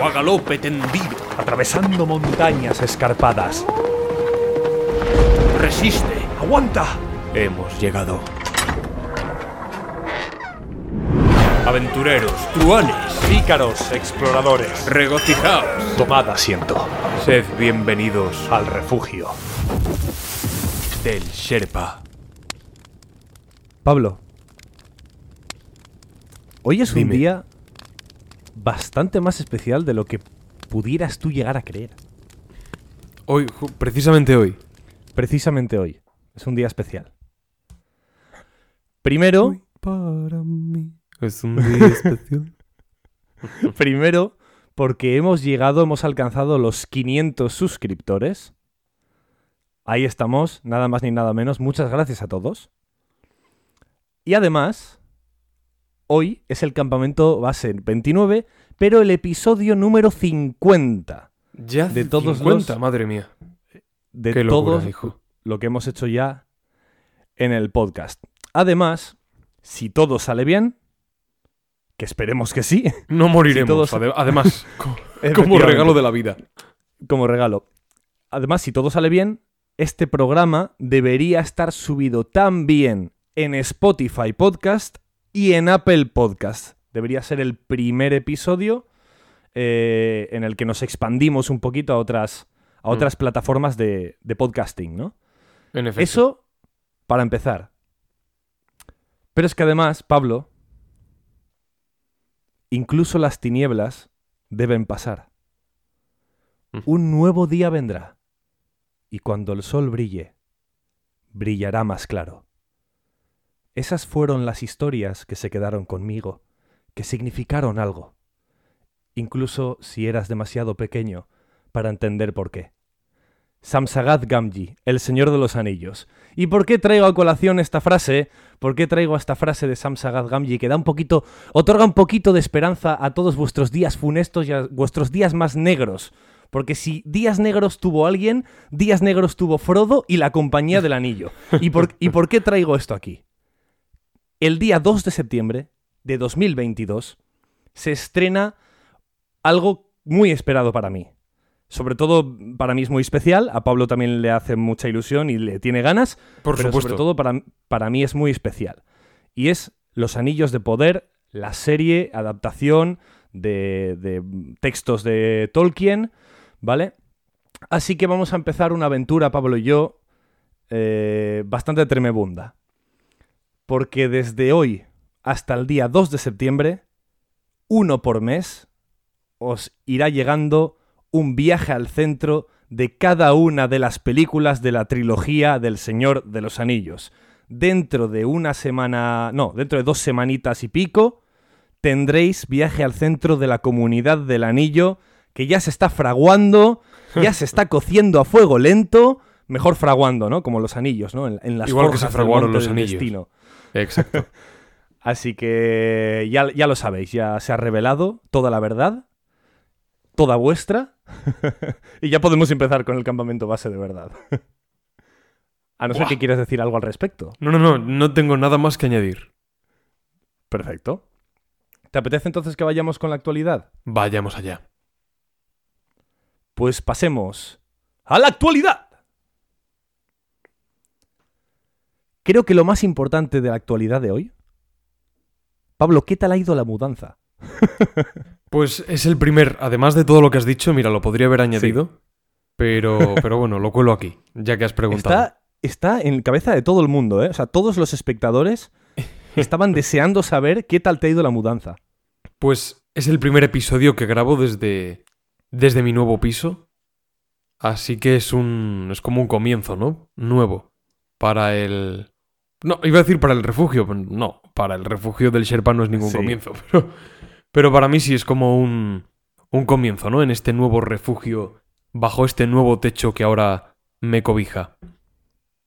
O a galope tendido. Atravesando montañas escarpadas. Resiste. ¡Aguanta! Hemos llegado. Aventureros, truanes, Pícaros, exploradores. regocijaos. Tomad asiento. Sed bienvenidos Al refugio. del Sherpa. Pablo, hoy es Dime. un día bastante más especial de lo que pudieras tú llegar a creer. Hoy, precisamente hoy. Precisamente hoy. Es un día especial. Primero, Para mí es un día especial. primero, porque hemos llegado, hemos alcanzado los 500 suscriptores. Ahí estamos, nada más ni nada menos. Muchas gracias a todos. Y además, hoy es el campamento base 29, pero el episodio número 50 Ya De todos 50, los- madre mía. de Qué locura, todo hijo. lo que hemos hecho ya en el podcast. Además, si todo sale bien, que esperemos que sí, No moriremos, además, co- como regalo de la vida. como regalo. Además, si todo sale bien, este programa debería estar subido también en Spotify Podcast y en Apple Podcast. Debería ser el primer episodio eh, en el que nos expandimos un poquito a otras, a Mm. otras plataformas de, de podcasting, ¿no? En efecto. Eso para empezar. Pero es que además, Pablo, incluso las tinieblas deben pasar. Mm. Un nuevo día vendrá. Y cuando el sol brille, brillará más claro. Esas fueron las historias que se quedaron conmigo, que significaron algo. Incluso si eras demasiado pequeño para entender por qué. Samsagat Gamji, el Señor de los Anillos. ¿Y por qué traigo a colación esta frase? ¿Por qué traigo esta frase de Samsagat Gamji que da un poquito, otorga un poquito de esperanza a todos vuestros días funestos y a vuestros días más negros? Porque si días negros tuvo alguien, días negros tuvo Frodo y la compañía del anillo. ¿Y por, ¿Y por qué traigo esto aquí? El día 2 de septiembre de 2022 se estrena algo muy esperado para mí. Sobre todo para mí es muy especial, a Pablo también le hace mucha ilusión y le tiene ganas, Por pero supuesto. sobre todo para, para mí es muy especial. Y es Los Anillos de Poder, la serie, adaptación de, de textos de Tolkien, ¿vale? Así que vamos a empezar una aventura, Pablo y yo, eh, bastante tremebunda. Porque desde hoy hasta el día 2 de septiembre, uno por mes, os irá llegando un viaje al centro de cada una de las películas de la trilogía del Señor de los Anillos. Dentro de una semana, no, dentro de dos semanitas y pico, tendréis viaje al centro de la comunidad del anillo, que ya se está fraguando, ya se está cociendo a fuego lento, mejor fraguando, ¿no? Como los anillos, ¿no? En, en las Igual que se fraguaron los del anillos. destino. Exacto. Así que ya, ya lo sabéis, ya se ha revelado toda la verdad, toda vuestra, y ya podemos empezar con el campamento base de verdad. A no ser Buah. que quieras decir algo al respecto. No, no, no, no tengo nada más que añadir. Perfecto. ¿Te apetece entonces que vayamos con la actualidad? Vayamos allá. Pues pasemos a la actualidad. Creo que lo más importante de la actualidad de hoy... Pablo, ¿qué tal ha ido la mudanza? Pues es el primer, además de todo lo que has dicho, mira, lo podría haber añadido. Pero, pero bueno, lo cuelo aquí, ya que has preguntado. Está, está en cabeza de todo el mundo, ¿eh? O sea, todos los espectadores estaban deseando saber qué tal te ha ido la mudanza. Pues es el primer episodio que grabo desde, desde mi nuevo piso. Así que es un. es como un comienzo, ¿no? Nuevo. Para el. No, iba a decir para el refugio. No, para el refugio del Sherpa no es ningún Sí. comienzo. Pero, pero para mí sí es como un. un comienzo, ¿no? En este nuevo refugio. Bajo este nuevo techo que ahora me cobija.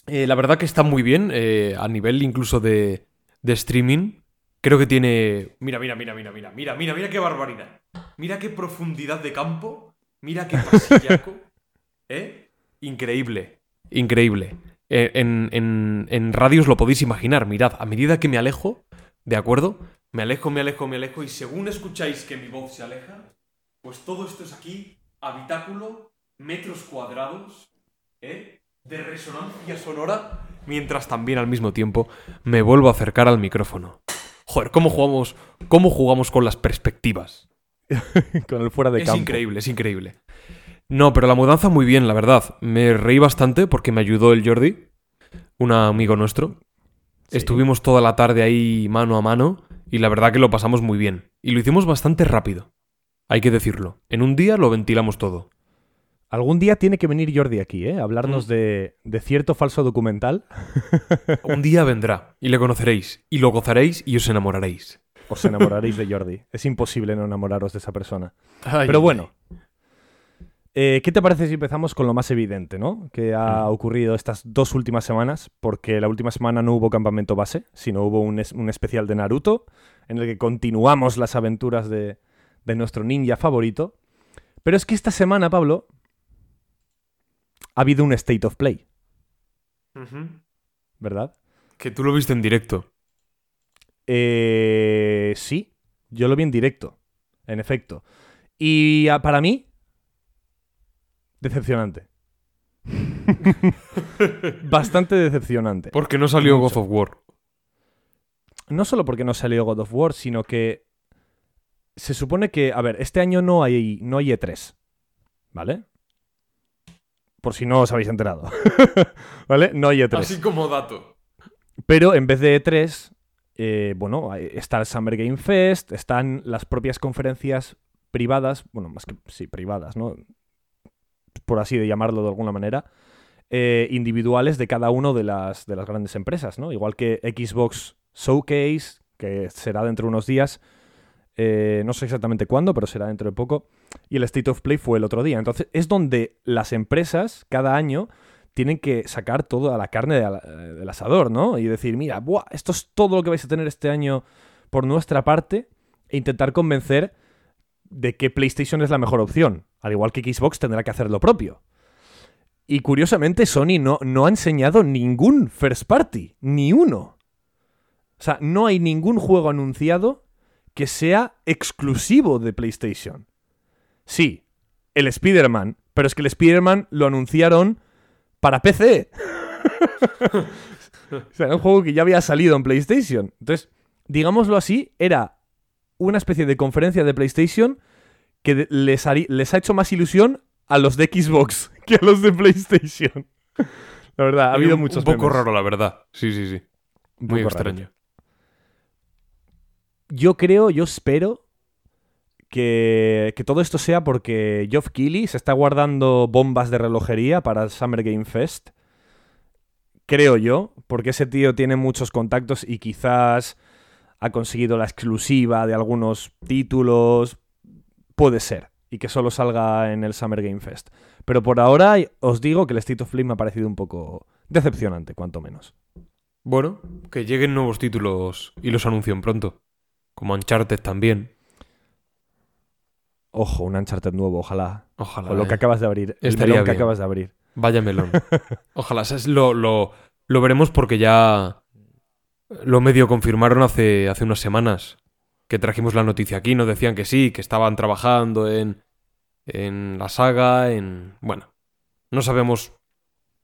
Eh, la verdad que está muy bien. eh, a nivel incluso de, de streaming. Creo que tiene. Mira, mira, mira, mira, mira, mira, mira, mira qué barbaridad. Mira qué profundidad de campo. Mira qué pasillaco. ¿Eh? Increíble. Increíble. Eh, En, en, en radios lo podéis imaginar. Mirad, a medida que me alejo, ¿de acuerdo? Me alejo, me alejo, me alejo. Y según escucháis que mi voz se aleja, pues todo esto es aquí, habitáculo, metros cuadrados, ¿eh? De resonancia sonora. Mientras también al mismo tiempo me vuelvo a acercar al micrófono. Joder, ¿cómo jugamos, cómo jugamos con las perspectivas? Con el fuera de es campo. increíble, es increíble. No, pero la mudanza muy bien, la verdad. Me reí bastante porque me ayudó el Jordi, un amigo nuestro. Sí. Estuvimos toda la tarde ahí mano a mano y la verdad que lo pasamos muy bien. Y lo hicimos bastante rápido. Hay que decirlo. En un día lo ventilamos todo. Algún día tiene que venir Jordi aquí, ¿eh? A hablarnos Mm. de, de cierto falso documental. Un día vendrá y le conoceréis y lo gozaréis y os enamoraréis. Os enamoraréis de Jordi. Es imposible no enamoraros de esa persona. Ay, Pero ay, bueno. Eh, ¿Qué te parece si empezamos con lo más evidente, ¿no? Que ha ocurrido estas dos últimas semanas, porque la última semana no hubo campamento base, sino hubo un, es- un especial de Naruto, en el que continuamos las aventuras de, de nuestro ninja favorito. Pero es que esta semana, Pablo, ha habido un State of Play. ¿verdad? Que tú lo viste en directo. Eh, sí, yo lo vi en directo, en efecto. Y ah, para mí, decepcionante. Bastante decepcionante. Porque no salió Mucho. God of War. No solo porque no salió God of War, sino que se supone que, a ver, este año no hay, no hay E3, ¿vale? Por si no os habéis enterado, ¿vale? No hay E3. Así como dato. Pero en vez de E3, eh, bueno, está el Summer Game Fest, están las propias conferencias privadas, bueno, más que sí, privadas, ¿no? Por así de llamarlo de alguna manera, eh, individuales de cada uno de las, de las grandes empresas, ¿no? Igual que Xbox Showcase, que será dentro de unos días, eh, no sé exactamente cuándo, pero será dentro de poco, y el State of Play fue el otro día. Entonces, es donde las empresas cada año tienen que sacar toda la carne la- del asador, ¿no? Y decir, mira, buah, esto es todo lo que vais a tener este año por nuestra parte, e intentar convencer de que PlayStation es la mejor opción, al igual que Xbox tendrá que hacer lo propio. Y curiosamente, Sony no, no ha enseñado ningún first party, ni uno. O sea, no hay ningún juego anunciado que sea exclusivo de PlayStation. Sí, el Spider-Man, pero es que el Spider-Man lo anunciaron para PC. o sea, era un juego que ya había salido en PlayStation. Entonces, digámoslo así, era una especie de conferencia de PlayStation que les, ha hecho más ilusión a los de Xbox que a los de PlayStation. La verdad, ha habido un, muchos Un poco memes. raro, la verdad. Sí, sí, sí. Muy raro. extraño. Yo creo, yo espero que, que todo esto sea porque Geoff Keighley se está guardando bombas de relojería para el Summer Game Fest. Creo yo, porque ese tío tiene muchos contactos y quizás ha conseguido la exclusiva de algunos títulos. Puede ser. Y que solo salga en el Summer Game Fest. Pero por ahora os digo que el State of Play me ha parecido un poco decepcionante, cuanto menos. Bueno, que lleguen nuevos títulos y los anuncien pronto. Como Uncharted también. Ojo, un Uncharted nuevo, ojalá. Ojalá. Con lo que eh. acabas de abrir. El Estaría melón que acabas de abrir. Vaya melón. Ojalá. ¿sabes? Lo, lo, lo veremos porque ya lo medio confirmaron hace, hace unas semanas. Que trajimos la noticia aquí. Nos decían que sí, que estaban trabajando en, en la saga, en... Bueno, no sabemos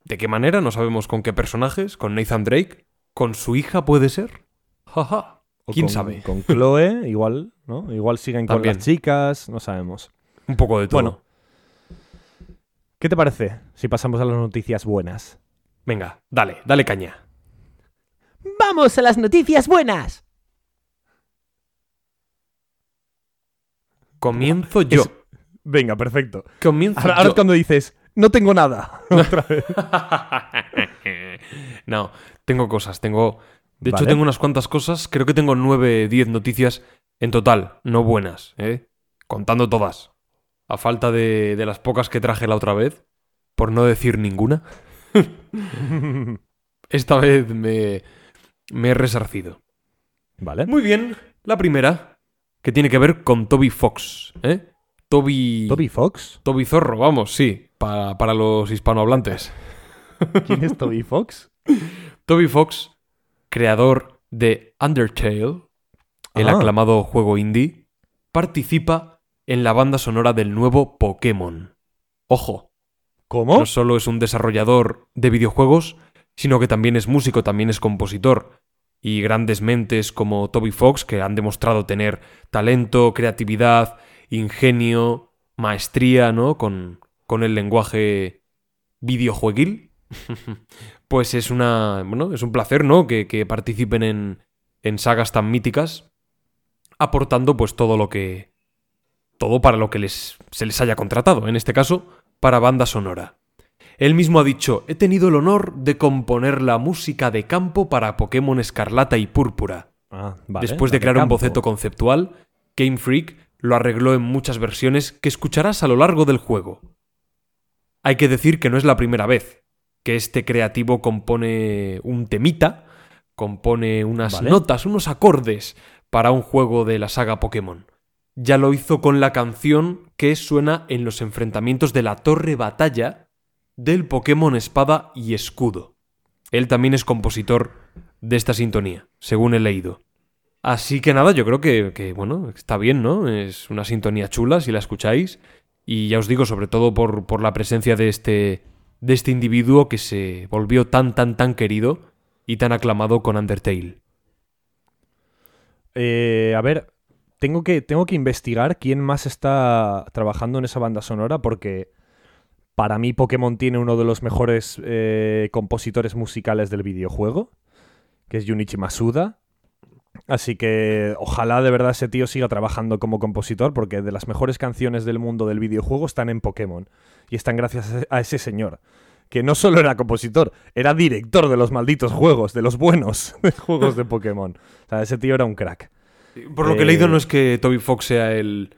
de qué manera, no sabemos con qué personajes, con Nathan Drake, con su hija puede ser. Jaja. ¿Quién con- sabe? Con Chloe, igual, ¿no? Igual siguen con las chicas, no sabemos. Un poco de todo. Bueno. ¿Qué te parece si pasamos a las noticias buenas? Venga, dale, dale caña. ¡Vamos a las noticias buenas! Comienzo yo. Es- Venga, perfecto. Comienzo Ahora, yo. es cuando dices, no tengo nada. Otra vez. no, tengo cosas, tengo... De hecho, tengo unas cuantas cosas. Creo que tengo 9, 10 noticias en total, no buenas, ¿eh? Contando todas. A falta de, de las pocas que traje la otra vez, por no decir ninguna. Esta vez me, me he resarcido. Vale. Muy bien, la primera, que tiene que ver con Toby Fox, ¿eh? Toby... Toby Fox. Toby Zorro, vamos, sí, para, para los hispanohablantes. ¿Quién es Toby Fox? Toby Fox, creador de Undertale, el Ah. aclamado juego indie, participa en la banda sonora del nuevo Pokémon. Ojo, ¿Cómo? no solo es un desarrollador de videojuegos, sino que también es músico, también es compositor. Y grandes mentes como Toby Fox, que han demostrado tener talento, creatividad, ingenio, maestría, ¿no? Con, con el lenguaje videojueguil. pues es una. Bueno, es un placer, ¿no? Que, que participen en, en sagas tan míticas. Aportando, pues, todo lo que. Todo para lo que les, se les haya contratado. En este caso, para banda sonora. Él mismo ha dicho, he tenido el honor de componer la música de campo para Pokémon Escarlata y Púrpura. Ah, vale, Después de crear un boceto conceptual, Game Freak lo arregló en muchas versiones que escucharás a lo largo del juego. Hay que decir que no es la primera vez que este creativo compone un temita, compone unas Vale. notas, unos acordes para un juego de la saga Pokémon. Ya lo hizo con la canción que suena en los enfrentamientos de la Torre Batalla del Pokémon Espada y Escudo. Él también es compositor de esta sintonía, según he leído. Así que nada, yo creo que, que, bueno, está bien, ¿no? Es una sintonía chula si la escucháis. Y ya os digo, sobre todo por, por la presencia de este, de este individuo que se volvió tan, tan, tan querido y tan aclamado con Undertale. Eh, a ver, tengo que, tengo que investigar quién más está trabajando en esa banda sonora porque para mí Pokémon tiene uno de los mejores eh, compositores musicales del videojuego, que es Junichi Masuda. Así que ojalá de verdad ese tío siga trabajando como compositor porque de las mejores canciones del mundo del videojuego están en Pokémon. Y están gracias a- ese señor. Que no solo era compositor, era director de los malditos juegos, de los buenos juegos de Pokémon. O sea, ese tío era un crack. Por lo que he Eh, leído, no es que Toby Fox sea el,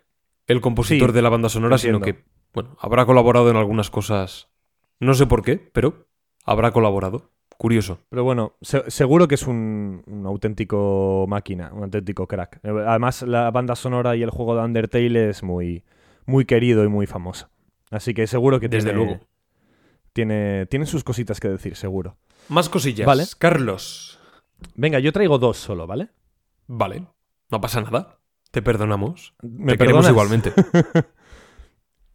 el compositor Sí, de la banda sonora, sino que, bueno, habrá colaborado en algunas cosas. No sé por qué, pero habrá colaborado. Curioso. Pero bueno, se- seguro que es un, un auténtico máquina, un auténtico crack. Eh, Además, la banda sonora y el juego de Undertale es muy, muy querido y muy famoso. Así que seguro que Desde tiene, luego. Tiene, tiene sus cositas que decir, seguro. Más cosillas. Vale. Carlos. Venga, yo traigo dos solo, ¿vale? Vale. No pasa nada. Te perdonamos. ¿Me Te queremos perdonas? igualmente.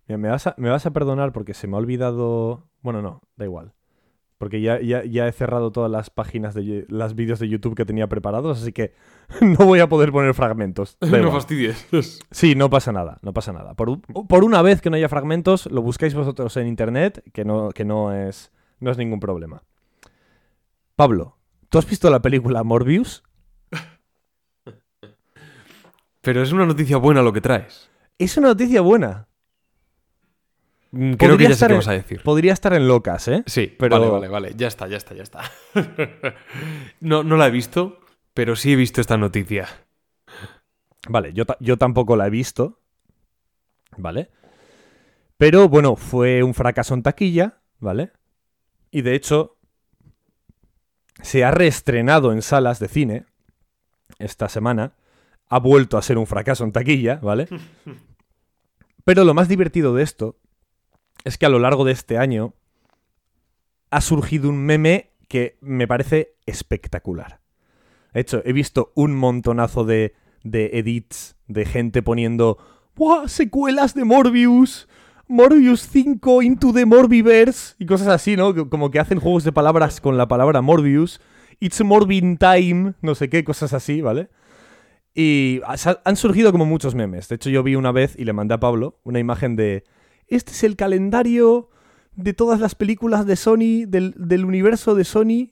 Mira, me, vas a, me vas a perdonar porque se me ha olvidado. Bueno, no, da igual. Porque ya, ya, ya he cerrado todas las páginas de las vídeos de YouTube que tenía preparados, así que no voy a poder poner fragmentos. Da no igual. fastidies. Sí, no pasa nada, no pasa nada. Por, por una vez que no haya fragmentos, lo buscáis vosotros en internet, que no, que no es, no es ningún problema. Pablo, ¿tú has visto la película Morbius? Pero es una noticia buena lo que traes. Es una noticia buena. Mm, Creo que Podría ya sé qué en- vas a decir. Podría estar en locas, ¿eh? Sí, pero- vale, vale, vale. Ya está, ya está, ya está. no, no la he visto, pero sí he visto esta noticia. Vale, yo, yo tampoco la he visto. ¿Vale? Pero bueno, fue un fracaso en taquilla, ¿vale? Y de hecho, se ha reestrenado en salas de cine esta semana. Ha vuelto a ser un fracaso en taquilla, ¿vale? Pero lo más divertido de esto es que a lo largo de este año ha surgido un meme que me parece espectacular. De hecho, he visto un montonazo de, edits de gente poniendo ¡Buah! Secuelas de Morbius. Morbius 5 Into the Morbiverse. Y cosas así, ¿no? Como que hacen juegos de palabras con la palabra Morbius. It's Morbin Time. No sé qué, cosas así, ¿vale? Y ha- han surgido como muchos memes. De hecho, yo vi una vez y le mandé a Pablo una imagen de. Este es el calendario de todas las películas de Sony, del, del universo de Sony,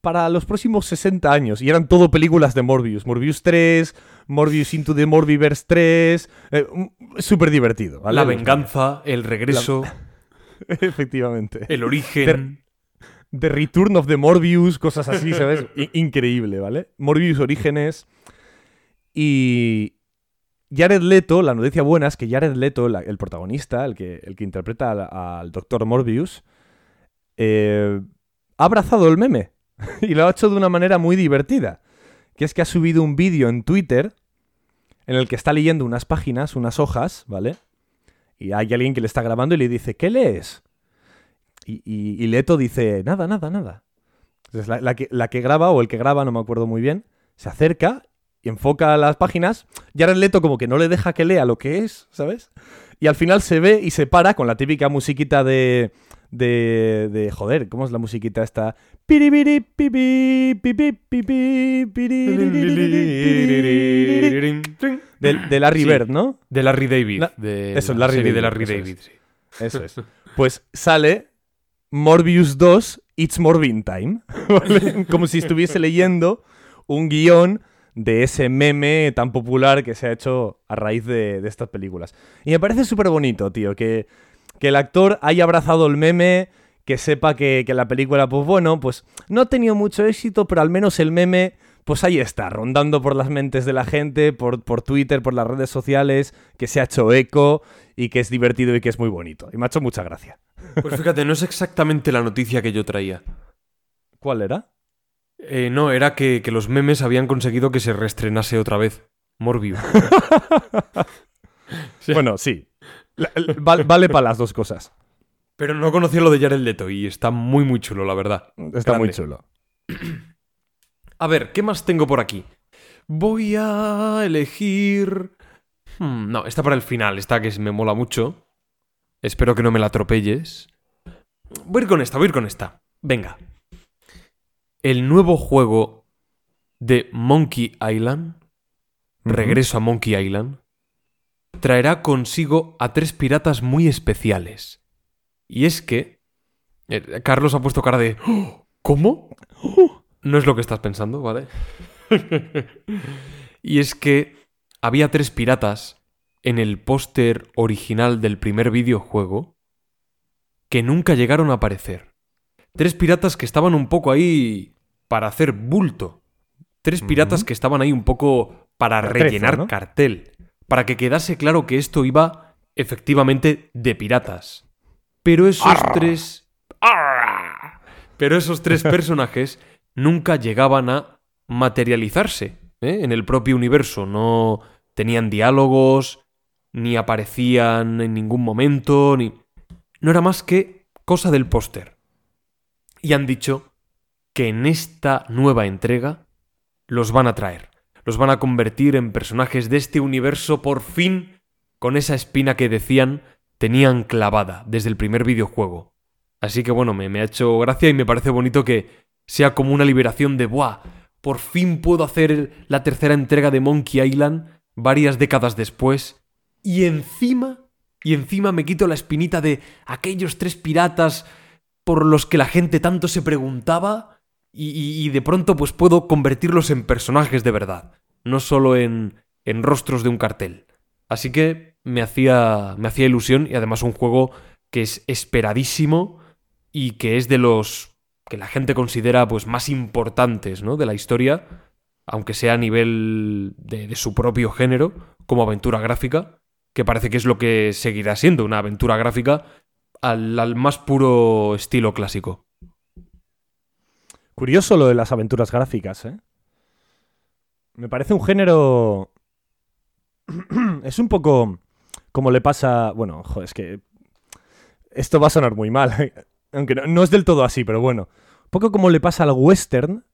para los próximos 60 años. Y eran todo películas de Morbius. Morbius 3, Morbius Into the Morbiverse 3. eh, mm, Súper divertido. ¿vale? La venganza, el regreso, Efectivamente. el origen. The Return of the Morbius, cosas así, ¿sabes? Increíble, ¿vale? Morbius Orígenes. Y Jared Leto, la noticia buena es que Jared Leto, el protagonista, el que, el que interpreta al, al Dr. Morbius, eh, ha abrazado el meme y lo ha hecho de una manera muy divertida. Que es que ha subido un vídeo en Twitter en el que está leyendo unas páginas, unas hojas, ¿vale? Y hay alguien que le está grabando y le dice, ¿qué lees? Y, Leto dice, nada, nada, nada. Entonces la que, la que graba, o el que graba, no me acuerdo muy bien, se acerca y enfoca las páginas, Jared Leto como que no le deja que lea lo que es, ¿sabes? Y al final se ve y se para con la típica musiquita de... De, de joder, ¿cómo es la musiquita esta? De, de Larry sí, Bird, ¿no? De Larry David. La, de eso, Larry David, de Larry David. Eso es. Eso es. Pues sale Morbius 2, It's Morbin Time. ¿vale? Como si estuviese leyendo un guion de ese meme tan popular que se ha hecho a raíz de, de estas películas. Y me parece súper bonito, tío, que, que el actor haya abrazado el meme, que sepa que, que la película, pues bueno, pues no ha tenido mucho éxito, pero al menos el meme, pues ahí está, rondando por las mentes de la gente, por, por Twitter, por las redes sociales, que se ha hecho eco y que es divertido y que es muy bonito. Y me ha hecho mucha gracia. Pues fíjate, no es exactamente la noticia que yo traía. ¿Cuál era? Eh, no, era que, que los memes habían conseguido que se reestrenase otra vez. Morbius. Sí. Bueno, sí. La- el- val- vale para las dos cosas. Pero no conocía lo de Jared Leto y está muy, muy chulo, la verdad. Está muy chulo. A ver, ¿qué más tengo por aquí? Voy a elegir... Hmm, no, esta para el final, esta que me mola mucho. Espero que no me la atropelles. Voy a ir con esta, voy a ir con esta. Venga. El nuevo juego de Monkey Island, Regreso a Monkey Island, traerá consigo a tres piratas muy especiales. Y es que... eh, Carlos ha puesto cara de... "¿Oh? ¿Cómo? No es lo que estás pensando, ¿vale? y es que había tres piratas en el póster original del primer videojuego que nunca llegaron a aparecer. Tres piratas que estaban un poco ahí para hacer bulto. Tres piratas que estaban ahí un poco para Atrezo, rellenar ¿no? cartel. Para que quedase claro que esto iba efectivamente de piratas. Pero esos tres... ¡Arr! Pero esos tres personajes nunca llegaban a materializarse ¿eh? en el propio universo. No tenían diálogos, ni aparecían en ningún momento, ni... No era más que cosa del póster. Y han dicho que en esta nueva entrega los van a traer. Los van a convertir en personajes de este universo por fin con esa espina que decían tenían clavada desde el primer videojuego. Así que bueno, me, me ha hecho gracia y me parece bonito que sea como una liberación de ¡buah! Por fin puedo hacer la tercera entrega de Monkey Island varias décadas después. Y encima, y encima me quito la espinita de aquellos tres piratas por los que la gente tanto se preguntaba y, de pronto pues puedo convertirlos en personajes de verdad, no solo en, en rostros de un cartel. Así que me hacía, me hacía ilusión y además un juego que es esperadísimo y que es de los que la gente considera pues más importantes ¿no? de la historia, aunque sea a nivel de su propio género, como aventura gráfica, que parece que es lo que seguirá siendo una aventura gráfica al, al más puro estilo clásico. Curioso lo de las aventuras gráficas, ¿eh? Me parece un género... es un poco como le pasa... Bueno, joder, es que... Esto va a sonar muy mal, aunque no, no es del todo así, pero bueno. Un poco como le pasa al western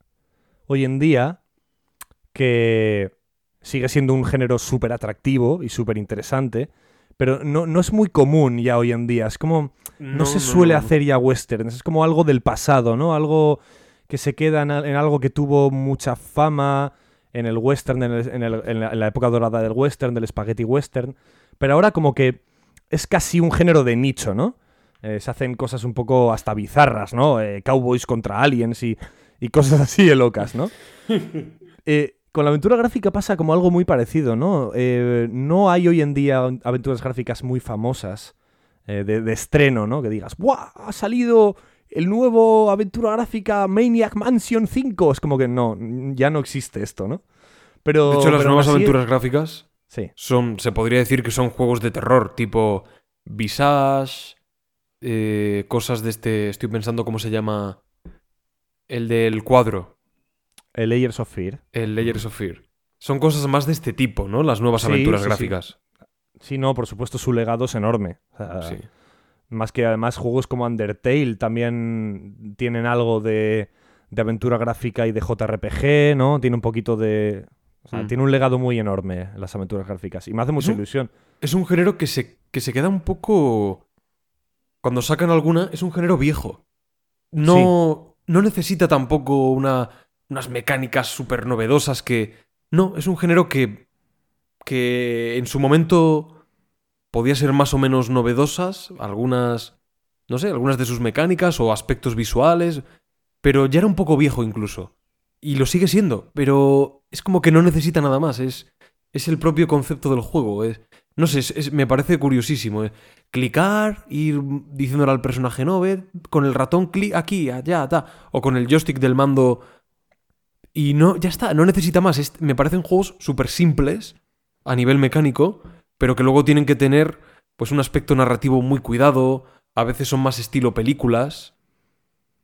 hoy en día, que sigue siendo un género súper atractivo y súper interesante, pero no, no es muy común ya hoy en día. Es como... No, se suele no. hacer ya westerns, es como algo del pasado, ¿no? Algo que se queda en, al- en algo que tuvo mucha fama en el western, en, el- en el- en la, en la época dorada del western, del spaghetti western, pero ahora como que es casi un género de nicho, ¿no? Eh, se hacen cosas un poco hasta bizarras, ¿no? Eh, cowboys contra aliens y, y cosas así de locas, ¿no? Eh, con la aventura gráfica pasa como algo muy parecido, ¿no? Eh, no hay hoy en día aventuras gráficas muy famosas eh, de, de estreno, ¿no? Que digas, ¡buah! Ha salido el nuevo aventura gráfica Maniac Mansion 5. Es como que no, ya no existe esto, ¿no? Pero, De hecho, las nuevas aventuras gráficas Sí. son, se podría decir que son juegos de terror, tipo Visage, eh, cosas de este, estoy pensando cómo se llama, el del cuadro, El Layers of Fear. el Layers of Fear. Son cosas más de este tipo, ¿no? Las nuevas Sí, aventuras sí, sí. gráficas. Sí, no, por supuesto, su legado es enorme. O sea, Sí. Más que además juegos como Undertale también tienen algo de, de aventura gráfica y de JRPG, ¿no? Tiene un poquito de... O sea, Mm. tiene un legado muy enorme las aventuras gráficas. Y me hace mucha ilusión. Es un género que se, que se queda un poco... Cuando sacan alguna, es un género viejo. No, no necesita tampoco una, unas mecánicas súper novedosas que... No, es un género que, que en su momento podía ser más o menos novedosas, algunas, no sé, algunas de sus mecánicas o aspectos visuales, pero ya era un poco viejo incluso. Y lo sigue siendo, pero es como que no necesita nada más, es, es el propio concepto del juego. Es, no sé, es- me parece curiosísimo. eh. Clicar, ir diciéndole al personaje no, ve con el ratón clic aquí, allá, ta, o con el joystick del mando. Y no, ya está, no necesita más. Es- me parecen juegos súper simples a nivel mecánico, pero que luego tienen que tener pues un aspecto narrativo muy cuidado. A veces son más estilo películas.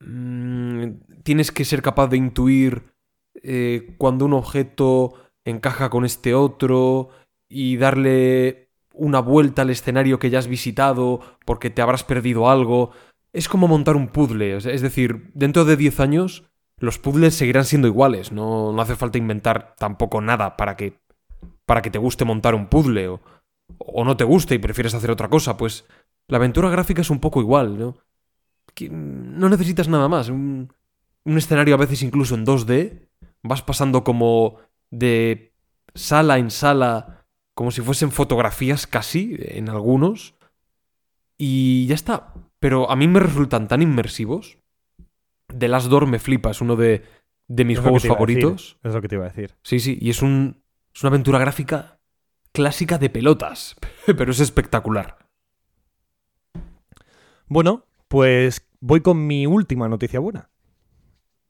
Mm, tienes que ser capaz de intuir eh, cuando un objeto encaja con este otro y darle una vuelta al escenario que ya has visitado porque te habrás perdido algo. Es como montar un puzzle. Es decir, dentro de 10 años los puzzles seguirán siendo iguales. No, no hace falta inventar tampoco nada para que, para que te guste montar un puzzle o, o no te guste y prefieres hacer otra cosa. Pues la aventura gráfica es un poco igual, ¿no? No necesitas nada más. Un, un escenario a veces incluso en 2D. Vas pasando como de sala en sala, como si fuesen fotografías casi, en algunos. Y ya está. Pero a mí me resultan tan inmersivos. The Last Door me flipa, es uno de, de mis Es juegos favoritos. Es lo que te iba a decir. Sí, sí, y es, un, es una aventura gráfica clásica de pelotas. Pero es espectacular. Bueno, pues voy con mi última noticia buena.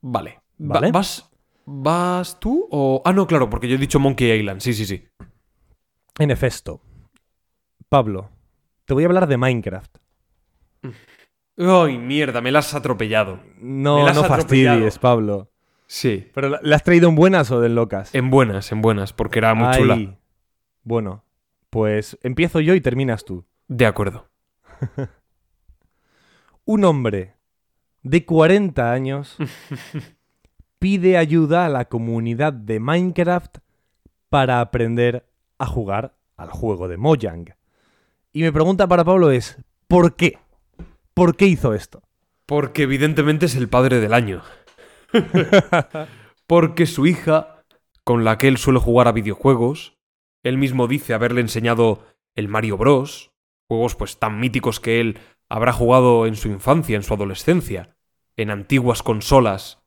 Vale. Va- Vale. ¿Vas, ¿Vas tú o...? Ah, no, claro, porque yo he dicho Monkey Island. Sí, sí, sí. En efecto. Pablo, te voy a hablar de Minecraft. Ay, mierda, me la has atropellado. No, no atropellado. fastidies, Pablo. Sí. ¿Pero la- la has traído en buenas o de locas? En buenas, en buenas, porque era muy Ay. chula. Bueno, pues empiezo yo y terminas tú. De acuerdo. Un hombre de 40 años pide ayuda a la comunidad de Minecraft para aprender a jugar al juego de Mojang. Y mi pregunta para Pablo es, ¿por qué? ¿Por qué hizo esto? Porque evidentemente es el padre del año. Porque su hija, con la que él suele jugar a videojuegos, él mismo dice haberle enseñado el Mario Bros, juegos pues tan míticos que él habrá jugado en su infancia, en su adolescencia, en antiguas consolas,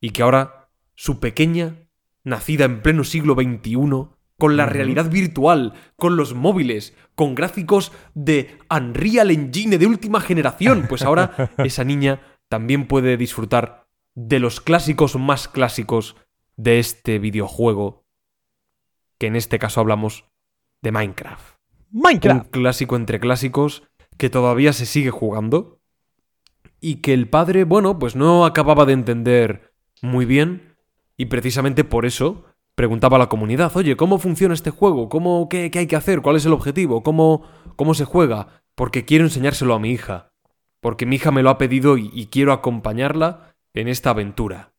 y que ahora su pequeña, nacida en pleno siglo XXI, con la realidad virtual, con los móviles, con gráficos de Unreal Engine de última generación, pues ahora esa niña también puede disfrutar de los clásicos más clásicos de este videojuego, que en este caso hablamos de Minecraft. Un Minecraft. clásico entre clásicos que todavía se sigue jugando y que el padre, bueno, pues no acababa de entender muy bien y precisamente por eso preguntaba a la comunidad, oye, ¿cómo funciona este juego? ¿Cómo, qué, qué hay que hacer? ¿Cuál es el objetivo? ¿Cómo, ¿Cómo se juega? Porque quiero enseñárselo a mi hija. Porque mi hija me lo ha pedido y, quiero acompañarla en esta aventura.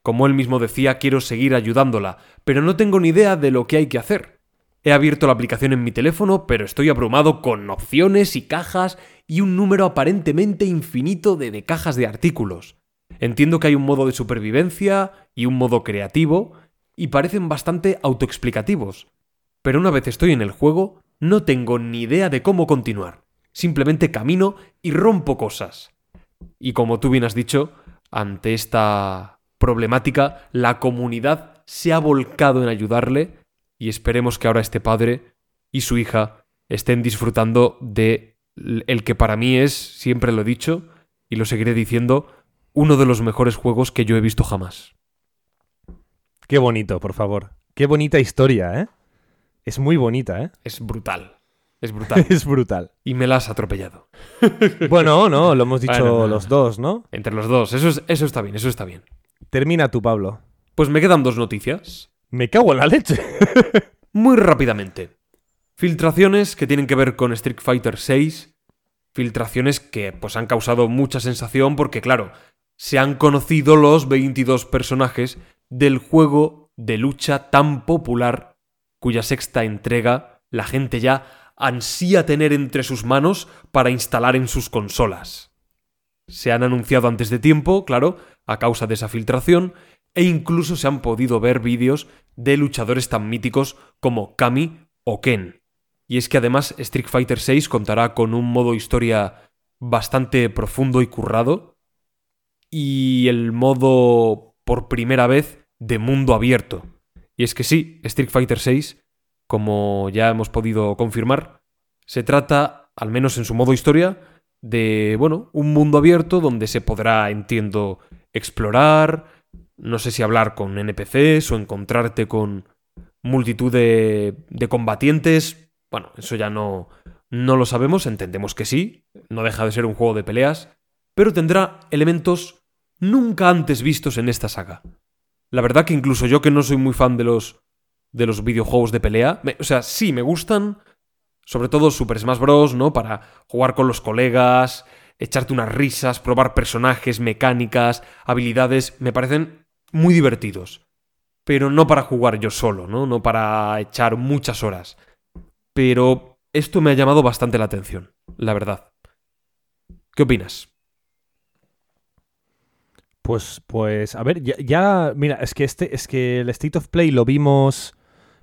Como él mismo decía, quiero seguir ayudándola, pero no tengo ni idea de lo que hay que hacer. He abierto la aplicación en mi teléfono, pero estoy abrumado con opciones y cajas y un número aparentemente infinito de, de cajas de artículos. Entiendo que hay un modo de supervivencia y un modo creativo, y parecen bastante autoexplicativos. Pero una vez estoy en el juego, no tengo ni idea de cómo continuar. simplemente camino y rompo cosas. Y como tú bien has dicho, ante esta problemática, la comunidad se ha volcado en ayudarle y esperemos que ahora este padre y su hija estén disfrutando de el que para mí es, siempre lo he dicho y lo seguiré diciendo, uno de los mejores juegos que yo he visto jamás. Qué bonito, por favor. Qué bonita historia, ¿eh? Es muy bonita, ¿eh? Es brutal. Es brutal. es brutal. y me la has atropellado. Bueno, no, lo hemos dicho no, los no. dos, ¿no? Entre los dos. Eso, es- eso está bien, eso está bien. Termina tú, Pablo. Pues me quedan dos noticias. Me cago en la leche. Muy rápidamente. Filtraciones que tienen que ver con Street Fighter VI. Filtraciones que pues han causado mucha sensación porque claro, se han conocido los 22 personajes del juego de lucha tan popular cuya sexta entrega la gente ya ansía tener entre sus manos para instalar en sus consolas. Se han anunciado antes de tiempo, claro, a causa de esa filtración, e incluso se han podido ver vídeos de luchadores tan míticos como Kami o Ken. Y es que además Street Fighter VI contará con un modo historia bastante profundo y currado, y el modo por primera vez de mundo abierto. Y es que sí, Street Fighter VI, como ya hemos podido confirmar, se trata, al menos en su modo historia, de, bueno, un mundo abierto donde se podrá, entiendo, explorar, no sé si hablar con NPCs o encontrarte con multitud de, de combatientes. Bueno, eso ya no, no lo sabemos, entendemos que sí, no deja de ser un juego de peleas, pero tendrá elementos nunca antes vistos en esta saga. La verdad que incluso yo que no soy muy fan de los de los videojuegos de pelea, me- o sea, sí me gustan, sobre todo Super Smash Bros, ¿no? Para jugar con los colegas, echarte unas risas, probar personajes, mecánicas, habilidades, me parecen muy divertidos. Pero no para jugar yo solo, ¿no? No para echar muchas horas. Pero esto me ha llamado bastante la atención, la verdad. ¿Qué opinas? Pues, pues, a ver, ya, ya- mira, es que este, es que el State of Play lo vimos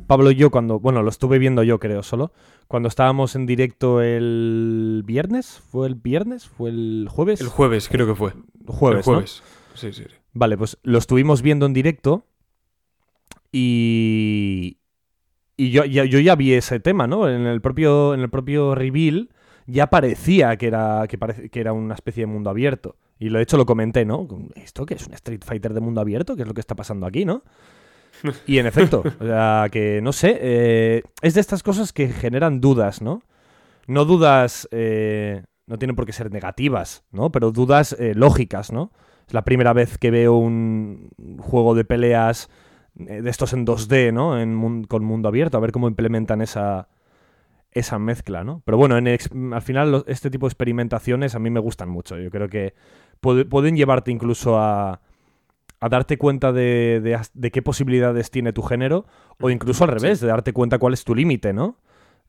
Pablo y yo cuando, bueno, lo estuve viendo yo creo solo, cuando estábamos en directo el viernes, ¿fue el viernes? ¿Fue el jueves? El jueves, creo que fue. jueves, el ¿no? jueves. Sí, sí, sí. Vale, pues lo estuvimos viendo en directo y, y yo, ya, yo ya vi ese tema, ¿no? En el propio, en el propio reveal ya parecía que era, que, que era una especie de mundo abierto. Y lo de hecho lo comenté, ¿no? ¿Esto qué es un Street Fighter de mundo abierto? ¿Qué es lo que está pasando aquí, no? Y en efecto, o sea, que no sé, eh, es de estas cosas que generan dudas, ¿no? No dudas, eh, no tienen por qué ser negativas, ¿no? Pero dudas eh, lógicas, ¿no? Es la primera vez que veo un juego de peleas eh, de estos en 2D, ¿no? En con mundo abierto, a ver cómo implementan esa, esa mezcla, ¿no? Pero bueno, en al final lo- este tipo de experimentaciones a mí me gustan mucho. Yo creo que puede- pueden llevarte incluso a, a darte cuenta de, de as- de qué posibilidades tiene tu género o incluso al revés, de darte cuenta cuál es tu límite, ¿no?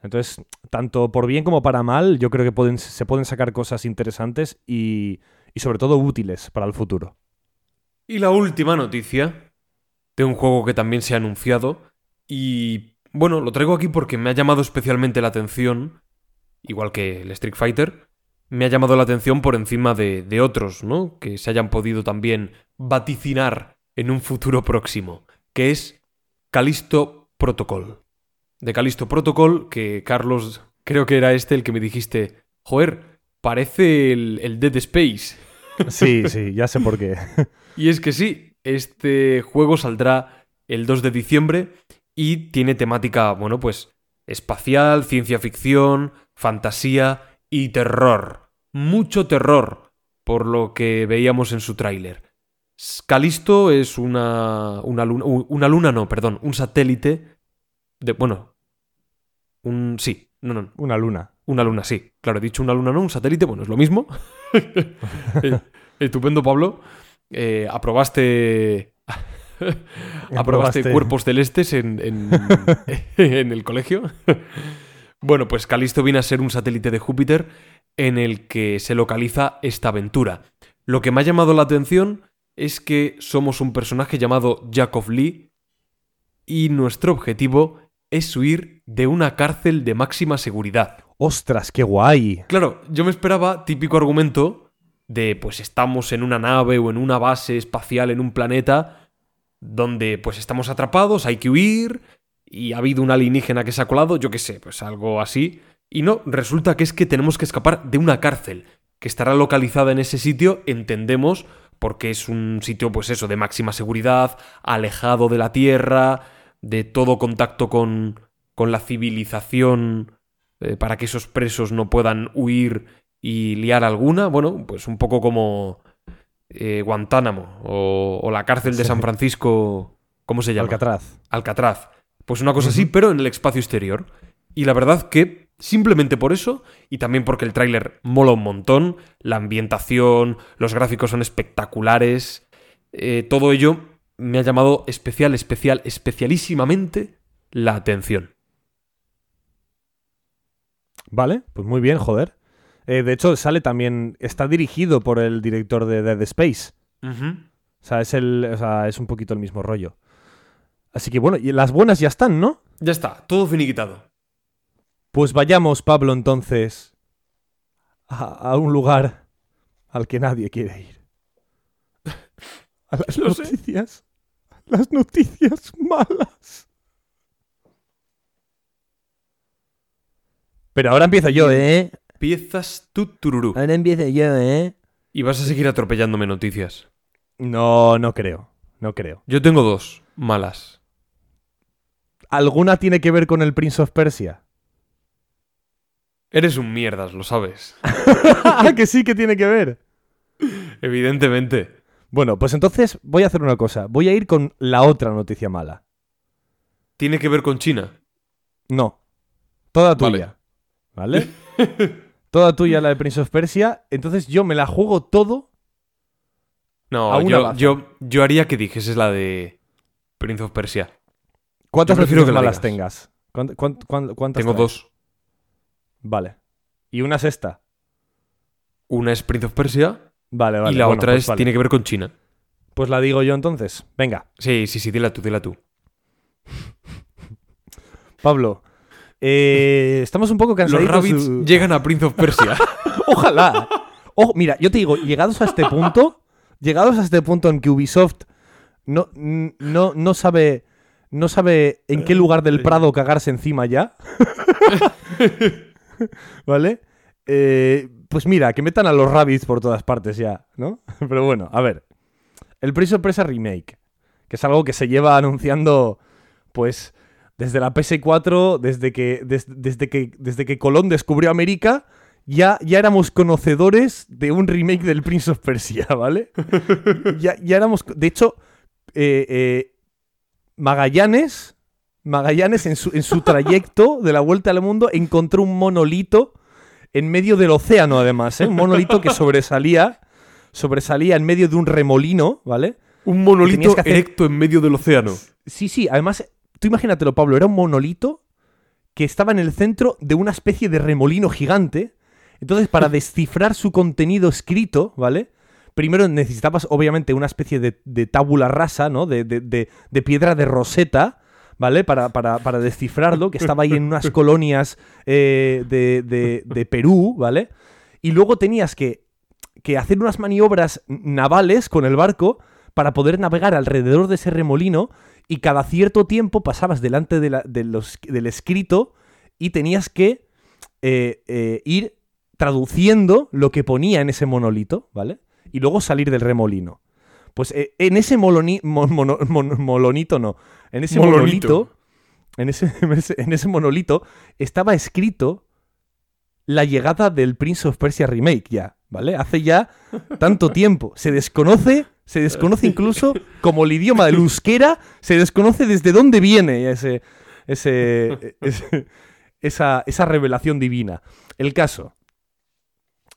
Entonces, tanto por bien como para mal, yo creo que pueden, se pueden sacar cosas interesantes y, y sobre todo útiles para el futuro. Y la última noticia de un juego que también se ha anunciado y bueno, lo traigo aquí porque me ha llamado especialmente la atención, igual que el Street Fighter, me ha llamado la atención por encima de, de otros, ¿no? Que se hayan podido también vaticinar en un futuro próximo, que es Callisto Protocol. De Callisto Protocol, que Carlos, creo que era este el que me dijiste, joder, parece el, el Dead Space. Sí, sí, ya sé por qué. Y es que sí, este juego saldrá el 2 de diciembre y tiene temática, bueno, pues espacial, ciencia ficción, fantasía y terror. Mucho terror, por lo que veíamos en su tráiler. Calisto es una, una luna, una luna no, perdón, un satélite de, bueno, un, sí, no, no, Una luna. una luna, sí. Claro, he dicho una luna, no, un satélite, bueno, es lo mismo. Eh, Estupendo, Pablo. Eh, aprobaste. aprobaste cuerpos celestes en, en, en el colegio. bueno, pues Calisto viene a ser un satélite de Júpiter en el que se localiza esta aventura. Lo que me ha llamado la atención es que somos un personaje llamado Jacob Lee y nuestro objetivo es huir de una cárcel de máxima seguridad. ¡Ostras, qué guay! Claro, yo me esperaba típico argumento de pues estamos en una nave o en una base espacial en un planeta donde pues estamos atrapados, hay que huir y ha habido un alienígena que se ha colado, yo qué sé, pues algo así. Y no, resulta que es que tenemos que escapar de una cárcel que estará localizada en ese sitio, entendemos, porque es un sitio pues eso, de máxima seguridad, alejado de la Tierra, de todo contacto con, con la civilización, eh, para que esos presos no puedan huir y liar alguna. Bueno, pues un poco como eh, Guantánamo o, o la cárcel de San Francisco. ¿Cómo se llama? Alcatraz. Alcatraz. Pues una cosa así, pero en el espacio exterior. Y la verdad que simplemente por eso, y también porque el tráiler mola un montón, la ambientación, los gráficos son espectaculares, eh, todo ello me ha llamado especial, especial, especialísimamente la atención. Vale, pues muy bien, joder. Eh, de hecho, sale también. Está dirigido por el director de Dead Space. O sea, es el. O sea, es un poquito el mismo rollo. Así que bueno, y las buenas ya están, ¿no? Ya está, todo finiquitado. Pues vayamos, Pablo, entonces. A, a un lugar al que nadie quiere ir. A las Lo sé. noticias. Las noticias malas. Pero ahora empiezo yo, ¿eh? Piezas tu tururú. Ahora empiezo yo, ¿eh? Y vas a seguir atropellándome noticias. No, no creo. No creo. Yo tengo dos malas. ¿Alguna tiene que ver con el Prince of Persia? Eres un mierdas, lo sabes. que sí que tiene que ver. Evidentemente. Bueno, pues entonces voy a hacer una cosa. Voy a ir con la otra noticia mala. ¿Tiene que ver con China? No. Toda Vale. tuya. ¿Vale? Toda tuya la de Prince of Persia. Entonces yo me la juego todo. No, A una yo, baza. yo, yo haría que dijeses la de Prince of Persia. ¿Cuántas prefiero que la malas tengas? ¿Cuánt- cuánt- cuánt- ¿Cuántas Tengo traes? dos. Vale. ¿Y una es esta? Una es Prince of Persia Vale, vale. y la bueno, otra pues es vale. tiene que ver con China. Pues la digo yo entonces. Venga, Sí, sí, sí, dila tú, dila tú. Pablo. Eh, estamos un poco Los cansaditos. rabbits llegan a Prince of Persia. Ojalá. Ojo, mira, yo te digo, llegados a este punto, llegados a este punto en que Ubisoft no, no, no sabe. No sabe en qué lugar del Prado cagarse encima ya. ¿Vale? Eh, pues mira, que metan a los rabbits por todas partes ya, ¿no? Pero bueno, a ver. El Prince of Persia Remake, que es algo que se lleva anunciando, pues, desde la PS4, desde que, des- desde que, desde que Colón descubrió América, ya, ya éramos conocedores de un remake del Prince of Persia, ¿vale? ya, ya éramos. De hecho, eh, eh, Magallanes. Magallanes en su, en su trayecto de la vuelta al mundo encontró un monolito en medio del océano, además, ¿eh? Un monolito que sobresalía. Sobresalía en medio de un remolino, ¿vale? Un monolito Tenías que hacer- erecto en medio del océano. Sí, sí, además, tú imagínatelo, Pablo, era un monolito que estaba en el centro de una especie de remolino gigante. Entonces, para descifrar su contenido escrito, ¿vale? Primero necesitabas, obviamente, una especie de, de tábula rasa, ¿no? De, de- de- piedra de roseta, ¿vale? Para, para- para descifrarlo, que estaba ahí en unas colonias eh, de, de- de Perú, ¿vale? Y luego tenías que, que hacer unas maniobras navales con el barco para poder navegar alrededor de ese remolino y cada cierto tiempo pasabas delante de la- de los- del escrito y tenías que eh, eh, ir traduciendo lo que ponía en ese monolito, ¿vale? Y luego salir del remolino. Pues eh, en ese moloni- mo- mono- mon- molonito, no, en ese Molonito. monolito, en ese- en ese monolito estaba escrito la llegada del Prince of Persia Remake ya, ¿vale? Hace ya tanto tiempo. Se desconoce, se desconoce incluso como el idioma del euskera, se desconoce desde dónde viene ese, ese, ese- esa, esa revelación divina. El caso,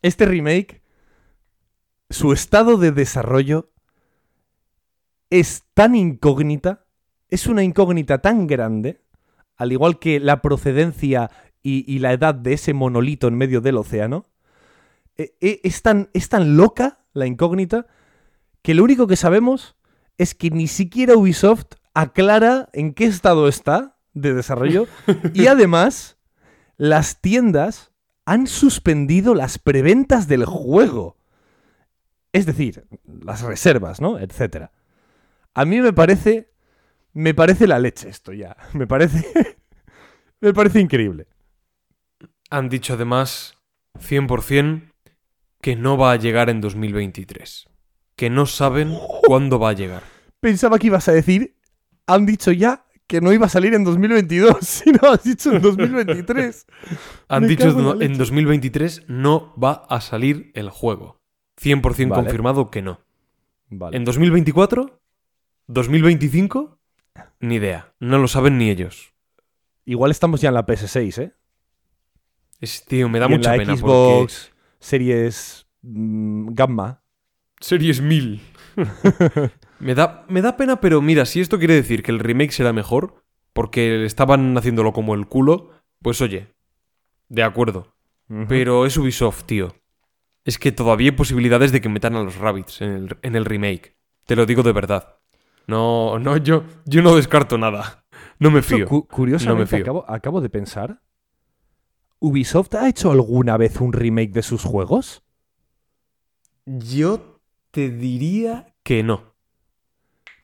este remake, su estado de desarrollo es tan incógnita, es una incógnita tan grande, al igual que la procedencia y, y la edad de ese monolito en medio del océano, e- e- es tan, es tan loca la incógnita que lo único que sabemos es que ni siquiera Ubisoft aclara en qué estado está de desarrollo. y además, las tiendas han suspendido las preventas del juego. Es decir, las reservas, ¿no? Etcétera. A mí me parece. Me parece la leche esto ya. Me parece. me parece increíble. Han dicho además 100% que no va a llegar en 2023. Que no saben cuándo va a llegar. Pensaba que ibas a decir. Han dicho ya que no iba a salir en 2022. Si no, has dicho en 2023. Han Me dicho en la no- leche. en 2023 no va a salir el juego. 100% Vale. confirmado que no. Vale. ¿En 2024? ¿2025? Ni idea. No lo saben ni ellos. Igual estamos ya en la PS6, ¿eh? Es, tío, me da Y en mucha la pena Xbox Series mm, Gamma. Series 1000. me, da, me da pena, pero mira, si esto quiere decir que el remake será mejor, porque estaban haciéndolo como el culo, pues oye, de acuerdo. Pero es Ubisoft, tío. Es que todavía hay posibilidades de que metan a los Rabbits en el, en el remake. Te lo digo de verdad. No, no, yo, yo no descarto nada. No me fío. cu- curiosamente, No me fío. Acabo, acabo de pensar. ¿Ubisoft ha hecho alguna vez un remake de sus juegos? Yo te diría que no.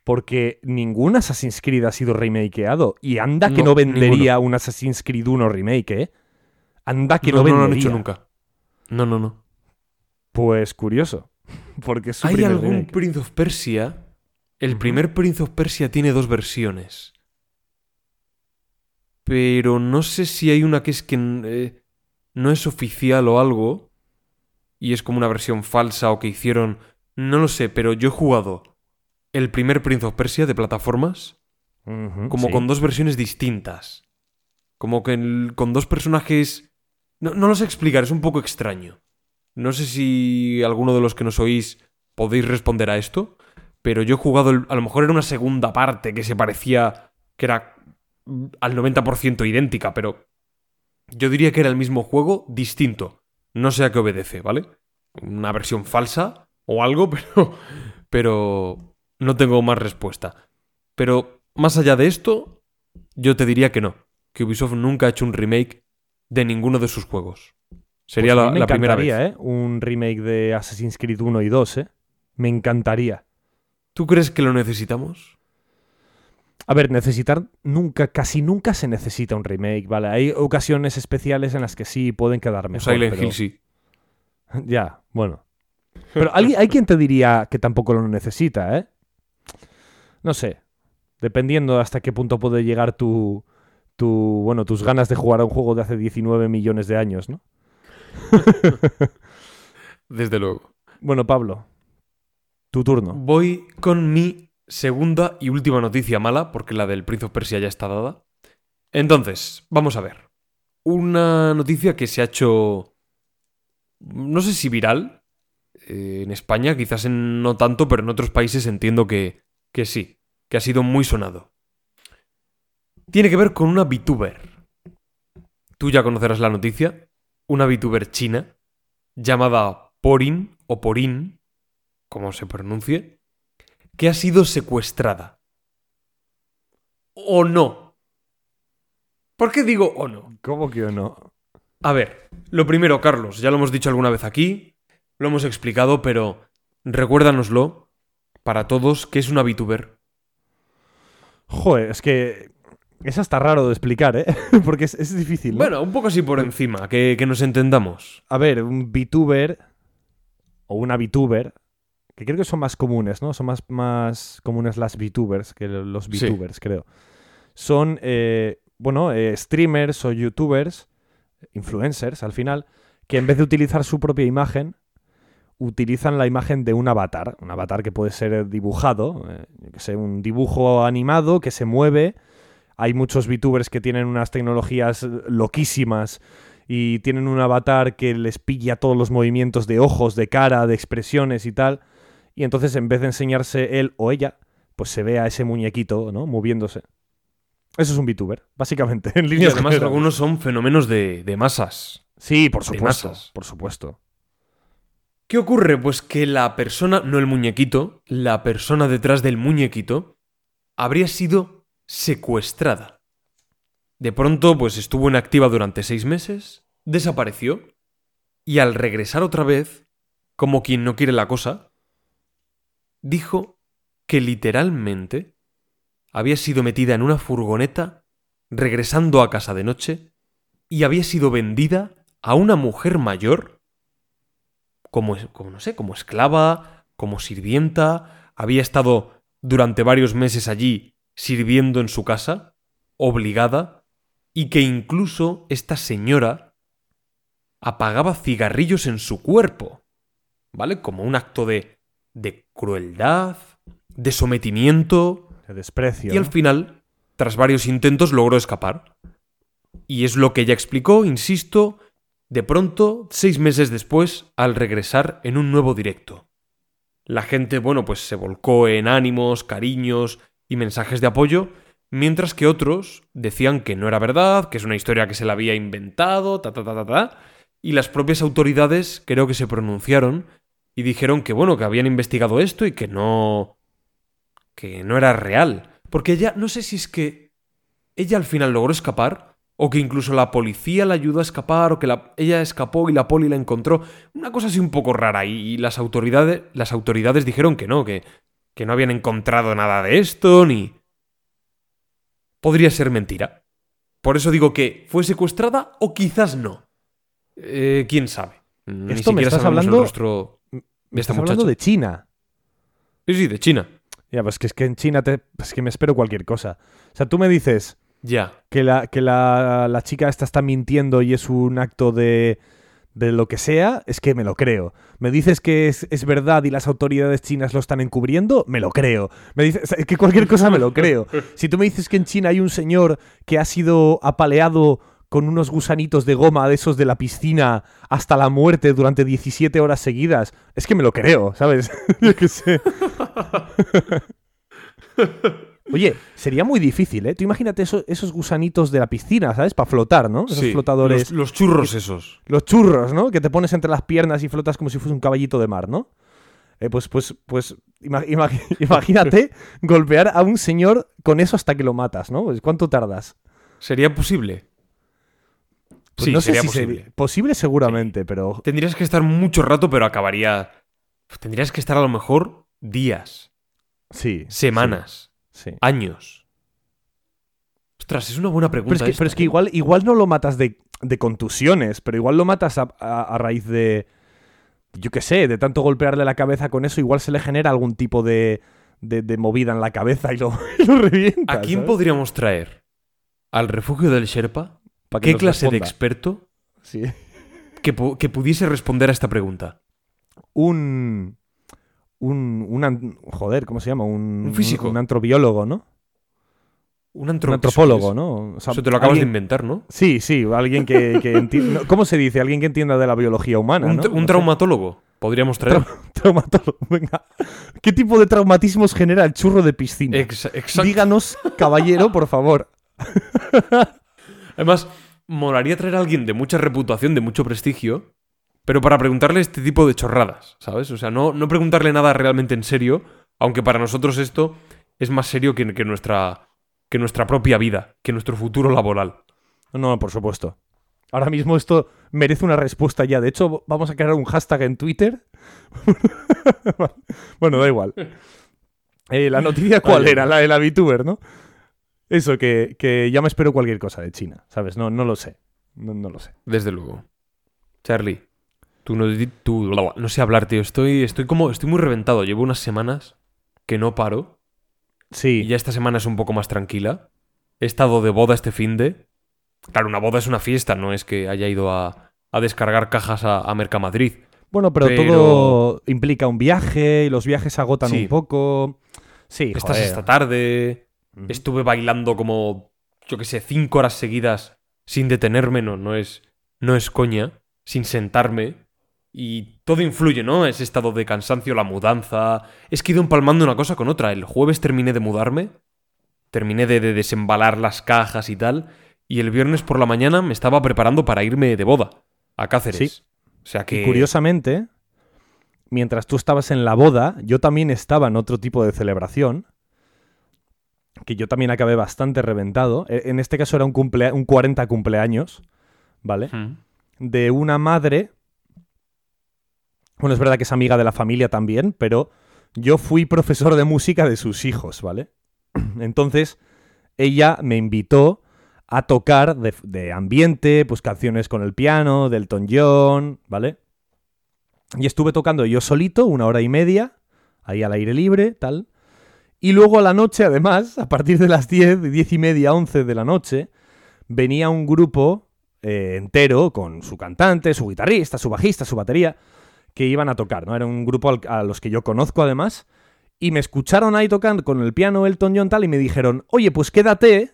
Porque ningún Assassin's Creed ha sido remakeado. Y anda que No, no, vendería un Assassin's Creed 1 remake, ¿eh? Anda que no, no, no lo vendería. han hecho nunca. No, no, no. Pues curioso. Porque es su ¿Hay algún remake. Prince of Persia? El primer Prince of Persia tiene dos versiones. Pero no sé si hay una que es que eh, no es oficial o algo. Y es como una versión falsa o que hicieron. No lo sé, pero yo he jugado el primer Prince of Persia de plataformas como sí. con dos versiones distintas. Como que el- con dos personajes... No, no lo sé explicar, es un poco extraño. No sé si alguno de los que nos oís podéis responder a esto, pero yo he jugado, el- a lo mejor era una segunda parte que se parecía, que era mm, al 90% idéntica, pero yo diría que era el mismo juego distinto. No sé a qué obedece, ¿vale? Una versión falsa o algo, pero, pero no tengo más respuesta. Pero más allá de esto, yo te diría que no, que Ubisoft nunca ha hecho un remake de ninguno de sus juegos. Sería Pues la, me la primera vez. ¿eh? Un remake de Assassin's Creed 1 y 2, ¿eh? Me encantaría. ¿Tú crees que lo necesitamos? A ver, necesitar nunca, casi nunca se necesita un remake, ¿vale? Hay ocasiones especiales en las que sí pueden quedar mejor. Silent pero- Hill sí. Ya, bueno. Pero alguien, hay quien te diría que tampoco lo necesita, ¿eh? No sé. Dependiendo hasta qué punto puede llegar tu, tu, bueno, tus ganas de jugar a un juego de hace 19 millones de años, ¿no? Desde luego. Bueno, Pablo, tu turno. Voy con mi segunda y última noticia mala, porque la del Prince of Persia ya está dada. Entonces, vamos a ver. Una noticia que se ha hecho. No sé si viral. Eh, en España, quizás en- no tanto, pero en otros países entiendo que, que sí. Que ha sido muy sonado. Tiene que ver con una VTuber. Tú ya conocerás la noticia. Una VTuber china llamada Porin o Porin, como se pronuncie, que ha sido secuestrada. ¿O no? ¿Por qué digo o no? ¿Cómo que no? A ver, lo primero, Carlos, ya lo hemos dicho alguna vez aquí, lo hemos explicado, pero recuérdanoslo para todos que es una VTuber. Joder, es que es hasta raro de explicar, ¿eh? Porque es, es difícil, ¿no? Bueno, un poco así por encima, que, que nos entendamos. A ver, un VTuber o una VTuber, que creo que son más comunes, ¿no? Son más, más comunes las VTubers que los Sí. VTubers, creo. Son, eh, bueno, eh, streamers o YouTubers, influencers al final, que en vez de utilizar su propia imagen, utilizan la imagen de un avatar. Un avatar que puede ser dibujado, eh, que sé, un dibujo animado que se mueve. Hay muchos VTubers que tienen unas tecnologías loquísimas y tienen un avatar que les pilla todos los movimientos de ojos, de cara, de expresiones y tal. Y entonces en vez de enseñarse él o ella, pues se ve a ese muñequito, ¿no? Moviéndose. Eso es un VTuber, básicamente, en Y líneas además generales. algunos son fenómenos de, de masas. Sí, por supuesto, por supuesto. ¿Qué ocurre? Pues que la persona, no el muñequito, la persona detrás del muñequito, habría sido secuestrada. De pronto, pues estuvo inactiva durante seis meses, desapareció, y al regresar otra vez, como quien no quiere la cosa, dijo que literalmente había sido metida en una furgoneta regresando a casa de noche y había sido vendida a una mujer mayor como, como no sé, como esclava, como sirvienta, había estado durante varios meses allí sirviendo en su casa, obligada, y que incluso esta señora apagaba cigarrillos en su cuerpo, ¿vale? Como un acto de, de crueldad, de sometimiento, De desprecio. y al final, tras varios intentos, logró escapar. Y es lo que ella explicó, insisto, de pronto, seis meses después, al regresar en un nuevo directo. La gente, bueno, pues se volcó en ánimos, cariños y mensajes de apoyo, mientras que otros decían que no era verdad, que es una historia que se la había inventado, ta ta ta ta ta, y las propias autoridades creo que se pronunciaron y dijeron que bueno, que habían investigado esto y que no que no era real, porque ella no sé si es que ella al final logró escapar o que incluso la policía la ayudó a escapar o que la- ella escapó y la poli la encontró, una cosa así un poco rara y, las autoridades las autoridades dijeron que no, que que no habían encontrado nada de esto ni podría ser mentira. Por eso digo que fue secuestrada o quizás no. Eh, quién sabe. Ni Esto me siquiera estás hablando- el rostro Me de esta estás hablando de China. Sí, sí, de China. Ya, pues que es que en China te, pues que me espero cualquier cosa. O sea, tú me dices Ya. que la, que la, la chica esta está mintiendo y es un acto de, de lo que sea, es que me lo creo. Me dices que es, es verdad y las autoridades chinas lo están encubriendo, me lo creo. Me dices o sea, es que cualquier cosa me lo creo. Si tú me dices que en China hay un señor que ha sido apaleado con unos gusanitos de goma de esos de la piscina hasta la muerte durante 17 horas seguidas, es que me lo creo, ¿sabes? Yo qué sé. Oye, sería muy difícil, ¿eh? Tú imagínate eso- esos gusanitos de la piscina, ¿sabes? Para flotar, ¿no? Esos Sí, flotadores. Los, los churros esos. Los churros, ¿no? Que te pones entre las piernas y flotas como si fuese un caballito de mar, ¿no? Eh, pues, pues, pues, ima- ima- imagínate golpear a un señor con eso hasta que lo matas, ¿no? Pues, ¿Cuánto tardas? ¿Sería posible? Pues sí, no sé sería si posible. sería- posible seguramente, pero Tendrías que estar mucho rato, pero acabaría. Tendrías que estar a lo mejor días, sí. semanas, Sí. Sí. años. Ostras, es una buena Pero pregunta. es que, esta, pero es que ¿eh? igual, igual no lo matas de, de contusiones, pero igual lo matas a, a- a raíz de. Yo qué sé, de tanto golpearle la cabeza con eso, igual se le genera algún tipo de, de, de movida en la cabeza y lo, y lo revienta. ¿A quién ¿sabes? podríamos traer? ¿Al refugio del Sherpa? ¿Qué clase de experto Sí. que, que pudiese responder a esta pregunta? Un. Un, un joder, ¿cómo se llama? Un, Un físico. Un, antrobiólogo, ¿no? Un, Un antro- antropólogo, es. ¿no? O sea, Eso te lo acabas alguien- de inventar, ¿no? Sí, sí, alguien que, que enti- no, ¿Cómo se dice? Alguien que entienda de la biología humana, un, tra- sé. traumatólogo. Podríamos traer. Traumatólogo, venga. ¿Qué tipo de traumatismos genera el churro de piscina? Ex- exacto. Díganos, caballero, por favor. Además, molaría traer a alguien de mucha reputación, de mucho prestigio, pero para preguntarle este tipo de chorradas, ¿sabes? O sea, no, no preguntarle nada realmente en serio, aunque para nosotros esto es más serio que, que nuestra, que nuestra propia vida, que nuestro futuro laboral. No, por supuesto. Ahora mismo esto merece una respuesta ya. De hecho, vamos a crear un hashtag en Twitter. bueno, da igual. Eh, la noticia cuál era, la de la VTuber, ¿no? Eso, que, que ya me espero cualquier cosa de China, ¿sabes? No, no lo sé. No, no lo sé. Desde luego. Charlie, tú no, tú, no sé hablar, tío. Estoy, estoy como, estoy muy reventado. Llevo unas semanas que no paro. Sí. Y ya esta semana es un poco más tranquila. He estado de boda este fin de. Claro, una boda es una fiesta, no es que haya ido a, a descargar cajas a, a Mercamadrid. Bueno, pero, Pero- todo implica un viaje y los viajes agotan Sí. un poco. Sí, Estás joder. esta tarde. Estuve bailando como, yo qué sé, cinco horas seguidas sin detenerme, no, no es, no es coña, sin sentarme. Y todo influye, ¿no? Ese estado de cansancio, la mudanza. Es que he ido empalmando una cosa con otra. El jueves terminé de mudarme, terminé de, de desembalar las cajas y tal. Y el viernes por la mañana me estaba preparando para irme de boda a Cáceres. Sí. O sea que. Y curiosamente, mientras tú estabas en la boda, yo también estaba en otro tipo de celebración. que yo también acabé bastante reventado. E- En este caso era un, cumplea- un 40 cumpleaños, ¿vale? De una madre. Bueno, es verdad que es amiga de la familia también, pero yo fui profesor de música de sus hijos, ¿vale? Entonces, ella me invitó a tocar de, ambiente, pues canciones con el piano, del John, ¿vale? Y estuve tocando yo solito una hora y media, ahí al aire libre, tal. Y luego a la noche, además, a partir de las 10, 10 y media, 11 de la noche, venía un grupo eh, entero con su cantante, su guitarrista, su bajista, su batería, que iban a tocar, ¿no? Era un grupo al- a los que yo conozco además. Y me escucharon ahí tocando con el piano Elton John tal y me dijeron, oye, pues quédate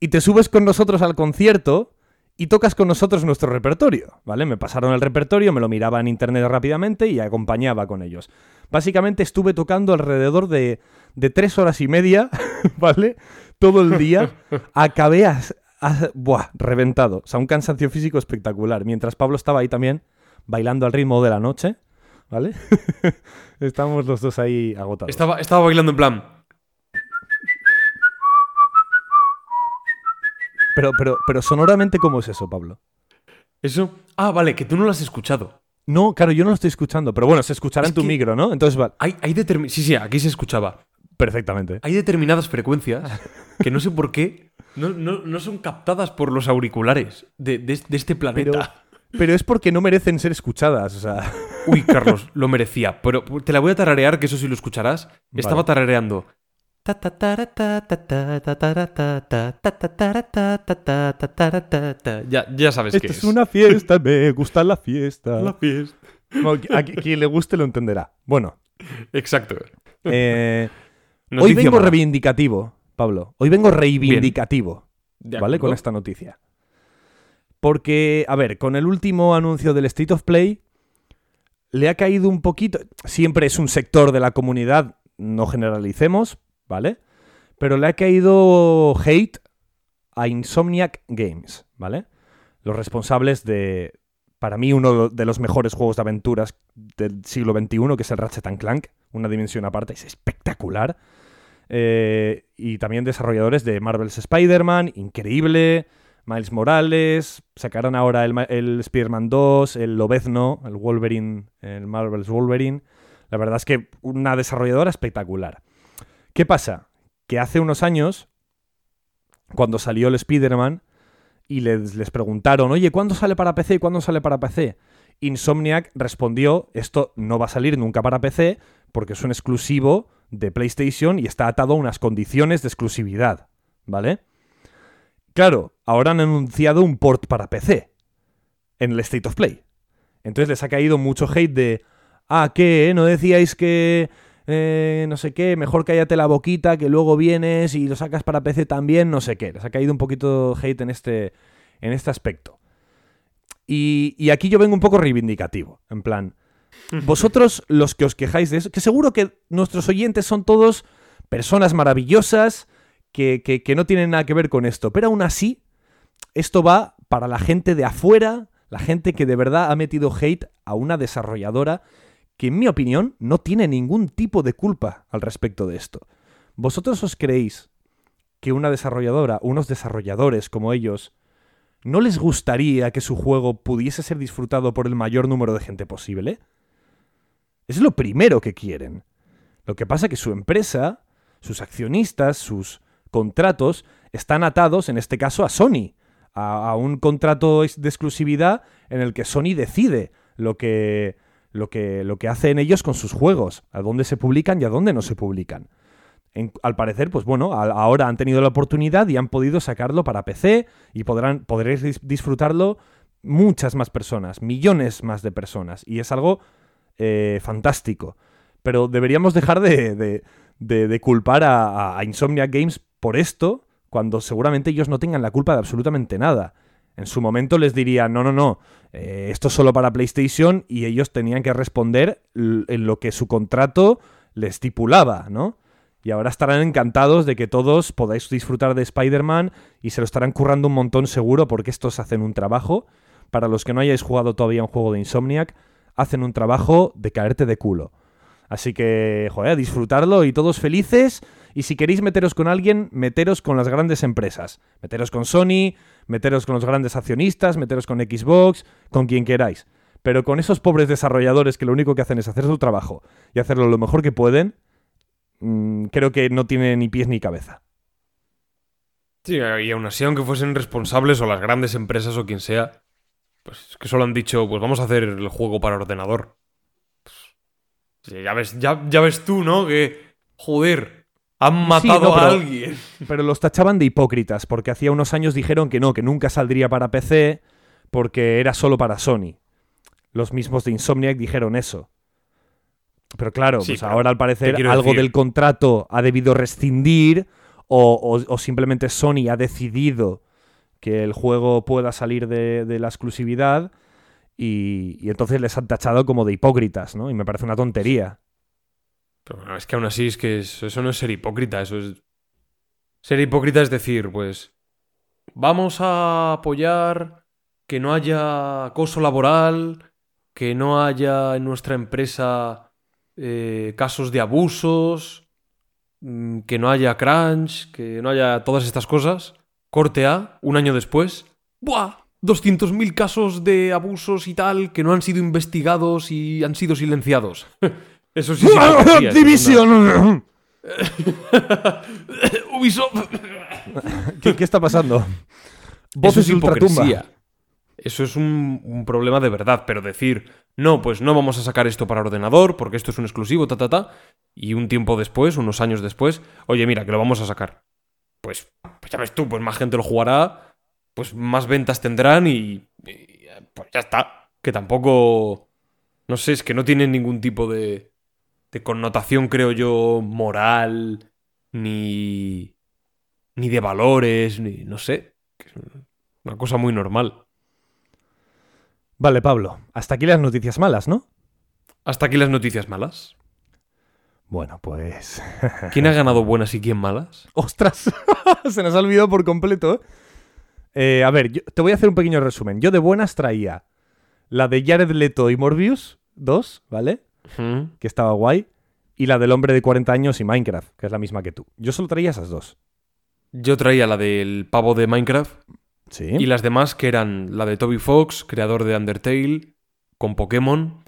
y te subes con nosotros al concierto y tocas con nosotros nuestro repertorio, ¿vale? Me pasaron el repertorio, me lo miraba en internet rápidamente y acompañaba con ellos. Básicamente estuve tocando alrededor de, de tres horas y media, ¿vale? Todo el día. Acabé a, a- buah, reventado. O sea, un cansancio físico espectacular. Mientras Pablo estaba ahí también, bailando al ritmo de la noche, ¿vale? Estamos los dos ahí agotados. Estaba, estaba bailando en plan. Pero, pero, pero sonoramente, ¿cómo es eso, Pablo? ¿Eso? Ah, vale, que tú no lo has escuchado. No, claro, yo no lo estoy escuchando, pero bueno, se escuchará Es en tu micro, ¿no? Entonces, va, Hay, hay determi- Sí, sí, aquí se escuchaba. perfectamente. Hay determinadas frecuencias que no sé por qué no, no- no son captadas por los auriculares de, de- de este planeta. pero es porque no merecen ser escuchadas, o sea... Uy, Carlos, lo merecía. Pero te la voy a tararear, que eso sí lo escucharás. Estaba Vale. tarareando. Ya, ya sabes Esto qué es es. una fiesta, me gusta la fiesta. La fiesta. Bueno, a qui- quien le guste lo entenderá. Bueno, Exacto. eh, hoy vengo reivindicativo, Pablo. Hoy vengo reivindicativo, ¿vale? Con esta noticia. Porque, a ver, con el último anuncio del State of Play, le ha caído un poquito. Siempre es un sector de la comunidad, no generalicemos, ¿vale? Pero le ha caído hate a Insomniac Games, ¿vale? Los responsables de, para mí, uno de los mejores juegos de aventuras del siglo XXI, que es el Ratchet Clank, una dimensión aparte, es espectacular. Eh, y también desarrolladores de Marvel's Spider-Man, increíble. Miles Morales, sacaron ahora el, el Spider-Man 2, el Lobezno, el Wolverine, el Marvel's Wolverine. La verdad es que una desarrolladora espectacular. ¿Qué pasa? Que hace unos años, cuando salió el Spider-Man, y les, les preguntaron, oye, ¿cuándo sale para PC? ¿Cuándo sale para PC? Insomniac respondió, esto no va a salir nunca para PC porque es un exclusivo de PlayStation y está atado a unas condiciones de exclusividad, ¿vale? Claro, ahora han anunciado un port para PC en el State of Play. Entonces les ha caído mucho hate de, ah, ¿qué? ¿No decíais que eh, no sé qué, mejor cállate la boquita, que luego vienes y lo sacas para PC también, no sé qué. Les ha caído un poquito hate en este, en este aspecto. Y, y aquí yo vengo un poco reivindicativo, en plan, vosotros los que os quejáis de eso, que seguro que nuestros oyentes son todos personas maravillosas que, que- no tienen nada que ver con esto, pero aún así, esto va para la gente de afuera, la gente que de verdad ha metido hate a una desarrolladora que en mi opinión no tiene ningún tipo de culpa al respecto de esto. ¿Vosotros os creéis que una desarrolladora, unos desarrolladores como ellos, no les gustaría que su juego pudiese ser disfrutado por el mayor número de gente posible? Es lo primero que quieren. Lo que pasa es que su empresa, sus accionistas, sus contratos están atados, en este caso, a Sony, a, un contrato de exclusividad en el que Sony decide lo que, lo que, lo que hacen ellos con sus juegos, a dónde se publican y a dónde no se publican. Al parecer, pues bueno, ahora han tenido la oportunidad y han podido sacarlo para PC y podrán, podréis dis- disfrutarlo muchas más personas, millones más de personas. Y es algo eh, fantástico. Pero deberíamos dejar de, de- culpar a, a- a Insomniac Games por esto, cuando seguramente ellos no tengan la culpa de absolutamente nada. En su momento les diría, no, no, no, eh, esto es solo para PlayStation y ellos tenían que responder en lo que su contrato le estipulaba, ¿no? Y ahora estarán encantados de que todos podáis disfrutar de Spider-Man y se lo estarán currando un montón seguro porque estos hacen un trabajo. Para los que no hayáis jugado todavía un juego de Insomniac, hacen un trabajo de caerte de culo. Así que, joder, disfrutarlo y todos felices. Y si queréis meteros con alguien, meteros con las grandes empresas. Meteros con Sony, meteros con los grandes accionistas, meteros con Xbox, con quien queráis. Pero con esos pobres desarrolladores que lo único que hacen es hacer su trabajo y hacerlo lo mejor que pueden, mm, creo que no tiene ni pies ni cabeza. Sí, y aún así, aunque fuesen responsables o las grandes empresas o quien sea, pues es que solo han dicho, pues vamos a hacer el juego para ordenador. Sí, ya, ves, ya, ya ves tú, ¿no? Que, joder, han matado no, a pero- alguien. Pero los tachaban de hipócritas, porque hacía unos años dijeron que no, que nunca saldría para PC, porque era solo para Sony. Los mismos de Insomniac dijeron eso. Pero claro, Sí, pues pero ahora al parecer algo decir- del contrato ha debido rescindir o, o- o simplemente Sony ha decidido que el juego pueda salir de, de la exclusividad y, entonces les han tachado como de hipócritas, ¿no? Y me parece una tontería. Pero es que aún así es que eso, eso no es ser hipócrita, eso es... Ser hipócrita es decir, pues... Vamos a apoyar que no haya acoso laboral, que no haya en nuestra empresa eh, casos de abusos, mm, que no haya crunch, que no haya todas estas cosas. Corte A, un año después. ¡Buah! 200.000 casos de abusos y tal que no han sido investigados y han sido silenciados. Eso sí es. Ubisoft. ¿Qué, qué está pasando? Eso es. Eso es un, un problema de verdad, pero decir, no, pues no vamos a sacar esto para ordenador porque esto es un exclusivo, ta, ta, ta, y un tiempo después, unos años después, oye, mira, que lo vamos a sacar. Pues, pues ya ves tú, pues más gente lo jugará, pues más ventas tendrán y, y, pues ya está. Que tampoco, no sé, es que no tienen ningún tipo de, de connotación, creo yo, moral, ni, ni de valores, ni, no sé. que es Una cosa muy normal. Vale, Pablo, hasta aquí las noticias malas, ¿no? Hasta aquí las noticias malas. Bueno, pues... ¿Quién ha ganado buenas y quién malas? ¡Ostras! Se nos ha olvidado por completo. ¿eh? Eh, a ver, yo- te voy a hacer un pequeño resumen. Yo de buenas traía la de Jared Leto y Morbius 2, ¿vale? Que estaba guay. Y la del hombre de 40 años y Minecraft, que es la misma que tú. Yo solo traía esas dos. Yo traía la del pavo de Minecraft Sí. y las demás que eran la de Toby Fox, creador de Undertale, con Pokémon,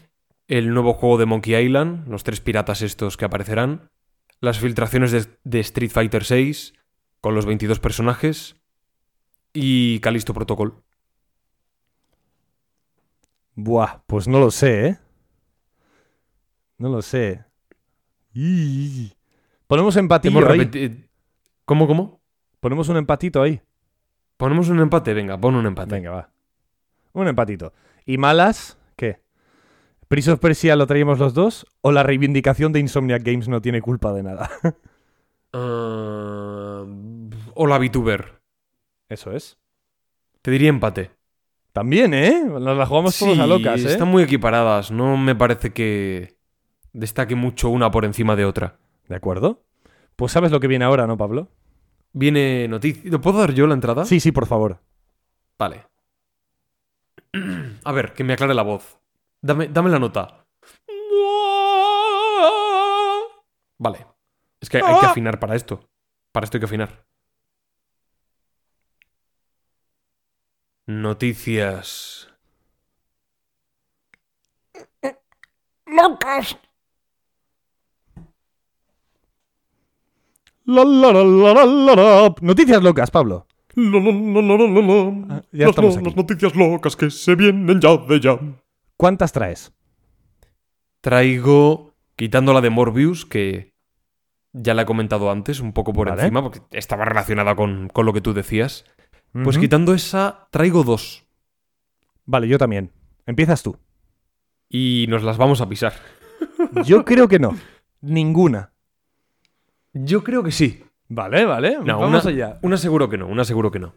el nuevo juego de Monkey Island, los tres piratas estos que aparecerán, las filtraciones de, de Street Fighter VI con los 22 personajes y Callisto Protocol. Buah, pues no lo sé, ¿eh? No lo sé. Y- Ponemos empatillo ahí. ¿Cómo, cómo? Ponemos un empatito ahí. Ponemos un empate, venga, pon un empate. Venga, va. Un empatito. ¿Y malas? ¿Qué? ¿Prince of Persia lo traíamos los dos? ¿O la reivindicación de Insomniac Games no tiene culpa de nada? Ah, hola, VTuber. Eso es. Te diría empate. También, ¿eh? Nos la jugamos todos a locas, ¿eh? Están muy equiparadas. No me parece que destaque mucho una por encima de otra. ¿De acuerdo? Pues sabes lo que viene ahora, ¿no, Pablo? Viene noticia. ¿Lo puedo dar yo la entrada? Sí, sí, por favor. Vale. A ver, que me aclare la voz. Dame, dame la nota. Vale. Es que hay que afinar para esto. Para esto hay que afinar. Noticias. La, la, la, la, la, la, la. Noticias locas, Pablo. Lo, lo, lo, lo, lo, lo, lo. Ah, ya Las estamos aquí. Las noticias locas que se vienen ya de ya. ¿Cuántas traes? Traigo, quitando la de Morbius, que ya la he comentado antes, un poco por Vale. encima, porque estaba relacionada con, con lo que tú decías. Pues quitando esa, traigo dos. Vale, yo también. Empiezas tú. Y nos las vamos a pisar. Yo creo que no. Ninguna. Yo creo que sí. Vale, vale. No, Vamos una, allá. Una seguro que no, una seguro que no.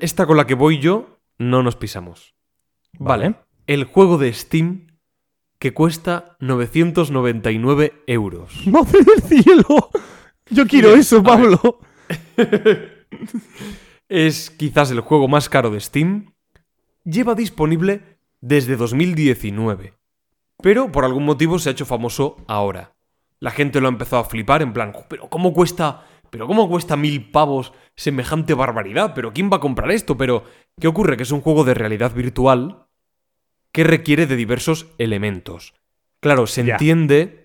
Esta con la que voy yo, no nos pisamos. Vale. Vale. El juego de Steam que cuesta 999 euros. ¡Madre del cielo! Yo quiero eso. Pablo. Es quizás el juego más caro de Steam. Lleva disponible desde 2019. pero por algún motivo se ha hecho famoso ahora. La gente lo ha empezado a flipar en plan, pero ¿cómo cuesta? ¿Pero cómo cuesta mil pavos semejante barbaridad? ¿Pero quién va a comprar esto? Pero, ¿qué ocurre? Que es un juego de realidad virtual que requiere de diversos elementos. Claro, se entiende,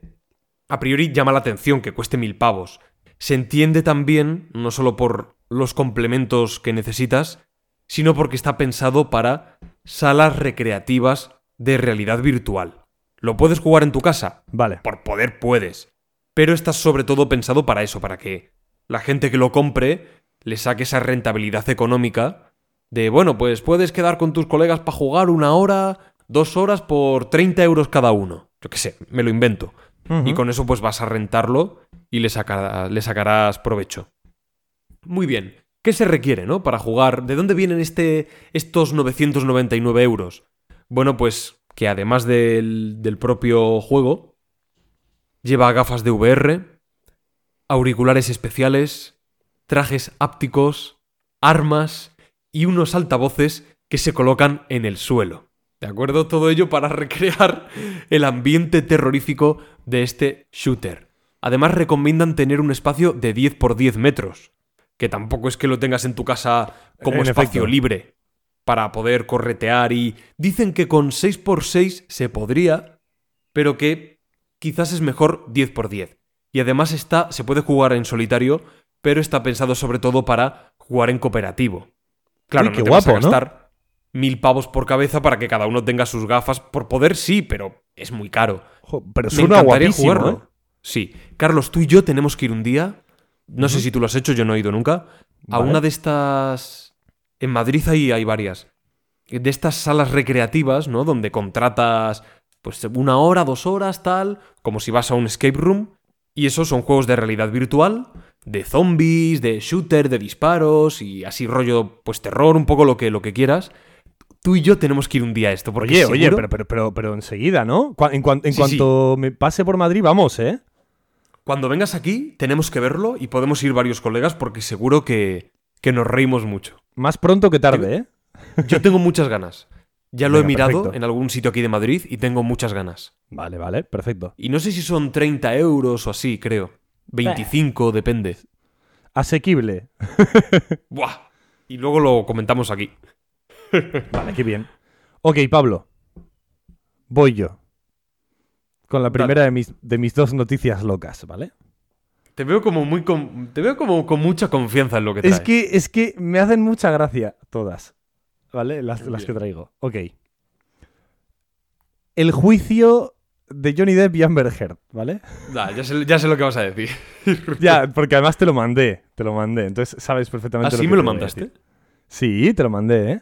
a priori llama la atención que cueste mil pavos. Se entiende también, no solo por los complementos que necesitas, sino porque está pensado para salas recreativas de realidad virtual. ¿Lo puedes jugar en tu casa? Vale. Por poder puedes. Pero está sobre todo pensado para eso, para que la gente que lo compre le saque esa rentabilidad económica de, bueno, pues puedes quedar con tus colegas para jugar una hora, dos horas por 30 euros cada uno. Yo qué sé, me lo invento. Y con eso pues vas a rentarlo y le, saca- le sacarás provecho. Muy bien. ¿Qué se requiere, no? Para jugar. ¿De dónde vienen este, estos 999 euros? Bueno, pues que además del, propio juego, lleva gafas de VR, auriculares especiales, trajes ápticos, armas y unos altavoces que se colocan en el suelo. ¿De acuerdo? Todo ello para recrear el ambiente terrorífico de este shooter. Además recomiendan tener un espacio de 10 por 10 metros, que tampoco es que lo tengas en tu casa como En espacio efecto. libre para poder corretear y dicen que con 6 por 6 se podría, pero que quizás es mejor 10 por 10. Y además está se puede jugar en solitario, pero está pensado sobre todo para jugar en cooperativo. Claro, Uy, no qué te vas a guapo, ¿no? gastar mil pavos por cabeza para que cada uno tenga sus gafas. Por poder sí, pero es muy caro. Jo, pero Me suena encantaría guapísimo, jugarlo. ¿eh? Sí. Carlos, tú y yo tenemos que ir un día. No sé si tú lo has hecho, yo no he ido nunca. A una de estas. En Madrid hay, hay varias. De estas salas recreativas, ¿no? Donde contratas. Pues una hora, dos horas, tal. Como si vas a un escape room. Y esos son juegos de realidad virtual. De zombies, de shooter, de disparos. Y así rollo, pues terror, un poco lo que, lo que quieras. Tú y yo tenemos que ir un día a esto. Porque Oye, oye, pero, pero, pero, pero enseguida, ¿no? En, cuan- en Sí, cuanto me pase por Madrid, vamos, ¿eh? Cuando vengas aquí, tenemos que verlo y podemos ir varios colegas porque seguro que, que nos reímos mucho. Más pronto que tarde, ¿eh? Yo tengo muchas ganas. Ya lo he mirado perfecto. en algún sitio aquí de Madrid y tengo muchas ganas. Vale, vale, perfecto. Y no sé si son 30 euros o así, creo. 25, depende. Asequible. Buah. Y luego lo comentamos aquí. Vale, qué bien. Ok, Pablo. Voy yo. Con la primera de mis, de mis dos noticias locas, ¿vale? Te veo como muy con, te veo como con mucha confianza en lo que traes. Es que, es que me hacen mucha gracia todas. ¿Vale? Las, que traigo. Ok. El juicio de Johnny Depp y Amber Heard, ¿vale? Nah, ya, sé, ya sé lo que vas a decir. Ya, porque además te lo mandé. Te lo mandé. Entonces sabes perfectamente ¿Así lo que ¿Ah, me lo mandaste? decir. Sí, te lo mandé, ¿eh?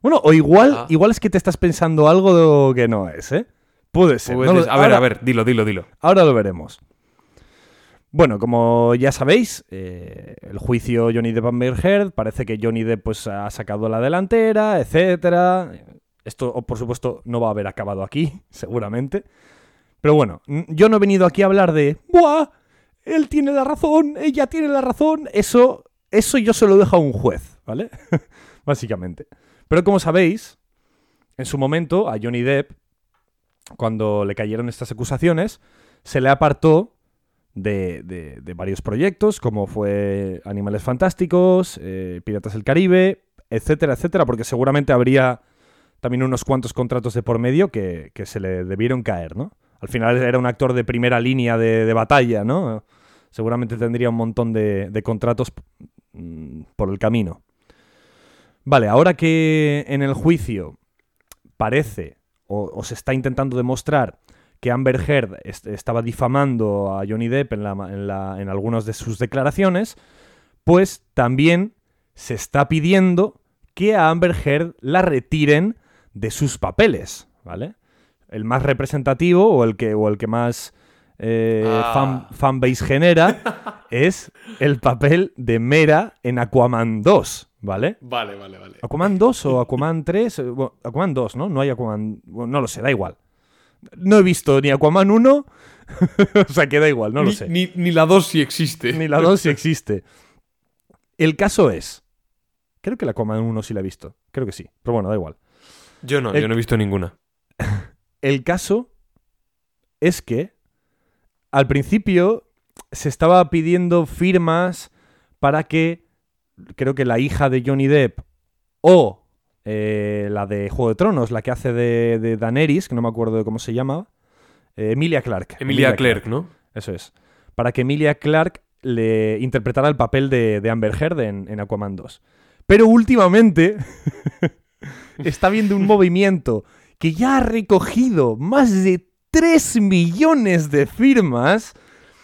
Bueno, o igual, Ah. igual es que te estás pensando algo que no es, ¿eh? Puede ser. no lo- a ver, ahora- a ver, dilo, dilo, dilo. Ahora lo veremos. Bueno, como ya sabéis, eh, el juicio Johnny Depp Amber Heard parece que Johnny Depp pues, ha sacado la delantera, etcétera. Esto, por supuesto, no va a haber acabado aquí, seguramente. Pero bueno, yo no he venido aquí a hablar de ¡Buah! Él tiene la razón, ella tiene la razón. Eso, eso yo se lo dejo a un juez, ¿vale? Básicamente. Pero como sabéis, en su momento a Johnny Depp, cuando le cayeron estas acusaciones, se le apartó de, de- varios proyectos, como fue Animales Fantásticos, eh, Piratas del Caribe, etcétera, etcétera, porque seguramente habría también unos cuantos contratos de por medio que, que se le debieron caer, ¿no? Al final era un actor de primera línea de, de batalla, ¿no? Seguramente tendría un montón de, de contratos mm, por el camino. Vale, ahora que en el juicio parece o, o se está intentando demostrar que Amber Heard est- estaba difamando a Johnny Depp en, la, en, la- en algunas de sus declaraciones, pues también se está pidiendo que a Amber Heard la retiren de sus papeles, ¿vale? El más representativo o el que, o el que más eh, Ah. fan, fanbase genera es el papel de Mera en Aquaman 2, ¿vale? Vale, vale, vale. ¿Aquaman 2 o Aquaman 3? Eh, bueno, Aquaman 2, ¿no? No hay Aquaman... bueno, no lo sé, da igual. No he visto ni Aquaman 1, o sea que da igual, no lo ni, sé. Ni, ni la 2 sí existe. Ni la 2 si existe. El caso es... Creo que la Aquaman 1 sí la he visto. Creo que sí. Pero bueno, da igual. Yo no, El- yo no he visto ninguna. el caso es que al principio se estaba pidiendo firmas para que creo que la hija de Johnny Depp o eh, la de Juego de Tronos, la que hace de, de Daenerys, que no me acuerdo de cómo se llama, eh, Emilia Clarke. Emilia Clarke, ¿no? Eso es. Para que Emilia Clarke le interpretara el papel de, de Amber Heard en, en Aquaman 2. Pero últimamente está habiendo un movimiento que ya ha recogido más de 3 millones de firmas.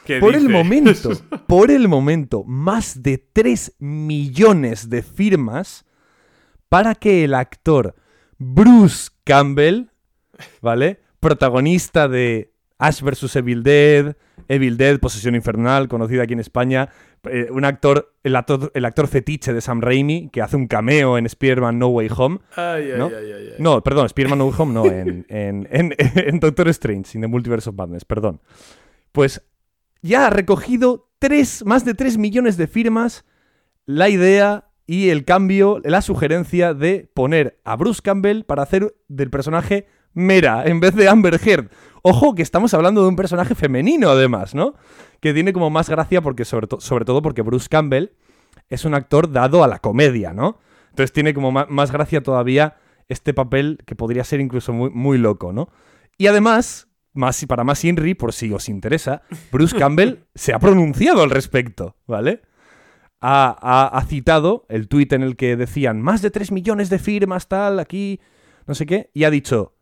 ¿Qué Por el momento, por el momento, más de 3 millones de firmas para que el actor Bruce Campbell, ¿vale? Protagonista de Ash vs. Evil Dead, Evil Dead, Posesión Infernal, conocido aquí en España, eh, un actor el, actor, el actor fetiche de Sam Raimi, que hace un cameo en Spider-Man No Way Home. Ay, ¿No? ay, ay, ay. No, perdón, Spider-Man No Way Home no, en, en, en- en Doctor Strange, in the Multiverse of Madness, perdón. Pues ya ha recogido tres, más de 3 millones de firmas la idea y el cambio, la sugerencia de poner a Bruce Campbell para hacer del personaje Mera en vez de Amber Heard. Ojo que estamos hablando de un personaje femenino además, ¿no? Que tiene como más gracia porque sobre, sobre todo porque Bruce Campbell es un actor dado a la comedia, ¿no? Entonces tiene como más, gracia todavía este papel que podría ser incluso muy, muy loco, ¿no? Y además, más, para más Inri, por si os interesa, Bruce Campbell se ha pronunciado al respecto, ¿vale? Ha, ha- ha citado el tuit en el que decían más de 3 millones de firmas, tal, aquí, no sé qué, y ha dicho,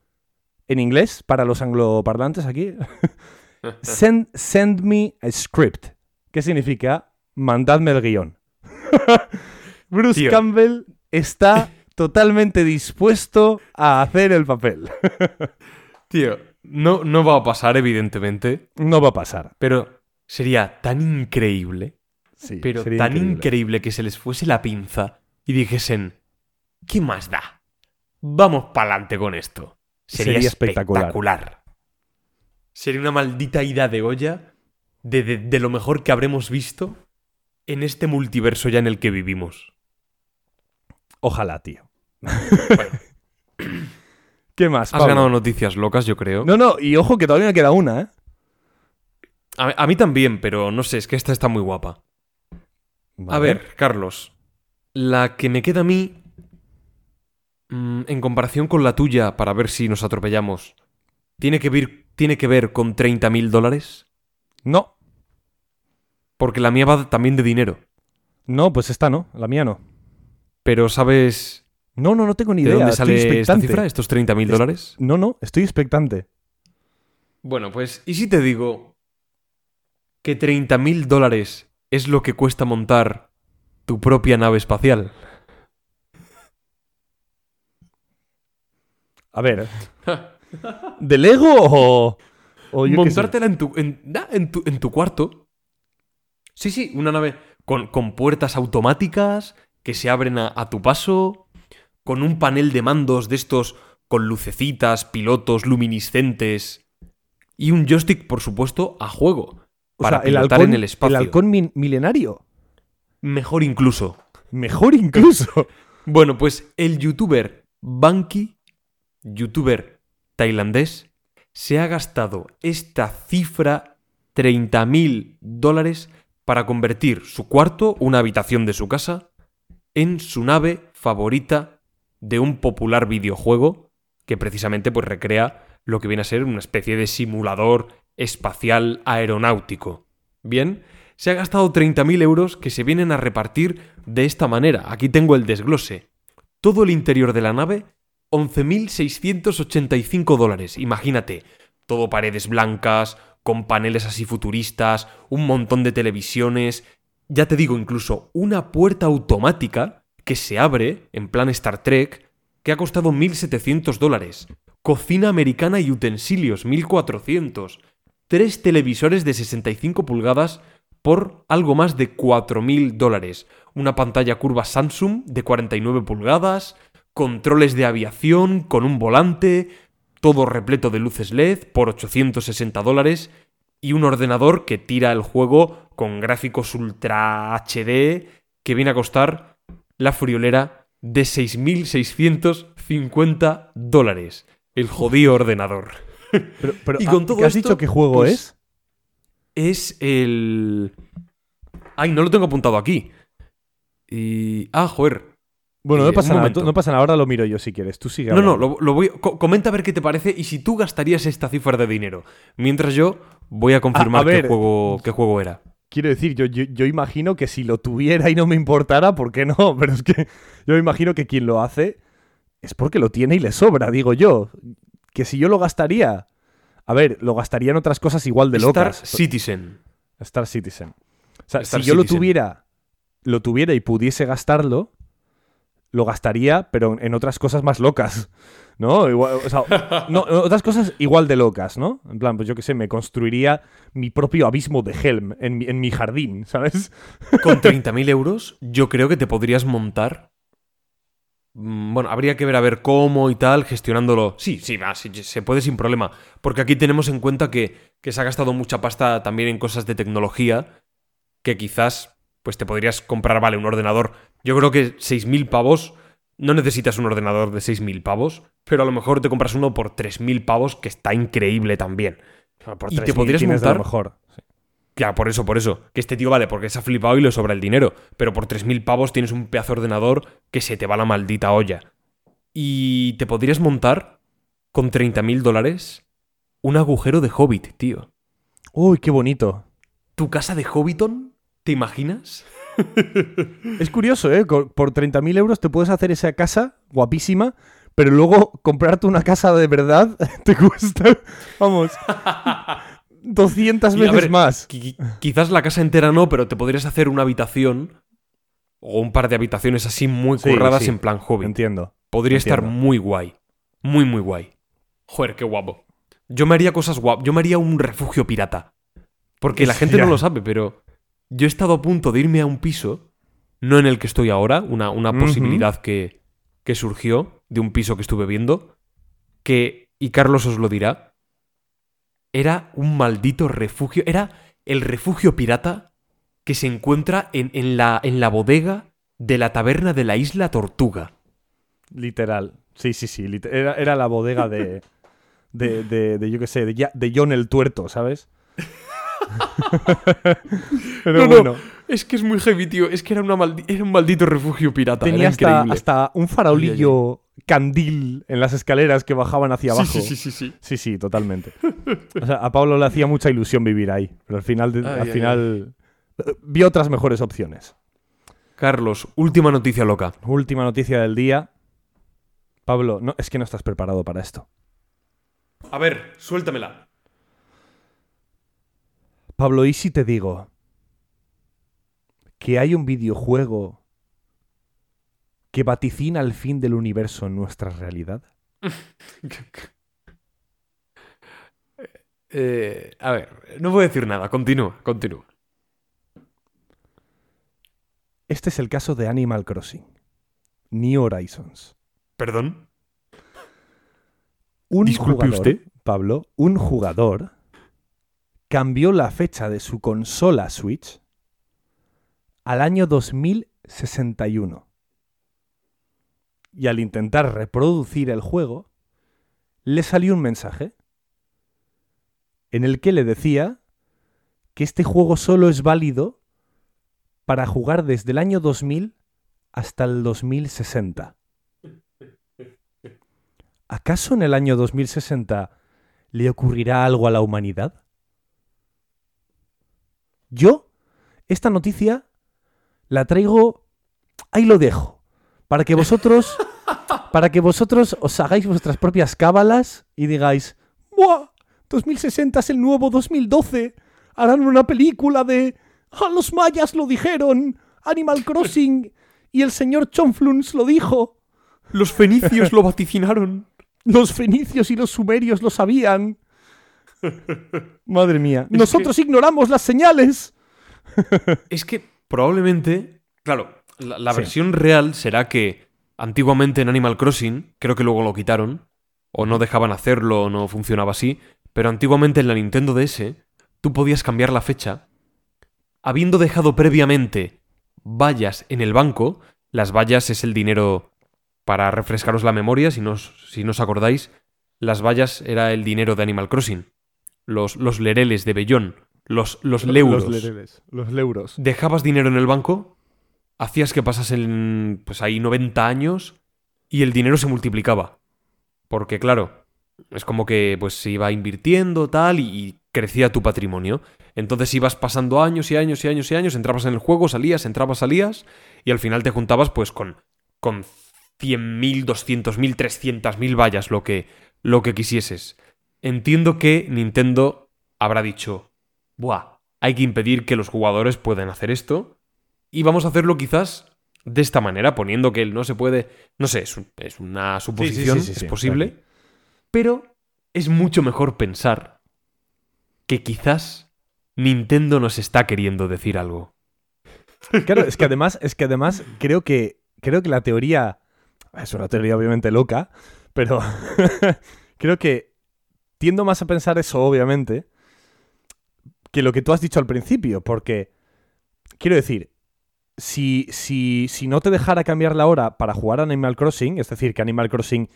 en inglés, para los angloparlantes aquí, send, send me a script, que significa mandadme el guion. Bruce Tío. Campbell está totalmente dispuesto a hacer el papel. Tío, no, no va a pasar, evidentemente, No va a pasar. pero sería tan increíble, Sí, pero sería tan increíble. increíble. que se les fuese la pinza y dijesen, ¿qué más da? Vamos pa'lante con esto. Sería, Sería espectacular. espectacular. Sería una maldita ida de olla de, de- de lo mejor que habremos visto en este multiverso ya en el que vivimos. Ojalá, tío. Bueno, ¿Qué más? has ganado noticias locas, yo creo. No, no, y ojo que todavía me queda una, ¿eh? A, a mí también, pero no sé, es que esta está muy guapa. A ver, Carlos, la que me queda a mí, mm, en comparación con la tuya, para ver si nos atropellamos, ¿tiene que ver, tiene que ver con 30.000 dólares? No, Porque la mía va también de dinero. no, pues esta no, la mía no. Pero ¿sabes No, no, no tengo ni de idea. dónde estoy sale esta cifra, estos 30.000 Es- dólares? No, no, estoy expectante. Bueno, pues, ¿y si te digo que 30.000 dólares es lo que cuesta montar tu propia nave espacial? A ver. ¿De Lego o.? yo? Montártela en tu, en, tu, en tu cuarto. Sí, sí, una nave con, con puertas automáticas que se abren a, a tu paso, con un panel de mandos de estos con lucecitas, pilotos luminiscentes y un joystick, por supuesto, a juego O para sea, el pilotar halcón, en el espacio. El halcón milenario. Mejor incluso. Mejor incluso. Bueno, pues el youtuber Banky, youtuber tailandés, se ha gastado esta cifra 30.000 dólares para convertir su cuarto, una habitación de su casa, en su nave favorita de un popular videojuego que precisamente pues recrea lo que viene a ser una especie de simulador espacial aeronáutico. Bien, se ha gastado 30.000 euros que se vienen a repartir de esta manera. Aquí tengo el desglose. Todo el interior de la nave, 11.685 dólares. Imagínate, todo paredes blancas, con paneles así futuristas, un montón de televisiones. Ya te digo, incluso una puerta automática que se abre, en plan Star Trek, que ha costado 1.700 dólares. Cocina americana y utensilios, 1.400. Tres televisores de 65 pulgadas por algo más de 4.000 dólares. Una pantalla curva Samsung de 49 pulgadas, controles de aviación con un volante, todo repleto de luces LED por 860 dólares y un ordenador que tira el juego con gráficos ultra HD que viene a costar la friolera de 6.650 dólares. El jodido ordenador. Pero, pero, Y ah, con todo ¿qué has esto, dicho qué juego pues, es? Es el... Ay, no lo tengo apuntado aquí. Y... Ah, joder. Bueno, eh, no un pasa nada, no pasa nada, ahora lo miro yo si quieres. Tú sigue No, no, lo, lo voy... co- comenta a ver qué te parece y si tú gastarías esta cifra de dinero. Mientras yo voy a confirmar a ver. qué, juego, qué juego era. Quiero decir, yo, yo, yo imagino que si lo tuviera y no me importara, ¿por qué no? Pero es que yo imagino que quien lo hace es porque lo tiene y le sobra, digo yo. Que si yo lo gastaría. A ver, lo gastaría en otras cosas igual de Star locas. Citizen. Star Citizen. O sea, Star si yo lo tuviera, lo tuviera y pudiese gastarlo, lo gastaría, pero en otras cosas más locas. ¿No? Igual- o sea, no, otras cosas igual de locas, ¿no? En plan, pues yo qué sé, me construiría mi propio abismo de Helm en mi, en mi jardín, ¿sabes? Con 30.000 euros, yo creo que te podrías montar. Mm, Bueno, habría que ver a ver cómo y tal, gestionándolo. Sí, sí, va, se puede sin problema. Porque aquí tenemos en cuenta que, que se ha gastado mucha pasta también en cosas de tecnología. Que quizás, pues te podrías comprar, vale, un ordenador. Yo creo que 6.000 pavos. No necesitas un ordenador de 6.000 pavos. Pero a lo mejor te compras uno por 3.000 pavos, que está increíble también. Por Y te 3.000 podrías de lo montar- mejor. Sí. Claro, por eso, por eso. Que este tío vale, porque se ha flipado y le sobra el dinero. Pero por 3.000 pavos tienes un pedazo de ordenador que se te va la maldita olla. Y te podrías montar con 30.000 dólares un agujero de hobbit, tío. Uy, qué bonito. ¿Tu casa de hobbiton? ¿Te imaginas? Es curioso, ¿eh? Por 30.000 euros te puedes hacer esa casa guapísima, pero luego comprarte una casa de verdad te cuesta, vamos, 200 Y, a veces ver, más. Qui- Quizás la casa entera no, pero te podrías hacer una habitación o un par de habitaciones así muy curradas sí. en plan hobbit. Entiendo. Podría estar muy guay. Muy, muy guay. Joder, qué guapo. Yo me haría cosas guapas. Yo me haría un refugio pirata. Porque la gente Ya. no lo sabe, pero yo he estado a punto de irme a un piso, no en el que estoy ahora, una, una posibilidad que, que surgió de un piso que estuve viendo, que, y Carlos os lo dirá, era un maldito refugio, era el refugio pirata que se encuentra en, en la, en la bodega de la taberna de la isla Tortuga. Literal. Sí, sí, sí. Era, era la bodega de, de, de, de, yo qué sé, de, de John el Tuerto, ¿sabes? Pero No, no, Es que es muy heavy, tío. Es que era, una maldi- era un maldito refugio pirata. tenía hasta, un farolillo candil en las escaleras que bajaban hacia abajo. sí, sí, sí, sí. Sí, sí, totalmente. O sea, a Pablo le hacía mucha ilusión vivir ahí, pero al final, de- Ay, al ay, final eh, vio otras mejores opciones. Carlos, última noticia loca. Última noticia del día. Pablo, no, es que no estás preparado para esto. A ver, suéltamela. Pablo, ¿y si te digo que hay un videojuego que vaticina el fin del universo en nuestra realidad? Eh, a ver, no voy a decir nada. Continúa, continúa. Este es el caso de Animal Crossing. New Horizons. ¿Perdón? Un Disculpe jugador, usted. Pablo, un jugador cambió la fecha de su consola Switch al año 2061. Y al intentar reproducir el juego, le salió un mensaje en el que le decía que este juego solo es válido para jugar desde el año 2000 hasta el 2060. ¿Acaso en el año 2060 le ocurrirá algo a la humanidad? Yo, esta noticia la traigo, ahí lo dejo, para que vosotros, para que vosotros os hagáis vuestras propias cábalas y digáis, ¡Buah! 2060 es el nuevo 2012. Harán una película de, ¡Ah, los mayas lo dijeron! Animal Crossing y el señor Chonfluns lo dijo. Los fenicios lo vaticinaron. Los fenicios y los sumerios lo sabían. Madre mía. Es Nosotros ignoramos las señales. Es que probablemente, claro, la, la Sí. versión real será que antiguamente en Animal Crossing, creo que luego lo quitaron, o no dejaban hacerlo, o no funcionaba así, pero antiguamente en la Nintendo DS tú podías cambiar la fecha habiendo dejado previamente vallas en el banco. Las vallas es el dinero para refrescaros la memoria, si no si no os acordáis. las vallas era el dinero de Animal Crossing. Los, los lereles de Bellón, los, los leuros. Los lereles, los leuros. Dejabas dinero en el banco, hacías que pasasen pues ahí 90 años y el dinero se multiplicaba. Porque claro, es como que pues se iba invirtiendo tal y, y crecía tu patrimonio. Entonces ibas pasando años y años y años y años, entrabas en el juego, salías, entrabas, salías y al final te juntabas pues con, con 100.000, 200.000, 300.000 vallas, lo que, lo que quisieses. Entiendo que Nintendo habrá dicho, buah, hay que impedir que los jugadores puedan hacer esto y vamos a hacerlo quizás de esta manera, poniendo que él no se puede, no sé, es, un- es una suposición, sí, sí, es posible, pero es mucho mejor pensar que quizás Nintendo nos está queriendo decir algo. Claro, es que además, es que además creo que creo que la teoría es una teoría obviamente loca, pero creo que tiendo más a pensar eso, obviamente, que lo que tú has dicho al principio, porque quiero decir, si, si, si no te dejara cambiar la hora para jugar a Animal Crossing, es decir, que Animal Crossing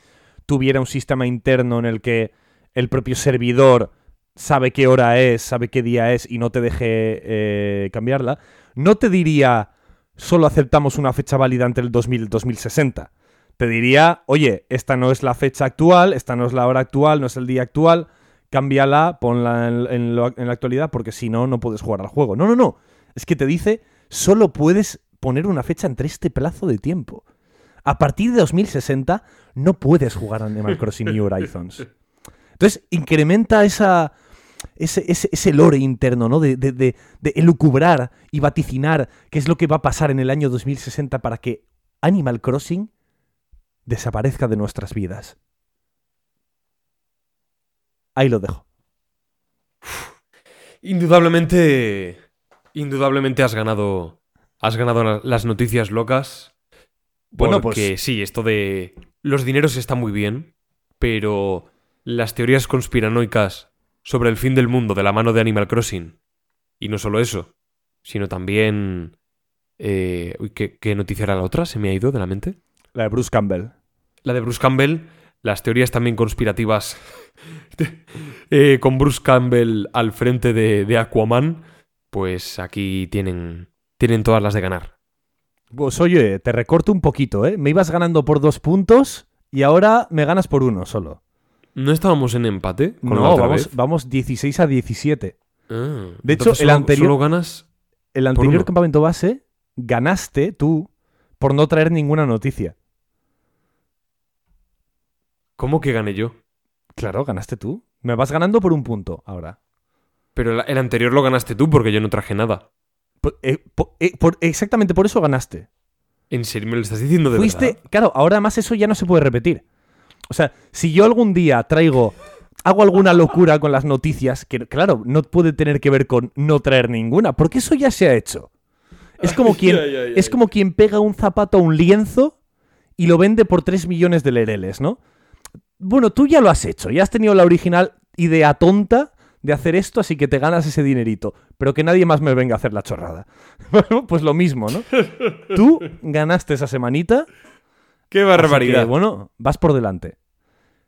tuviera un sistema interno en el que el propio servidor sabe qué hora es, sabe qué día es y no te deje eh, cambiarla, no te diría solo aceptamos una fecha válida entre el 2000 y el 2060. Te diría, oye, esta no es la fecha actual, esta no es la hora actual, no es el día actual, cámbiala, ponla en, la actualidad porque si no, no puedes jugar al juego. No, no, no. Es que te dice, solo puedes poner una fecha entre este plazo de tiempo. A partir de 2060 no puedes jugar Animal Crossing New Horizons. Entonces, incrementa ese, ese, ese lore interno, ¿no? De, de, de, de elucubrar y vaticinar qué es lo que va a pasar en el año 2060 para que Animal Crossing desaparezca de nuestras vidas. Ahí lo dejo. Indudablemente. Indudablemente has ganado. Has ganado la- las noticias locas. Bueno, porque pues- sí, esto de. Los dineros está muy bien. Pero las teorías conspiranoicas sobre el fin del mundo de la mano de Animal Crossing. Y no solo eso. Sino también. eh, ¿qué, ¿Qué noticia era la otra? ¿Se me ha ido de la mente? La de Bruce Campbell. La de Bruce Campbell, las teorías también conspirativas eh, con Bruce Campbell al frente de, de Aquaman, pues aquí tienen, tienen todas las de ganar. Pues oye, te recorto un poquito, ¿eh? Me ibas ganando por dos puntos y ahora me ganas por uno solo. ¿No estábamos en empate? Con No, vamos, vez? vamos 16 a 17. Ah, De hecho, el anterior- Solo ganas... El anterior campamento base ganaste tú por no traer ninguna noticia. ¿Cómo que gané yo? Claro, ganaste tú. Me vas ganando por un punto ahora. Pero el, el anterior lo ganaste tú porque yo no traje nada. Eh, eh, por- exactamente por eso ganaste. ¿En serio me lo estás diciendo de Fuiste, verdad? claro, ahora más eso ya no se puede repetir. O sea, si yo algún día traigo, hago alguna locura con las noticias, que claro, no puede tener que ver con no traer ninguna, porque eso ya se ha hecho. Es como quien, es como quien pega un zapato a un lienzo y lo vende por 3 millones de lereles, ¿no? Bueno, tú ya lo has hecho, ya has tenido la original idea tonta de hacer esto, así que te ganas ese dinerito, pero que nadie más me venga a hacer la chorrada. Bueno, pues lo mismo, ¿no? Tú ganaste esa semanita, ¡Qué barbaridad! que, bueno, vas por delante.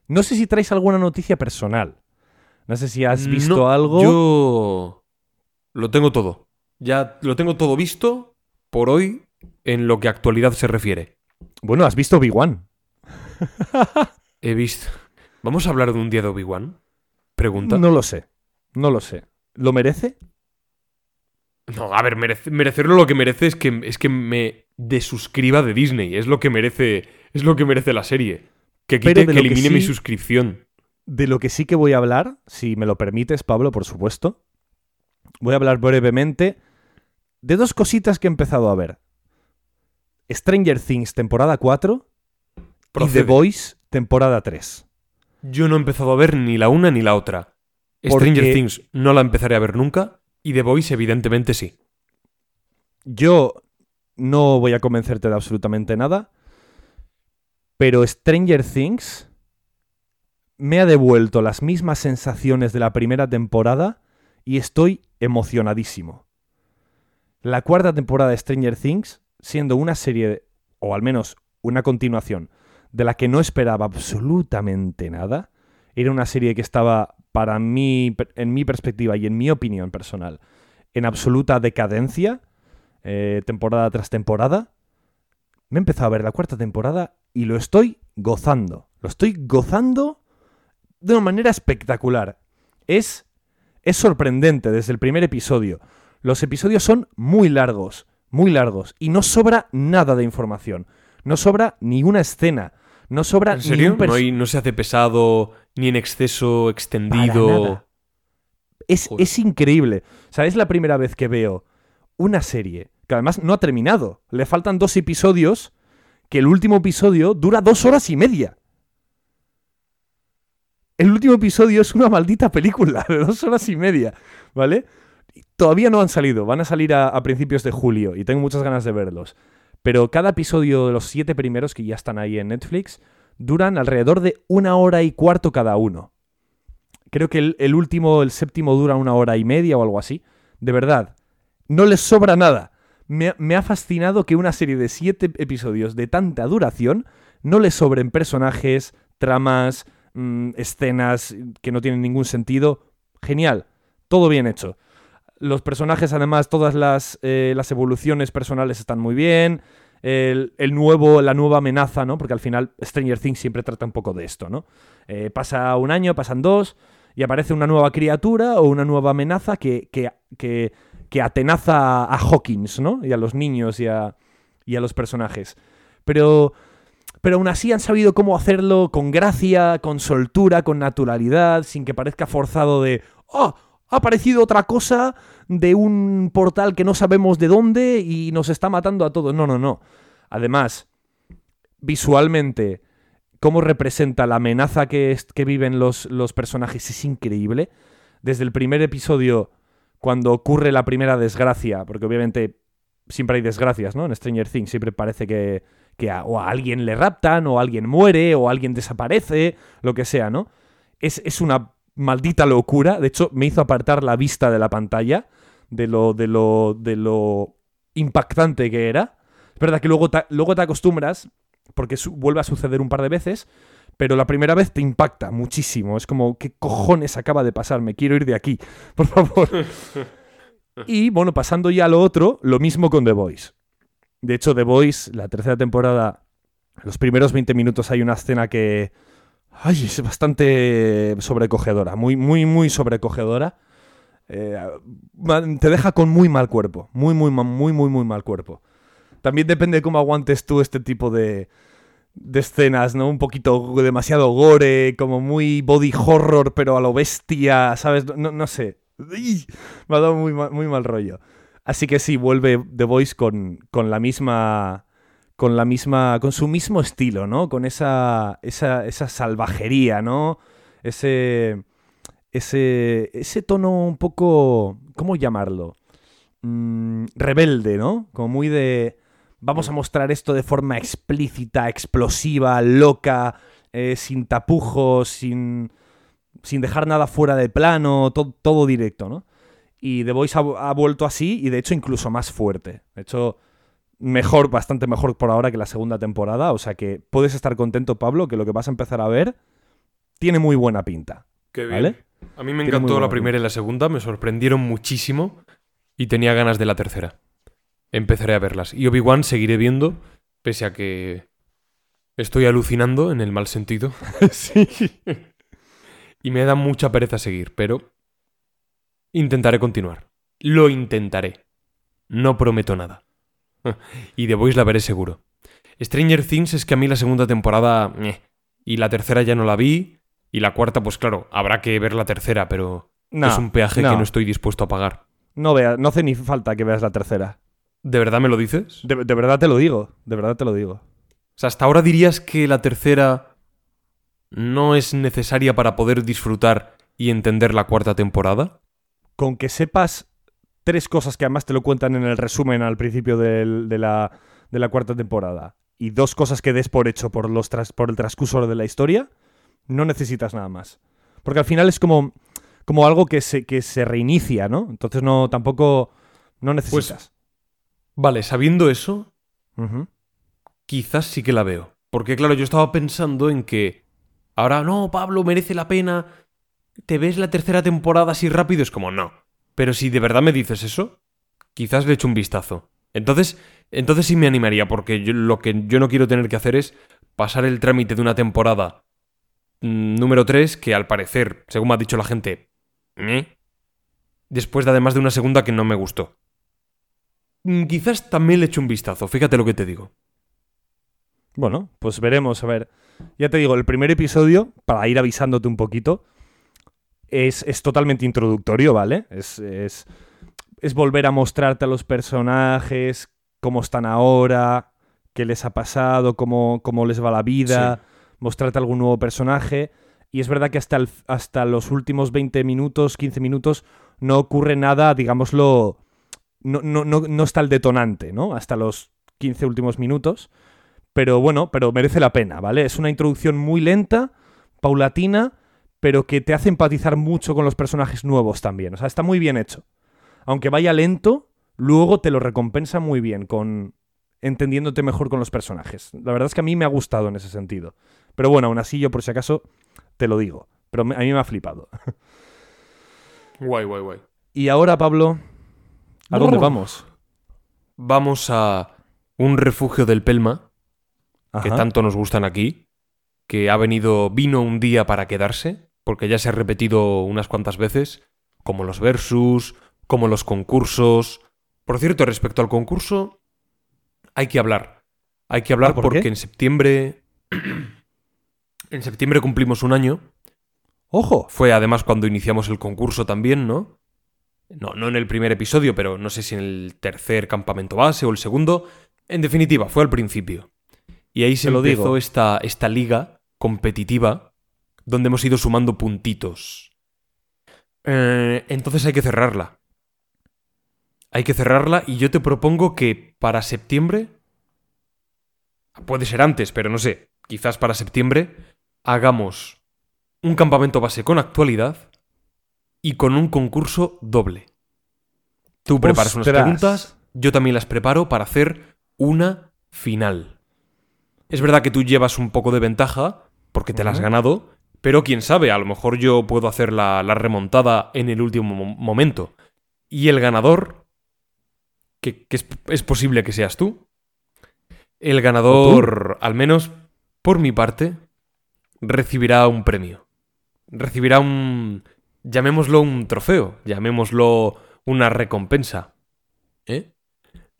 No sé si traes alguna noticia personal. No sé si has visto No, algo. Yo lo tengo todo. Ya lo tengo todo visto por hoy en lo que a actualidad se refiere. Bueno, has visto Big One. He visto. ¿Vamos a hablar de un día de Obi-Wan? Pregunta. No lo sé. No lo sé. ¿Lo merece? No, a ver, merece- merecerlo lo que merece es que, es que me desuscriba de Disney. Es lo que merece. Es lo que merece la serie. Que quite, que elimine mi suscripción. De lo que sí que voy a hablar, si me lo permites, Pablo, por supuesto. Voy a hablar brevemente de dos cositas que he empezado a ver. Stranger Things, temporada 4. Y. The Voice, temporada 3. Yo no he empezado a ver ni la una ni la otra. Porque- Stranger Things no la empezaré a ver nunca. Y The Voice, evidentemente, sí. Yo no voy a convencerte de absolutamente nada, pero Stranger Things me ha devuelto las mismas sensaciones de la primera temporada y estoy emocionadísimo. La cuarta temporada de Stranger Things, siendo una serie, o al menos una continuación, de la que no esperaba absolutamente nada, Era una serie que estaba, para mí, en mi perspectiva y en mi opinión personal, en absoluta decadencia, eh, temporada tras temporada. Me he empezado a ver la cuarta temporada y lo estoy gozando. Lo estoy gozando de una manera espectacular. Es, es sorprendente desde el primer episodio. Los episodios son muy largos, muy largos, y no sobra nada de información. No sobra ni una escena. No sobra ¿En ni un ¿No, hay- no se hace pesado ni en exceso extendido. Es, es increíble. O sea, es la primera vez que veo una serie que además no ha terminado. Le faltan dos episodios, que el último episodio dura dos horas y media. El último episodio es una maldita película de dos horas y media, ¿vale? Todavía no han salido, van a salir a, a principios de julio y tengo muchas ganas de verlos. Pero cada episodio de los siete primeros que ya están ahí en Netflix duran alrededor de una hora y cuarto cada uno. Creo que el, último, el séptimo, dura una hora y media o algo así. De verdad, no les sobra nada. Me, ha- me ha fascinado que una serie de siete episodios de tanta duración no les sobren personajes, tramas, mm, escenas que no tienen ningún sentido. Genial, todo bien hecho. Los personajes, además, todas las, eh, las evoluciones personales están muy bien. El, nuevo, la nueva amenaza, ¿no? Porque al final Stranger Things siempre trata un poco de esto, ¿no? Eh, pasa un año, pasan dos, y aparece una nueva criatura o una nueva amenaza que, que, que, que atenaza a Hawkins, ¿no? Y a los niños y a, y a los personajes. Pero, pero aún así han sabido cómo hacerlo con gracia, con soltura, con naturalidad, sin que parezca forzado de, ¡oh! Ha aparecido otra cosa de un portal que no sabemos de dónde y nos está matando a todos. No, no, no. Además, visualmente, cómo representa la amenaza que, es- que viven los, los personajes es increíble. Desde el primer episodio, cuando ocurre la primera desgracia, porque obviamente siempre hay desgracias, ¿no? En Stranger Things siempre parece que, que a, o a alguien le raptan, o alguien muere, o alguien desaparece, lo que sea, ¿no? Es, es una maldita locura. De hecho, me hizo apartar la vista de la pantalla de lo, de lo, de lo impactante que era. Es verdad que luego te, luego te acostumbras, porque vuelve a suceder un par de veces, pero la primera vez te impacta muchísimo. Es como, ¿qué cojones acaba de pasar? Me quiero ir de aquí, por favor. y bueno, pasando ya a lo otro, lo mismo con The Voice. De hecho, The Voice, la tercera temporada, los primeros 20 minutos hay una escena que... Ay, es bastante sobrecogedora, muy, muy, muy sobrecogedora. Eh, te deja con muy mal cuerpo, muy, muy, muy, muy, muy mal cuerpo. También depende de cómo aguantes tú este tipo de, de escenas, ¿no? Un poquito demasiado gore, como muy body horror, pero a lo bestia, ¿sabes? No, no sé. Me ha dado muy, ma- muy mal rollo. Así que sí, vuelve The Voice con, con la misma. Con la misma. con su mismo estilo, ¿no? Con esa. esa, esa salvajería, ¿no? Ese. Ese. ese tono un poco. ¿Cómo llamarlo? Mm, rebelde, ¿no? Como muy de. Vamos a mostrar esto de forma explícita, explosiva, loca, eh, sin tapujos, sin, sin dejar nada fuera de plano, to- todo directo, ¿no? Y The Voice ha, ha vuelto así y de hecho incluso más fuerte. De hecho, mejor, bastante mejor por ahora que la segunda temporada. O sea que puedes estar contento, Pablo, que lo que vas a empezar a ver tiene muy buena pinta. Qué bien. ¿Vale? A mí me Tiene encantó la primera y la segunda, me sorprendieron muchísimo y tenía ganas de la tercera. Empezaré a verlas. Y Obi-Wan seguiré viendo, pese a que estoy alucinando en el mal sentido. sí. Y me da mucha pereza seguir, pero intentaré continuar. Lo intentaré. No prometo nada. Y The Voice la veré seguro. Stranger Things es que a mí la segunda temporada... ñe. Y la tercera ya no la vi. Y la cuarta, pues claro, habrá que ver la tercera, pero No, es un peaje no. que no estoy dispuesto a pagar. No, vea, no hace ni falta que veas la tercera. ¿De verdad me lo dices? De, de verdad te lo digo, de verdad te lo digo. O sea, hasta ahora dirías que la tercera no es necesaria para poder disfrutar y entender la cuarta temporada. Con que sepas tres cosas que además te lo cuentan en el resumen al principio del- de, la, de la cuarta temporada y dos cosas que des por hecho por, los tras- por el transcurso de la historia, no necesitas nada más. Porque al final es como, como algo que se, que se reinicia, ¿no? Entonces no, tampoco, no necesitas. Vale, sabiendo eso, quizás sí que la veo. Porque claro, yo estaba pensando en que Ahora, no, Pablo, merece la pena. ¿Te ves la tercera temporada así rápido? Es como, no. Pero si de verdad me dices eso, quizás le echo un vistazo. Entonces, entonces sí me animaría, porque lo que yo no quiero tener que hacer es pasar el trámite de una temporada mm, número 3, que al parecer, según me ha dicho la gente, después de además de una segunda que no me gustó. Mm, Quizás también le echo un vistazo, fíjate lo que te digo. Bueno, pues veremos, a ver. Ya te digo, el primer episodio, para ir avisándote un poquito, es, es totalmente introductorio, ¿vale? Es, es, es volver a mostrarte a los personajes, cómo están ahora, qué les ha pasado, cómo, cómo les va la vida, mostrarte algún nuevo personaje. Y es verdad que hasta, el- hasta los últimos 20 minutos, 15 minutos, no ocurre nada, digámoslo, no, no, no, no está el detonante, ¿no? Hasta los 15 últimos minutos. Pero bueno, pero merece la pena, ¿vale? Es una introducción muy lenta, paulatina, pero que te hace empatizar mucho con los personajes nuevos también. O sea, está muy bien hecho. Aunque vaya lento, luego te lo recompensa muy bien con entendiéndote mejor con los personajes. La verdad es que a mí me ha gustado en ese sentido. Pero bueno, aún así yo por si acaso te lo digo. Pero a mí me ha flipado. Guay, guay, guay. Y ahora, Pablo, ¿a dónde Brr. vamos? Vamos a un refugio del Pelma, que tanto nos gustan aquí, que ha venido, vino un día para quedarse, porque ya se ha repetido unas cuantas veces, como los versus, como los concursos. Por cierto, respecto al concurso, hay que hablar. Hay que hablar ¿por porque qué? en septiembre. en septiembre cumplimos un año. ¡Ojo! Fue además cuando iniciamos el concurso también, ¿no? No, no en el primer episodio, pero no sé si en el tercer campamento base o el segundo. En definitiva, fue al principio. Y ahí se lo empezó digo. esta, esta liga competitiva donde hemos ido sumando puntitos. Eh, entonces hay que cerrarla. Hay que cerrarla y yo te propongo que para septiembre, puede ser antes, pero no sé, quizás para septiembre, hagamos un campamento base con actualidad y con un concurso doble. Tú preparas unas preguntas, yo también las preparo para hacer una final. Es verdad que tú llevas un poco de ventaja porque te la has ganado, pero quién sabe, a lo mejor yo puedo hacer la, la remontada en el último mo- momento. Y el ganador, que, que es, es posible que seas tú, el ganador, al menos por mi parte, recibirá un premio. Recibirá un... llamémoslo un trofeo, llamémoslo una recompensa. ¿Eh?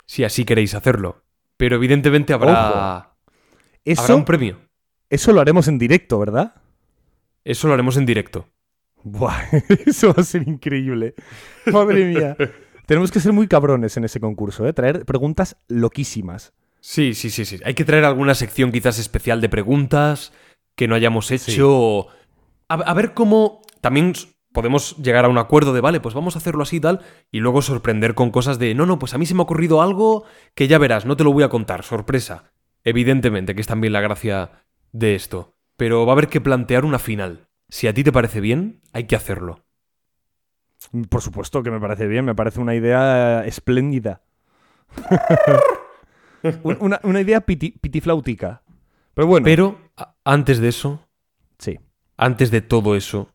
Si así queréis hacerlo. Pero evidentemente habrá, habrá Eso, un premio. eso lo haremos en directo, ¿verdad? Eso lo haremos en directo. Buah, eso va a ser increíble. Madre mía. Tenemos que ser muy cabrones en ese concurso, ¿eh? Traer preguntas loquísimas. Sí, sí, sí, sí. Hay que traer alguna sección quizás especial de preguntas que no hayamos hecho. Sí. A, a ver cómo también podemos llegar a un acuerdo de, vale, pues vamos a hacerlo así y tal, y luego sorprender con cosas de, no, no, pues a mí se me ha ocurrido algo que ya verás, no te lo voy a contar, sorpresa. Evidentemente, que es también la gracia de esto. Pero va a haber que plantear una final. Si a ti te parece bien, hay que hacerlo. Por supuesto que me parece bien, me parece una idea espléndida. Un- una, una idea piti, pitiflautica. Pero bueno, Pero antes de eso, sí. Antes de todo eso,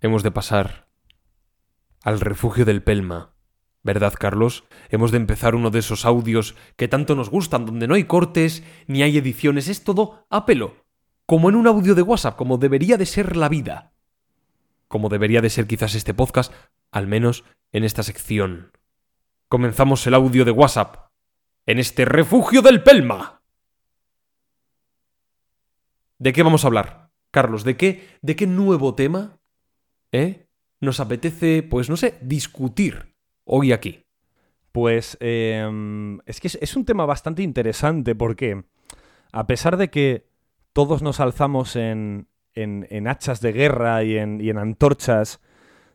hemos de pasar al refugio del Pelma. ¿Verdad, Carlos? Hemos de empezar uno de esos audios que tanto nos gustan, donde no hay cortes ni hay ediciones, es todo a pelo. Como en un audio de WhatsApp, como debería de ser la vida. Como debería de ser quizás este podcast, al menos en esta sección. Comenzamos el audio de WhatsApp en este refugio del Pelma. ¿De qué vamos a hablar? Carlos, ¿de qué, de qué nuevo tema eh, nos apetece, pues no sé, discutir hoy aquí? Pues em, es que es un tema bastante interesante porque a pesar de que todos nos alzamos en, en- en hachas de guerra y en, y en antorchas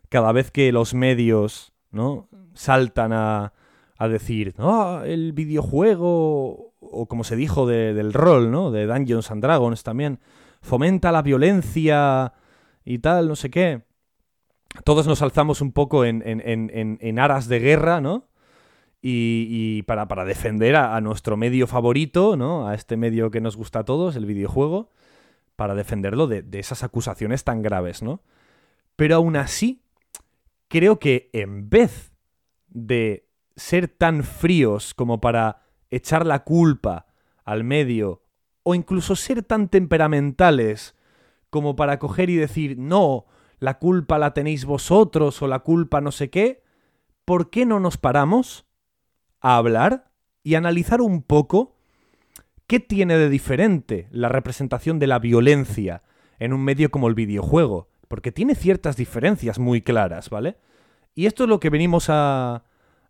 cada vez que los medios ¿no? saltan a, a decir "Ah, el videojuego o como se dijo de- del rol, ¿no? de Dungeons and Dragons también, fomenta la violencia y tal, no sé qué. Todos nos alzamos un poco en- en aras de guerra, ¿no? Y, para, para defender a, a nuestro medio favorito, ¿no? A este medio que nos gusta a todos, el videojuego. para defenderlo de, de esas acusaciones tan graves, ¿no? Pero aún así, creo que en vez de ser tan fríos como para echar la culpa al medio, o incluso ser tan temperamentales como para coger y decir, no, la culpa la tenéis vosotros o la culpa no sé qué, ¿por qué no nos paramos a hablar y analizar un poco qué tiene de diferente la representación de la violencia en un medio como el videojuego? Porque tiene ciertas diferencias muy claras, ¿vale? Y esto es lo que venimos a,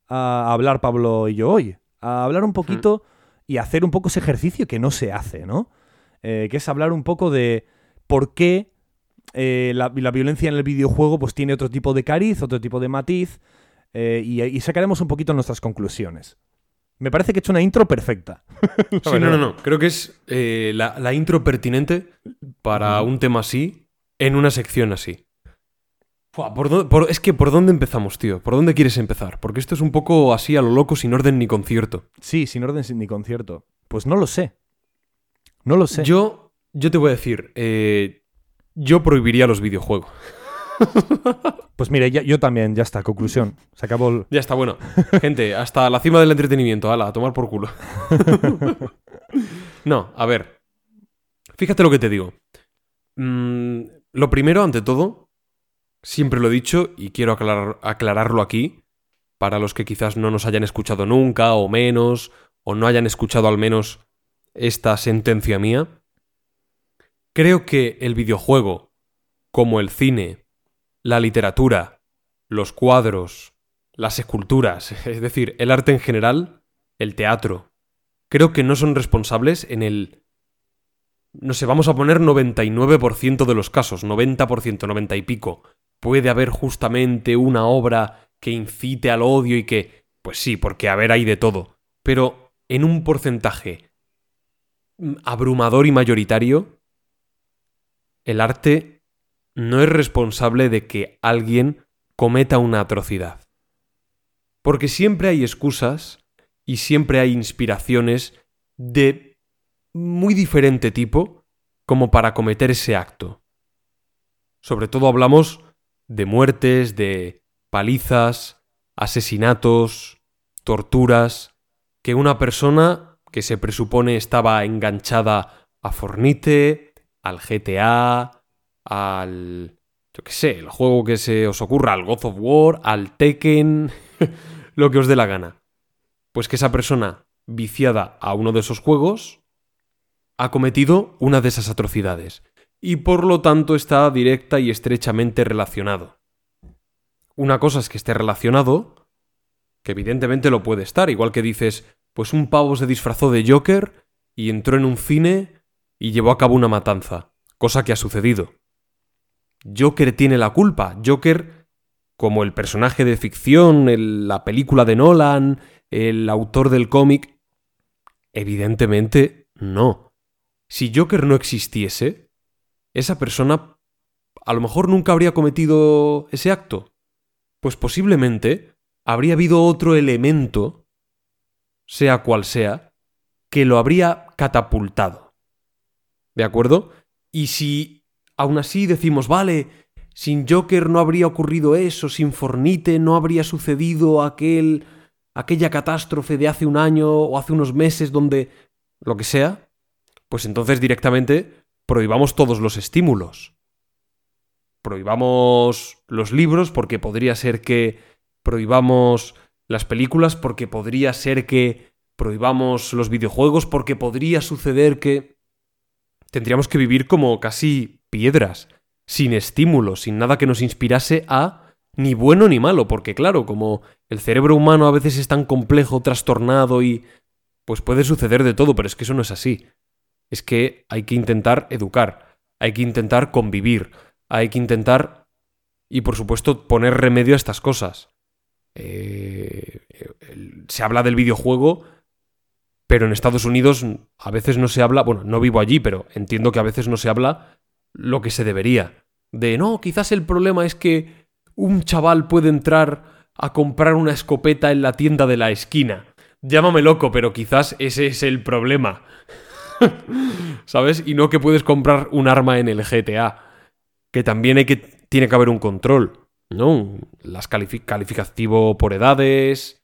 a hablar Pablo y yo hoy. A hablar un poquito y hacer un poco ese ejercicio que no se hace, ¿no? Eh, que es hablar un poco de por qué eh, la, la violencia en el videojuego pues tiene otro tipo de cariz, otro tipo de matiz, eh, y, y sacaremos un poquito nuestras conclusiones. Me parece que he hecho una intro perfecta. Sí, no, no, no. Creo que es eh, la, la intro pertinente para un tema así, en una sección así. Fua, ¿por dónde- por- es que, ¿por dónde empezamos, tío? ¿Por dónde quieres empezar? Porque esto es un poco así a lo loco, sin orden ni concierto. Sí, sin orden ni concierto. Pues no lo sé. No lo sé. Yo, yo te voy a decir, eh, yo prohibiría los videojuegos. Pues mire, ya- yo también, ya está, conclusión. Se acabó el... Ya está, bueno. Gente, hasta la cima del entretenimiento, ala, a tomar por culo. no, a ver. Fíjate lo que te digo. Mm, lo primero, ante todo, siempre lo he dicho y quiero aclarar- aclararlo aquí, para los que quizás no nos hayan escuchado nunca o menos, o no hayan escuchado al menos esta sentencia mía. Creo que el videojuego, como el cine, la literatura, los cuadros, las esculturas, es decir, el arte en general, el teatro, creo que no son responsables en el... No sé, vamos a poner 99% de los casos, 90%, 90 y pico. Puede haber justamente una obra que incite al odio y que... Pues sí, porque a ver hay de todo. Pero en un porcentaje abrumador y mayoritario, el arte no es responsable de que alguien cometa una atrocidad. Porque siempre hay excusas y siempre hay inspiraciones de muy diferente tipo como para cometer ese acto. Sobre todo hablamos de muertes, de palizas, asesinatos, torturas, que una persona que se presupone estaba enganchada a Fornite, al GTA, al... yo qué sé, el juego que se os ocurra, al God of War, al Tekken, lo que os dé la gana. Pues que esa persona viciada a uno de esos juegos ha cometido una de esas atrocidades y por lo tanto está directa y estrechamente relacionado. Una cosa es que esté relacionado, que evidentemente lo puede estar, igual que dices, pues un pavo se disfrazó de Joker y entró en un cine y llevó a cabo una matanza, cosa que ha sucedido. Joker tiene la culpa, Joker como el personaje de ficción, la película de Nolan, el autor del cómic, evidentemente no. Si Joker no existiese, esa persona a lo mejor nunca habría cometido ese acto. Pues posiblemente habría habido otro elemento, sea cual sea, que lo habría catapultado. ¿De acuerdo? Y si aún así decimos, vale, sin Joker no habría ocurrido eso, sin Fornite no habría sucedido aquel aquella catástrofe de hace un año o hace unos meses donde lo que sea, pues entonces directamente prohibamos todos los estímulos. Prohibamos los libros porque podría ser que prohibamos las películas porque podría ser que prohibamos los videojuegos porque podría suceder que tendríamos que vivir como casi piedras, sin estímulos, sin nada que nos inspirase a ni bueno ni malo, porque claro, como el cerebro humano a veces es tan complejo, trastornado y pues puede suceder de todo, pero es que eso no es así. Es que hay que intentar educar, hay que intentar convivir, hay que intentar y por supuesto poner remedio a estas cosas. Eh, se habla del videojuego, pero en Estados Unidos a veces no se habla, bueno, no vivo allí, pero entiendo que a veces no se habla lo que se debería. De, no, quizás el problema es que un chaval puede entrar a comprar una escopeta en la tienda de la esquina. Llámame loco, pero quizás ese es el problema. ¿Sabes? Y no que puedes comprar un arma en el GTA. Que también hay que, tiene que haber un control, ¿no? Las califi- calificativo por edades,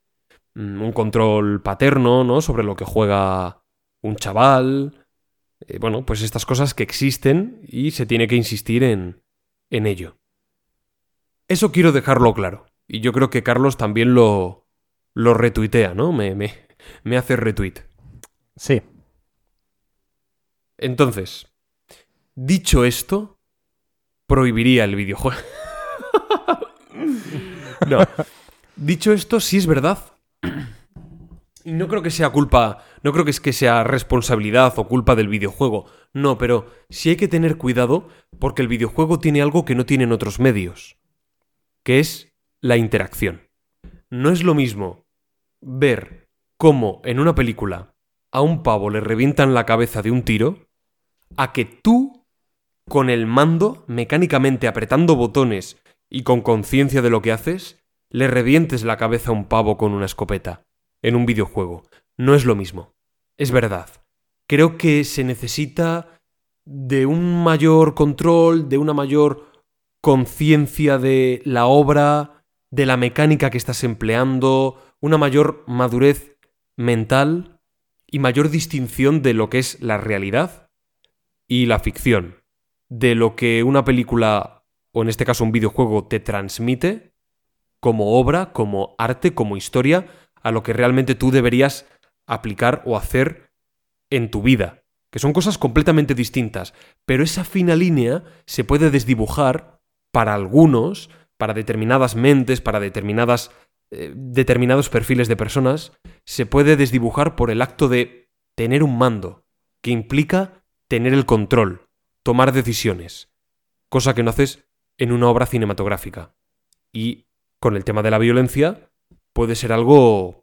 mm, un control paterno, ¿no? Sobre lo que juega un chaval. Eh, bueno, pues estas cosas que existen y se tiene que insistir en, en ello. Eso quiero dejarlo claro. Y yo creo que Carlos también lo, lo retuitea, ¿no? Me, me, me hace retweet. Sí. Entonces, dicho esto, prohibiría el videojuego. no. Dicho esto, sí es verdad. Y no creo que sea culpa, no creo que es que sea responsabilidad o culpa del videojuego. No, pero sí hay que tener cuidado porque el videojuego tiene algo que no tienen otros medios, que es la interacción. No es lo mismo ver cómo en una película a un pavo le revientan la cabeza de un tiro a que tú, con el mando, mecánicamente apretando botones y con conciencia de lo que haces, le revientes la cabeza a un pavo con una escopeta en un videojuego. No es lo mismo. Es verdad. Creo que se necesita de un mayor control, de una mayor conciencia de la obra, de la mecánica que estás empleando, una mayor madurez mental y mayor distinción de lo que es la realidad y la ficción, de lo que una película, o en este caso un videojuego, te transmite como obra, como arte, como historia, a lo que realmente tú deberías aplicar o hacer en tu vida, que son cosas completamente distintas, pero esa fina línea se puede desdibujar para algunos, para determinadas mentes, para determinadas eh, determinados perfiles de personas, se puede desdibujar por el acto de tener un mando, que implica tener el control, tomar decisiones, cosa que no haces en una obra cinematográfica. Y con el tema de la violencia puede ser algo,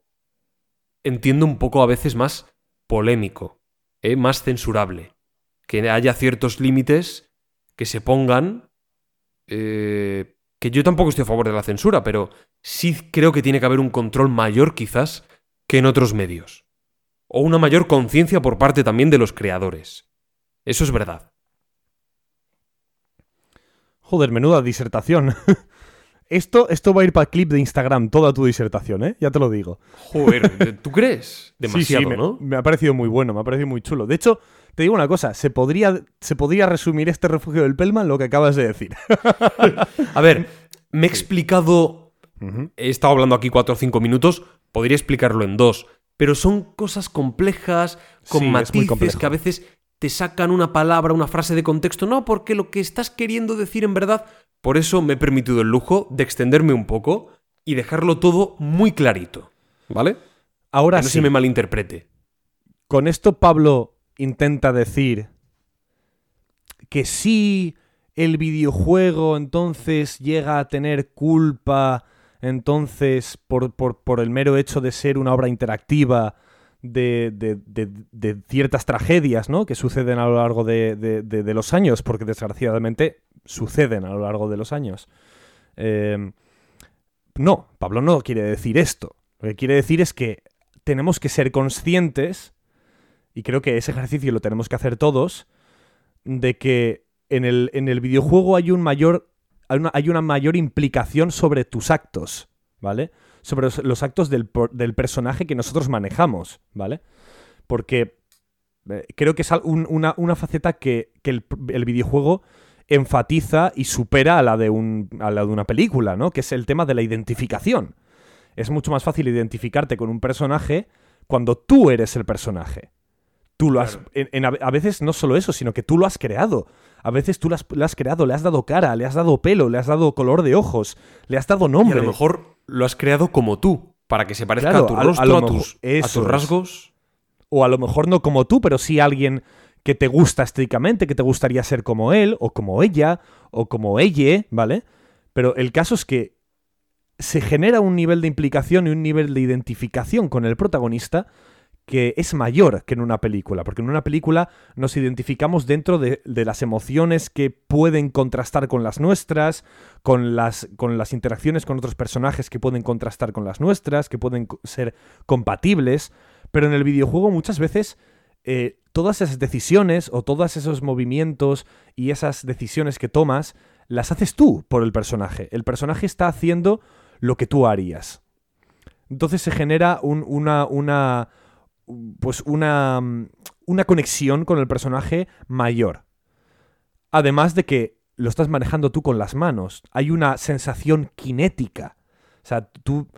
entiendo un poco a veces más polémico, ¿eh? más censurable, que haya ciertos límites que se pongan, eh, que yo tampoco estoy a favor de la censura, pero sí creo que tiene que haber un control mayor quizás que en otros medios. O una mayor conciencia por parte también de los creadores. Eso es verdad. Joder, menuda disertación. Esto, esto va a ir para el clip de Instagram, toda tu disertación, ¿eh? Ya te lo digo. Joder, ¿tú crees? Demasiado, Sí, sí, me, ¿no? me ha parecido muy bueno, me ha parecido muy chulo. De hecho, te digo una cosa, se podría, se podría resumir este refugio del Pelma en lo que acabas de decir. A ver, me he explicado. He estado hablando aquí cuatro o cinco minutos. Podría explicarlo en dos. Pero son cosas complejas, con Sí, matices que a veces te sacan una palabra, una frase de contexto. No, porque lo que estás queriendo decir en verdad. Por eso me he permitido el lujo de extenderme un poco y dejarlo todo muy clarito. ¿Vale? Ahora que no sí, se me malinterprete. con esto Pablo intenta decir que si el videojuego entonces llega a tener culpa, entonces por, por- por el mero hecho de ser una obra interactiva de, de- de- ciertas tragedias ¿no? que suceden a lo largo de, los años, porque desgraciadamente suceden a lo largo de los años. Eh, no, Pablo no quiere decir esto. Lo que quiere decir es que tenemos que ser conscientes y creo que ese ejercicio lo tenemos que hacer todos, de que en el, en el videojuego hay un mayor. Hay una, hay una mayor implicación sobre tus actos, ¿vale? Sobre los, los actos del, del personaje que nosotros manejamos, ¿vale? Porque eh, creo que es un- una, una faceta que, que el, el videojuego enfatiza y supera a la, de un, a la de una película, ¿no? Que es el tema de la identificación. Es mucho más fácil identificarte con un personaje cuando tú eres el personaje. Tú lo has. Claro. en- a veces no solo eso, sino que tú lo has creado. A veces tú lo has, creado, le has dado cara, le has dado pelo, le has dado color de ojos, le has dado Y a nombre. lo mejor lo has creado como tú, para que se parezca Claro, a tu a- a rostro, lo a, tus, a tus es. rasgos. O a lo mejor no como tú, pero sí alguien que te gusta estéticamente, que te gustaría ser como él, o como ella, o como ella, ¿vale? Pero el caso es que se genera un nivel de implicación y un nivel de identificación con el protagonista que es mayor que en una película, porque en una película nos identificamos dentro de, las emociones que pueden contrastar con las nuestras, con las, con las interacciones con otros personajes que pueden contrastar con las nuestras, que pueden ser compatibles, pero en el videojuego muchas veces eh, todas esas decisiones o todos esos movimientos y esas decisiones que tomas las haces tú por el personaje. El personaje está haciendo lo que tú harías. Entonces se genera un- una, una, pues una, una conexión con el personaje mayor. Además de que lo estás manejando tú con las manos. Hay una sensación cinética. O sea, tú,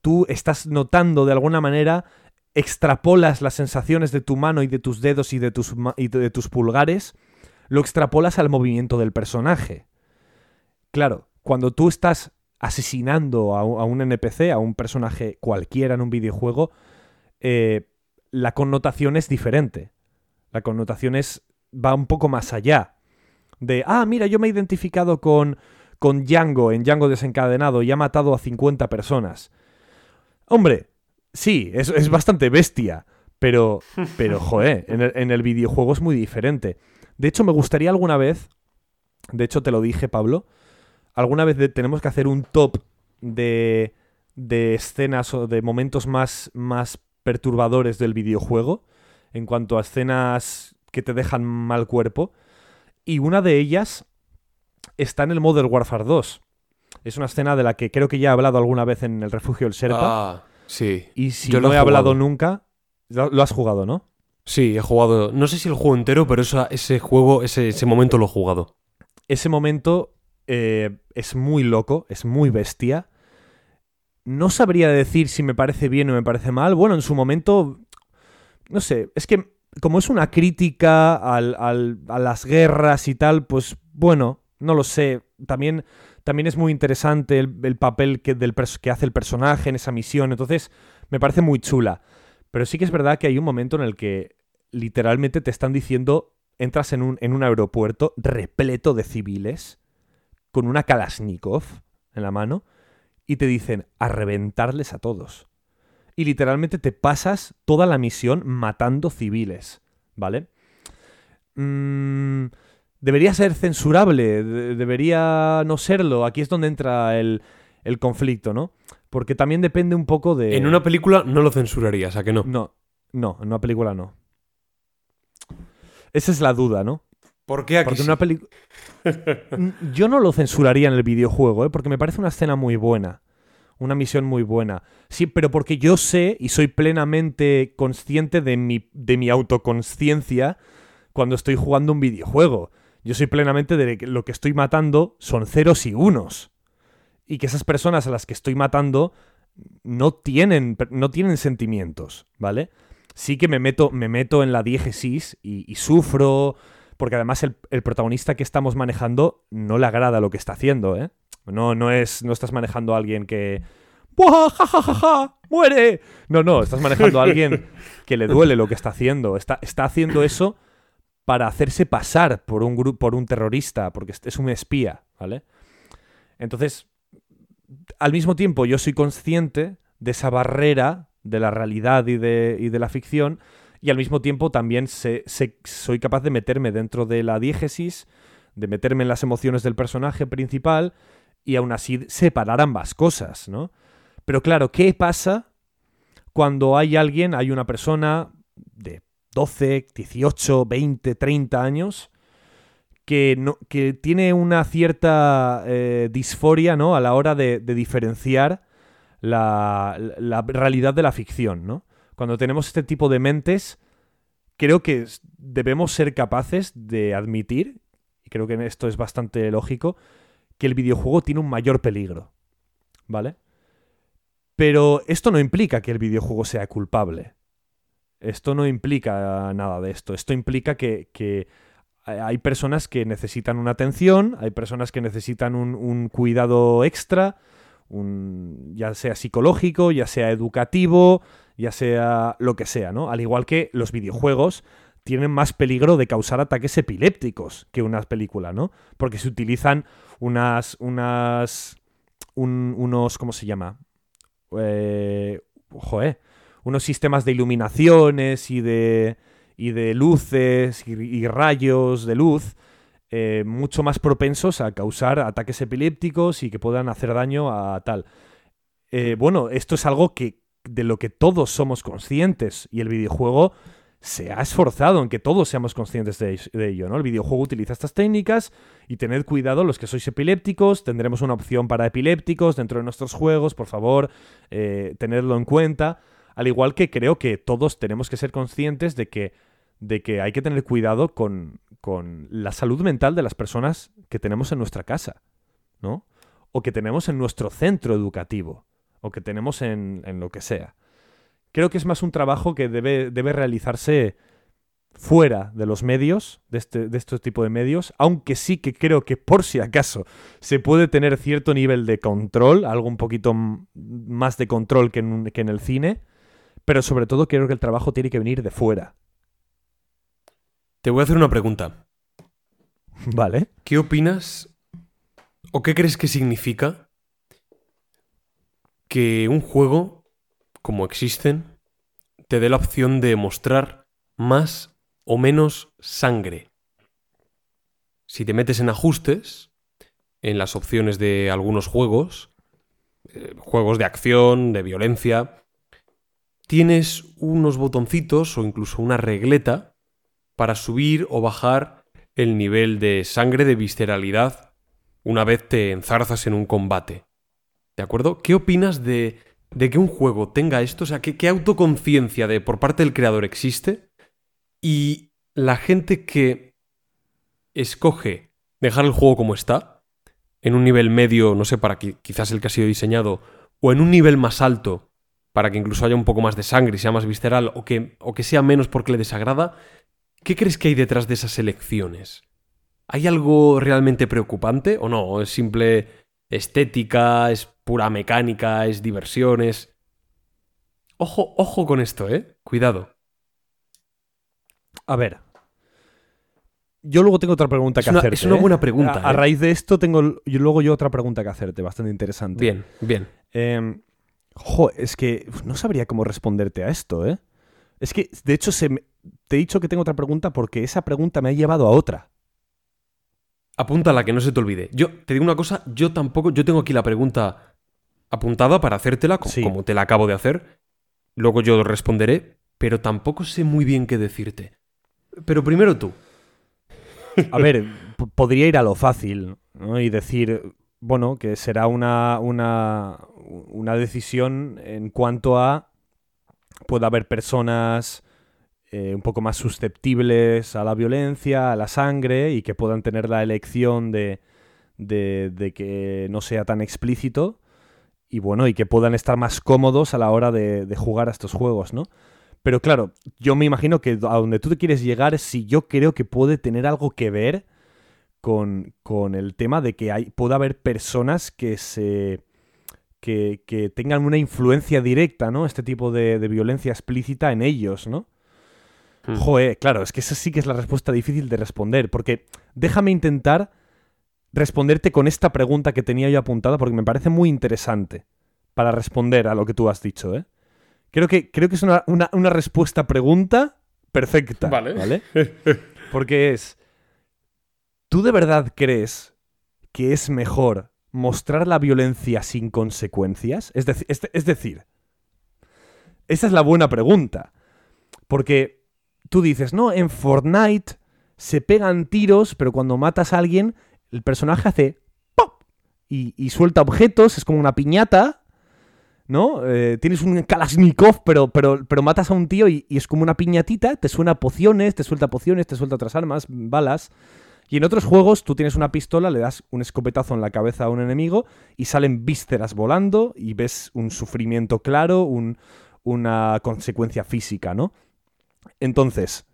tú estás notando de alguna manera, extrapolas las sensaciones de tu mano y de tus dedos y de tus, y de tus pulgares, lo extrapolas al movimiento del personaje. Claro, cuando tú estás asesinando a un NPC, a un personaje cualquiera en un videojuego, eh, la connotación es diferente. La connotación es, va un poco más allá. De, ah, mira, yo me he identificado con, con Django en Django desencadenado y ha matado a 50 personas. Hombre, sí, es, es bastante bestia, pero, pero joder, en el, en el videojuego es muy diferente. De hecho, me gustaría alguna vez, de hecho te lo dije, Pablo, alguna vez de- tenemos que hacer un top de, de escenas o de momentos más, más perturbadores del videojuego en cuanto a escenas que te dejan mal cuerpo. Y una de ellas está en el Modern Warfare 2. Es una escena de la que creo que ya he hablado alguna vez en el refugio del Serpa. Ah, sí. y si yo no he hablado nunca, lo, lo has jugado, ¿no? Sí, he jugado. No sé si el juego entero, pero esa- ese juego, ese, ese momento lo he jugado. Ese momento eh, es muy loco, es muy bestia. No sabría decir si me parece bien o me parece mal. Bueno, en su momento, no sé, es que como es una crítica al- al- a las guerras y tal, pues bueno, no lo sé. También, también es muy interesante el, el papel que, del que hace el personaje en esa misión. Entonces, me parece muy chula. Pero sí que es verdad que hay un momento en el que literalmente te están diciendo, entras en un, en un aeropuerto repleto de civiles, con una Kalashnikov en la mano, y te dicen a reventarles a todos. Y literalmente te pasas toda la misión matando civiles, ¿vale? Mm, debería ser censurable, de- debería no serlo. Aquí es donde entra el, el conflicto, ¿no? Porque también depende un poco de... En una película no lo censurarías, ¿a que no? No, no, en una película no. Esa es la duda, ¿no? ¿Por qué aquí Porque sí? una película... Yo no lo censuraría en el videojuego, ¿eh? Porque me parece una escena muy buena. Una misión muy buena. Sí, pero porque yo sé y soy plenamente consciente de mi, de mi autoconsciencia cuando estoy jugando un videojuego. Yo soy plenamente de que lo que estoy matando son ceros y unos. Y que esas personas a las que estoy matando no tienen, no tienen sentimientos, ¿vale? Sí que me meto, me meto en la diégesis y, y sufro, porque además el, el protagonista que estamos manejando no le agrada lo que está haciendo, ¿eh? No, no es. No estás manejando a alguien que. ¡Buah! ¡Ja, ja, ja, ja! ¡Muere! No, no, estás manejando a alguien que le duele lo que está haciendo. Está, está haciendo eso para hacerse pasar por un grupo, por un terrorista, porque es- un espía, ¿vale? Entonces, al mismo tiempo, yo soy consciente de esa barrera de la realidad y de, y de la ficción, y al mismo tiempo también soy capaz de meterme dentro de la diégesis, de meterme en las emociones del personaje principal y aún así separar ambas cosas, ¿no? Pero claro, ¿qué pasa cuando hay alguien, hay una persona de 12, 18, 20, 30 años que, no, que tiene una cierta eh, disforia, ¿no? A la hora de, de diferenciar la, la realidad de la ficción, ¿no? Cuando tenemos este tipo de mentes, creo que debemos ser capaces de admitir, y creo que esto es bastante lógico, que el videojuego tiene un mayor peligro, ¿vale? Pero esto no implica que el videojuego sea culpable. Esto no implica nada de esto. Esto implica que, hay personas que necesitan una atención, hay personas que necesitan un cuidado extra, un, ya sea psicológico, ya sea educativo, ya sea lo que sea, ¿no? Al igual que los videojuegos tienen más peligro de causar ataques epilépticos que una película, ¿no? Porque se utilizan unas, unas, un- unos, ¿cómo se llama? Eh, unos sistemas de iluminaciones y de, y de luces y rayos de luz eh, mucho más propensos a causar ataques epilépticos y que puedan hacer daño a tal. Eh, bueno, esto es algo que de lo que todos somos conscientes y el videojuego se ha esforzado en que todos seamos conscientes de, ello, ¿no? El videojuego utiliza estas técnicas y tened cuidado los que sois epilépticos, tendremos una opción para epilépticos dentro de nuestros juegos, por favor, eh, tenedlo en cuenta. Al igual que creo que todos tenemos que ser conscientes de que, de que hay que tener cuidado con, con la salud mental de las personas que tenemos en nuestra casa, ¿no? O que tenemos en nuestro centro educativo, o que tenemos en, en lo que sea. Creo que es más un trabajo que debe, debe realizarse fuera de los medios, de este, de este tipo de medios, aunque sí que creo que por si acaso se puede tener cierto nivel de control, algo un poquito más de control que en, que en el cine, pero sobre todo creo que el trabajo tiene que venir de fuera, Te voy a hacer una pregunta. ¿vale? ¿Qué opinas o qué crees que significa que un juego, como existen, te dé la opción de mostrar más o menos sangre? Si te metes en ajustes, en las opciones de algunos juegos, eh, juegos de acción, de violencia, tienes unos botoncitos o incluso una regleta para subir o bajar el nivel de sangre de visceralidad una vez te enzarzas en un combate. ¿De acuerdo? ¿Qué opinas de, de que un juego tenga esto? O sea, ¿qué, qué autoconciencia de por parte del creador existe? Y la gente que escoge dejar el juego como está, en un nivel medio, no sé, para que quizás el que ha sido diseñado, o en un nivel más alto, para que incluso haya un poco más de sangre y sea más visceral, o que, o que sea menos porque le desagrada, ¿qué crees que hay detrás de esas elecciones? ¿Hay algo realmente preocupante o no? ¿Es simple estética? ¿Es pura mecánica? ¿Es diversiones? Ojo, ojo con esto, ¿eh? Cuidado. A ver. Yo luego tengo otra pregunta Es que una- hacerte. es una ¿eh? buena pregunta, A, a ¿eh? raíz de esto tengo yo luego yo otra pregunta que hacerte, bastante interesante. Bien, bien. Jo, es que no sabría cómo responderte a esto, ¿eh? Es que, de hecho, se me- te he dicho que tengo otra pregunta porque esa pregunta me ha llevado a otra. Apúntala, que no se te olvide. Yo te digo una cosa, yo tampoco, yo tengo aquí la pregunta apuntada para hacértela, co- Sí. como te la acabo de hacer. Luego yo responderé, pero tampoco sé muy bien qué decirte. Pero primero tú. A ver, podría ir a lo fácil ¿no? y decir, bueno, que será una, una, una decisión en cuanto a puede haber personas eh, un poco más susceptibles a la violencia, a la sangre y que puedan tener la elección de, de, que no sea tan explícito y bueno, y que puedan estar más cómodos a la hora de, jugar a estos juegos, ¿no? Pero claro, yo me imagino que a donde tú te quieres llegar si yo creo que puede tener algo que ver con, con el tema de que hay, pueda haber personas que se. Que, que tengan una influencia directa, ¿no? Este tipo de, de violencia explícita en ellos, ¿no? Hmm. Joder, claro, es que esa sí que es la respuesta difícil de responder, porque déjame intentar responderte con esta pregunta que tenía yo apuntada, porque me parece muy interesante para responder a lo que tú has dicho, ¿eh? Creo que, creo que es una, una- una respuesta pregunta perfecta, Vale. ¿vale? Porque es, ¿tú de verdad crees que es mejor mostrar la violencia sin consecuencias? Es, es- es decir, esa es la buena pregunta. Porque tú dices, no, en Fortnite se pegan tiros, pero cuando matas a alguien, el personaje hace ¡pop! Y, suelta objetos, es como una piñata, ¿no? Eh, tienes un Kalashnikov, pero, pero, pero matas a un tío y, es como una piñatita, te suena pociones, te suelta pociones, te suelta otras armas, balas. Y en otros juegos tú tienes una pistola, le das un escopetazo en la cabeza a un enemigo y salen vísceras volando y ves un sufrimiento claro, un- una consecuencia física, ¿no? Entonces,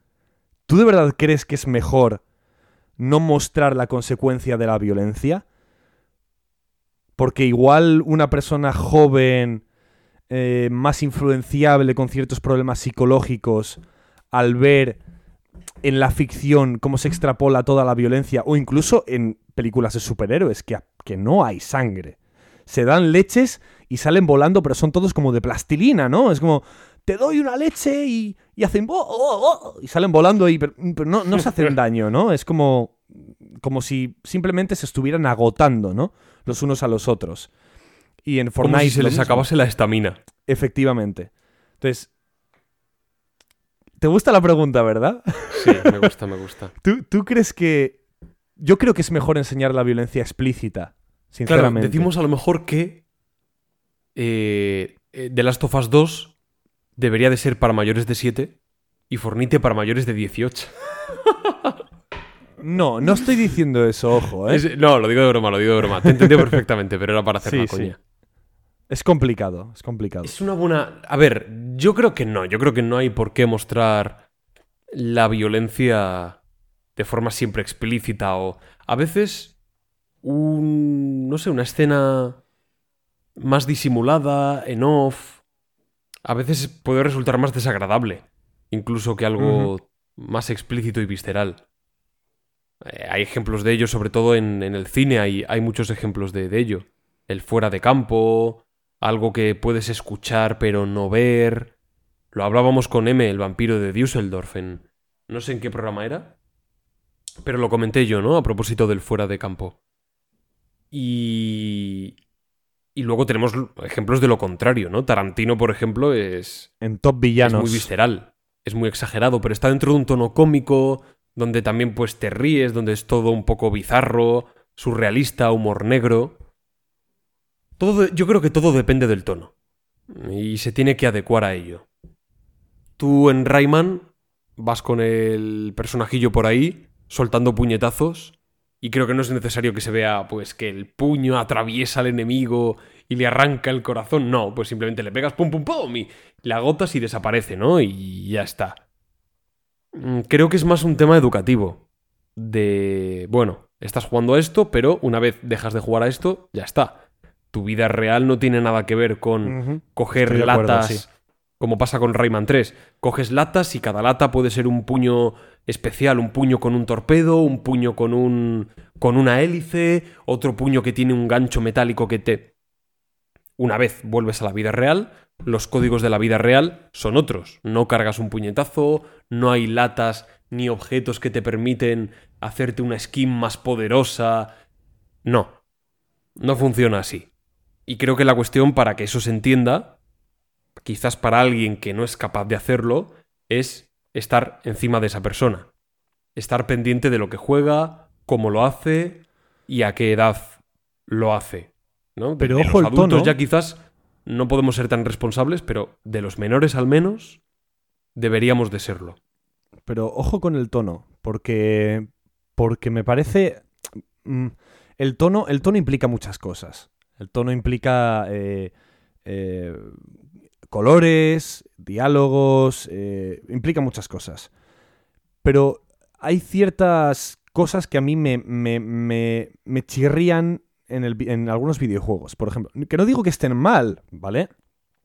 ¿tú de verdad crees que es mejor no mostrar la consecuencia de la violencia? Porque igual una persona joven, eh, más influenciable, con ciertos problemas psicológicos, al ver en la ficción cómo se extrapola toda la violencia, o incluso en películas de superhéroes, que, que no hay sangre. Se dan leches y salen volando, pero son todos como de plastilina, ¿no? Es como, te doy una leche y, y hacen... "Oh, oh, oh", y salen volando y pero, pero no, no se hacen daño, ¿no? Es como, como si simplemente se estuvieran agotando, ¿no? Los unos a los otros. Y en Como Fortnite... si se les mismo. acabase la estamina. Efectivamente. Entonces, ¿Te gusta la pregunta, verdad? Sí, me gusta, me gusta. ¿Tú, tú crees que... Yo creo que es mejor enseñar la violencia explícita, Claro, sinceramente. decimos a lo mejor que eh, eh, The Last of Us 2 debería de ser para mayores de 7 y Fornite para mayores de 18. No, no estoy diciendo eso, ojo, ¿eh? Es, Es- no, lo digo de broma, lo digo de broma. Te entendió perfectamente, pero era para hacer Sí, sí. coña. complicado, es complicado. Es una buena... A ver, yo creo que no. Yo creo que no hay por qué mostrar la violencia de forma siempre explícita o... A veces un... no sé, una escena más disimulada, en off... A veces puede resultar más desagradable, incluso que algo más explícito y visceral. Eh, hay ejemplos de ello, sobre todo en, en el cine, hay, hay muchos ejemplos de, de ello. El fuera de campo, algo que puedes escuchar pero no ver. Lo hablábamos con M, el vampiro de Düsseldorf, en... no sé en qué programa era, pero lo comenté yo, ¿no? A propósito del fuera de campo. Y... Y luego tenemos ejemplos de lo contrario, ¿no? Tarantino, por ejemplo, es, En Top es Villanos. muy visceral, es muy exagerado, pero está dentro de un tono cómico, donde también pues te ríes, donde es todo un poco bizarro, surrealista, humor negro. Todo, yo creo que todo depende del tono. Y se tiene que adecuar a ello. Tú en Rayman vas con el personajillo por ahí, soltando puñetazos, y creo que no es necesario que se vea, pues, que el puño atraviesa al enemigo y le arranca el corazón. No, pues simplemente le pegas pum pum pum y le agotas y desaparece, ¿no? Y ya está. Mm, Creo que es más un tema educativo. De, bueno, estás jugando a esto, pero una vez dejas de jugar a esto, ya está. Tu vida real no tiene nada que ver con coger Estoy de acuerdo, latas, sí. como pasa con Rayman 3. Coges latas y cada lata puede ser un puño especial, un puño con un torpedo, un puño con un con una hélice, otro puño que tiene un gancho metálico que te una vez vuelves a la vida real, los códigos de la vida real son otros. No cargas un puñetazo, no hay latas ni objetos que te permiten hacerte una skin más poderosa. No, no funciona así. Y creo que la cuestión para que eso se entienda, quizás para alguien que no es capaz de hacerlo, es estar encima de esa persona. Estar pendiente de lo que juega, cómo lo hace y a qué edad lo hace. ¿no? Pero de ojo los el adultos tono. ya quizás no podemos ser tan responsables, pero de los menores al menos deberíamos de serlo. Pero ojo con el tono, porque, porque me parece... mm, el, tono, el tono implica muchas cosas. El tono implica eh, eh, colores, diálogos, eh, implica muchas cosas. Pero hay ciertas cosas que a mí me, me, me, me chirrían en, el en algunos videojuegos. Por ejemplo, que no digo que estén mal, ¿vale?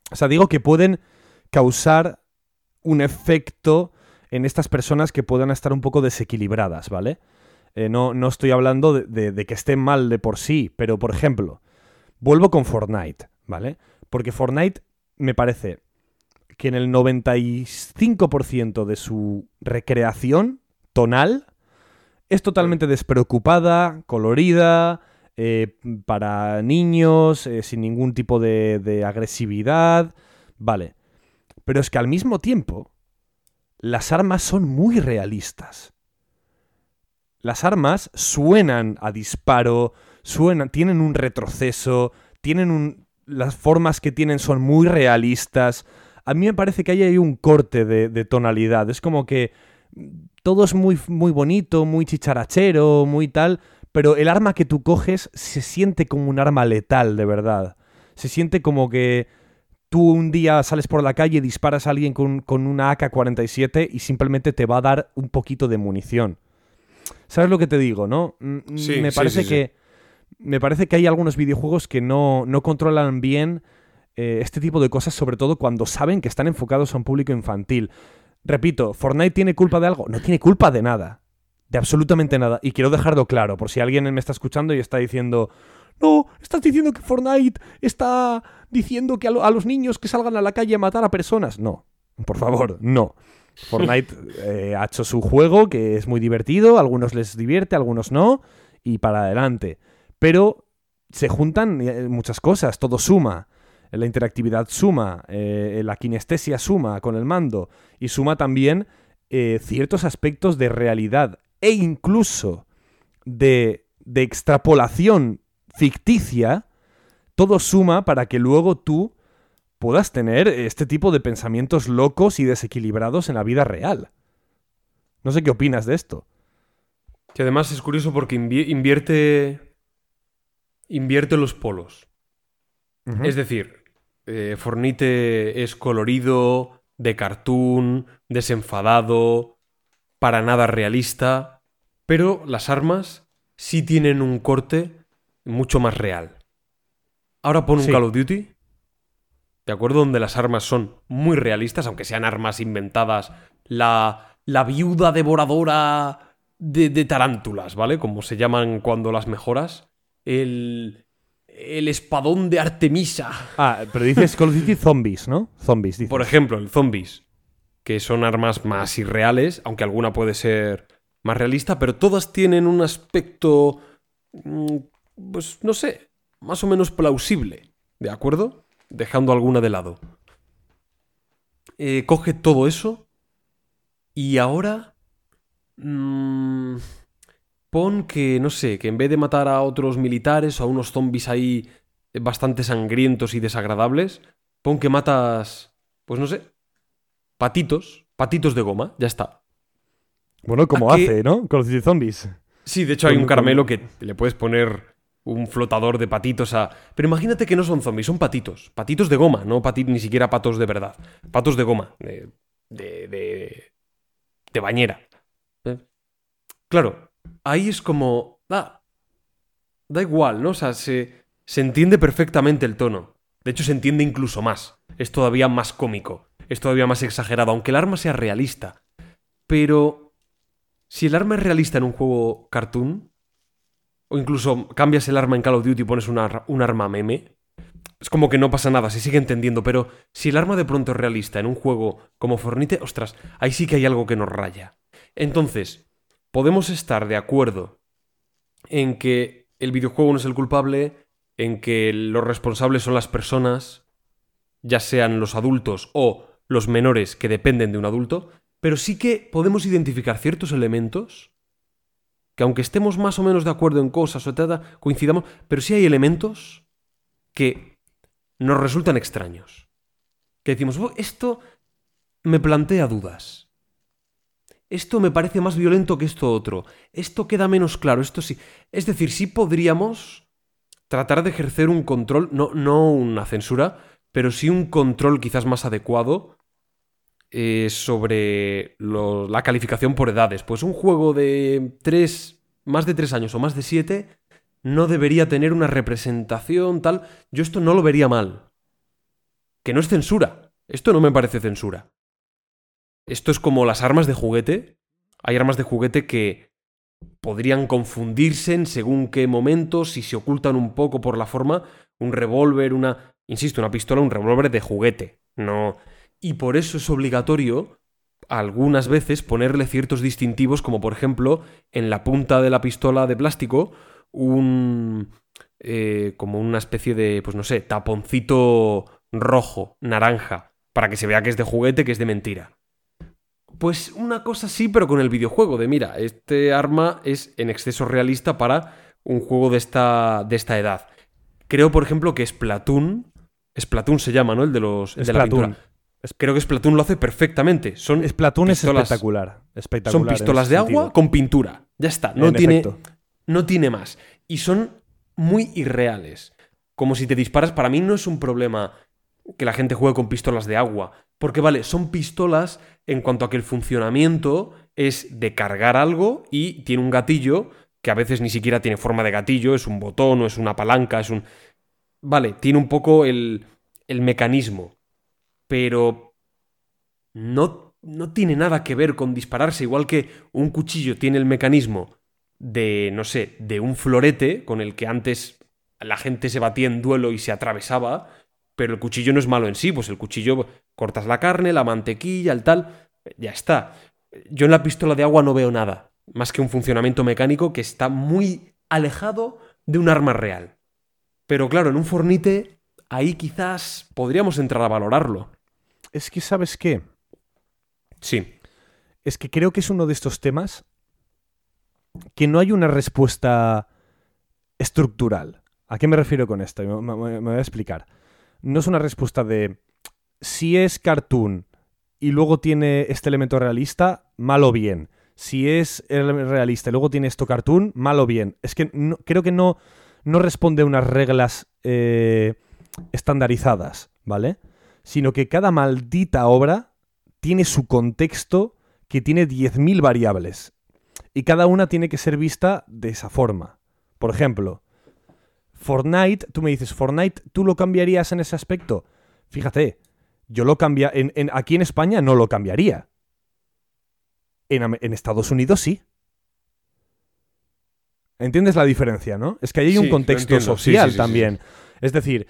O sea, digo que pueden causar un efecto en estas personas que puedan estar un poco desequilibradas, ¿vale? Eh, no, no estoy hablando de que estén mal de por sí, pero por ejemplo, vuelvo con Fortnite, ¿vale? Porque Fortnite me parece que en el 95% de su recreación tonal es totalmente despreocupada, colorida, eh, para niños, eh, sin ningún tipo de, de agresividad, vale. Pero es que al mismo tiempo, las armas son muy realistas. Las armas suenan a disparo, suenan, tienen un retroceso, tienen un, las formas que tienen son muy realistas. A mí me parece que hay ahí un corte de, de tonalidad. Es como que todo es muy, muy bonito, muy chicharachero, muy tal, pero el arma que tú coges se siente como un arma letal, de verdad. Se siente como que tú un día sales por la calle, disparas a alguien con, con una AK-47 y simplemente te va a dar un poquito de munición. ¿Sabes lo que te digo, no? Mm, Sí, me sí, parece sí, sí. que me parece que hay algunos videojuegos que no, no controlan bien eh, este tipo de cosas, sobre todo cuando saben que están enfocados a un público infantil. Repito, ¿Fortnite tiene culpa de algo? No tiene culpa de nada. De absolutamente nada. Y quiero dejarlo claro, por si alguien me está escuchando y está diciendo, no, estás diciendo que Fortnite está diciendo que a, lo- a los niños que salgan a la calle a matar a personas. No, por favor, no. Fortnite eh, ha hecho su juego, que es muy divertido, a algunos les divierte, a algunos no, y para adelante. Pero se juntan eh, muchas cosas, todo suma. la interactividad suma, eh, la kinestesia suma con el mando y suma también eh, ciertos aspectos de realidad e incluso de, de extrapolación ficticia, todo suma para que luego tú puedas tener este tipo de pensamientos locos y desequilibrados en la vida real. No sé qué opinas de esto. Que además es curioso porque invi- invierte. Invierte los polos. Es decir, eh, Fornite es colorido, de cartoon, desenfadado, para nada realista, pero las armas sí tienen un corte mucho más real. Ahora pon un Sí. Call of Duty, ¿de acuerdo? Donde las armas son muy realistas, aunque sean armas inventadas, la, la viuda devoradora de, de tarántulas, ¿vale? Como se llaman cuando las mejoras. El, el espadón de Artemisa. Ah, pero dices Call of Duty Zombies, ¿no? Zombies, dices. Por ejemplo, el zombies, que son armas más irreales, aunque alguna puede ser más realista, pero todas tienen un aspecto, mm, pues no sé, más o menos plausible, ¿de acuerdo? Dejando alguna de lado. Eh, coge todo eso y ahora mm, pon que, no sé, que en vez de matar a otros militares o a unos zombies ahí bastante sangrientos y desagradables, pon que matas, pues no sé, patitos, patitos de goma, ya está. Bueno, como hace, ¿no? Of Duty Zombies. Sí, de hecho hay Con- un con- caramelo que le puedes poner un flotador de patitos a... Pero imagínate que no son zombies, son patitos. Patitos de goma, no pati- ni siquiera patos de verdad. Patos de goma, de... de... de, de bañera. ¿Eh? Claro, ahí es como... Da, da igual, ¿no? O sea, se, se entiende perfectamente el tono. De hecho, se entiende incluso más. Es todavía más cómico. Es todavía más exagerado, aunque el arma sea realista. Pero... Si el arma es realista en un juego cartoon, o incluso cambias el arma en Call of Duty y pones un arma meme, es como que no pasa nada, se sigue entendiendo, pero si el arma de pronto es realista en un juego como Fornite, ostras, ahí sí que hay algo que nos raya. Entonces, podemos estar de acuerdo en que el videojuego no es el culpable, en que los responsables son las personas, ya sean los adultos o los menores que dependen de un adulto, pero sí que podemos identificar ciertos elementos que aunque estemos más o menos de acuerdo en cosas o tal, coincidamos, pero sí hay elementos que nos resultan extraños. Que decimos, "Oh, esto me plantea dudas. Esto me parece más violento que esto otro. Esto queda menos claro, esto sí. Es decir, sí podríamos tratar de ejercer un control, no, no una censura, pero sí un control quizás más adecuado eh, sobre la calificación por edades. Pues un juego de tres, más de tres años o más de siete no debería tener una representación tal. Yo esto no lo vería mal. Que no es censura. Esto no me parece censura. Esto es como las armas de juguete. Hay armas de juguete que podrían confundirse en según qué momentos, si se ocultan un poco por la forma. Un revólver, una... Insisto, una pistola, un revólver de juguete. No... Y por eso es obligatorio algunas veces ponerle ciertos distintivos, como por ejemplo en la punta de la pistola de plástico, un. eh, como una especie de, pues no sé, taponcito rojo, naranja, para que se vea que es de juguete, que es de mentira. Pues una cosa sí, pero con el videojuego, de mira, este arma es en exceso realista para un juego de esta, de esta edad. Creo, por ejemplo, que Splatoon. Splatoon se llama, ¿no? El de los. el de la pintura. Creo que Splatoon lo hace perfectamente. Son, Splatoon es espectacular. espectacular son pistolas de agua con pintura. Ya está. No En tiene, efecto. no tiene más. Y son muy irreales. Como si te disparas. Para mí no es un problema que la gente juegue con pistolas de agua. Porque, vale, son pistolas en cuanto a que el funcionamiento es de cargar algo y tiene un gatillo que a veces ni siquiera tiene forma de gatillo, es un botón o es una palanca, es un... Vale, tiene un poco el, el mecanismo. Pero no, no tiene nada que ver con dispararse, igual que un cuchillo tiene el mecanismo de, no sé, de un florete con el que antes la gente se batía en duelo y se atravesaba, pero el cuchillo no es malo en sí, pues el cuchillo cortas la carne, la mantequilla, el tal, ya está. Yo en la pistola de agua no veo nada, más que un funcionamiento mecánico que está muy alejado de un arma real. Pero claro, en un fornite ahí quizás podríamos entrar a valorarlo. Es que, ¿sabes qué? Sí. Es que creo que es uno de estos temas que no hay una respuesta estructural. ¿A qué me refiero con esto? Me, me- me voy a explicar. No es una respuesta de si es cartoon y luego tiene este elemento realista, mal o bien. Si es realista y luego tiene esto cartoon, mal o bien. Es que no- creo que no, no responde a unas reglas eh, estandarizadas, ¿vale? Sino que cada maldita obra tiene su contexto que tiene 10.000 variables. Y cada una tiene que ser vista de esa forma. Por ejemplo, Fortnite, tú me dices, Fortnite, ¿tú lo cambiarías en ese aspecto? Fíjate, yo lo cambia en, en- aquí en España no lo cambiaría. En, Estados Unidos sí. ¿Entiendes la diferencia, no? Es que ahí hay Sí, un contexto social sí, sí, sí, también. Es decir,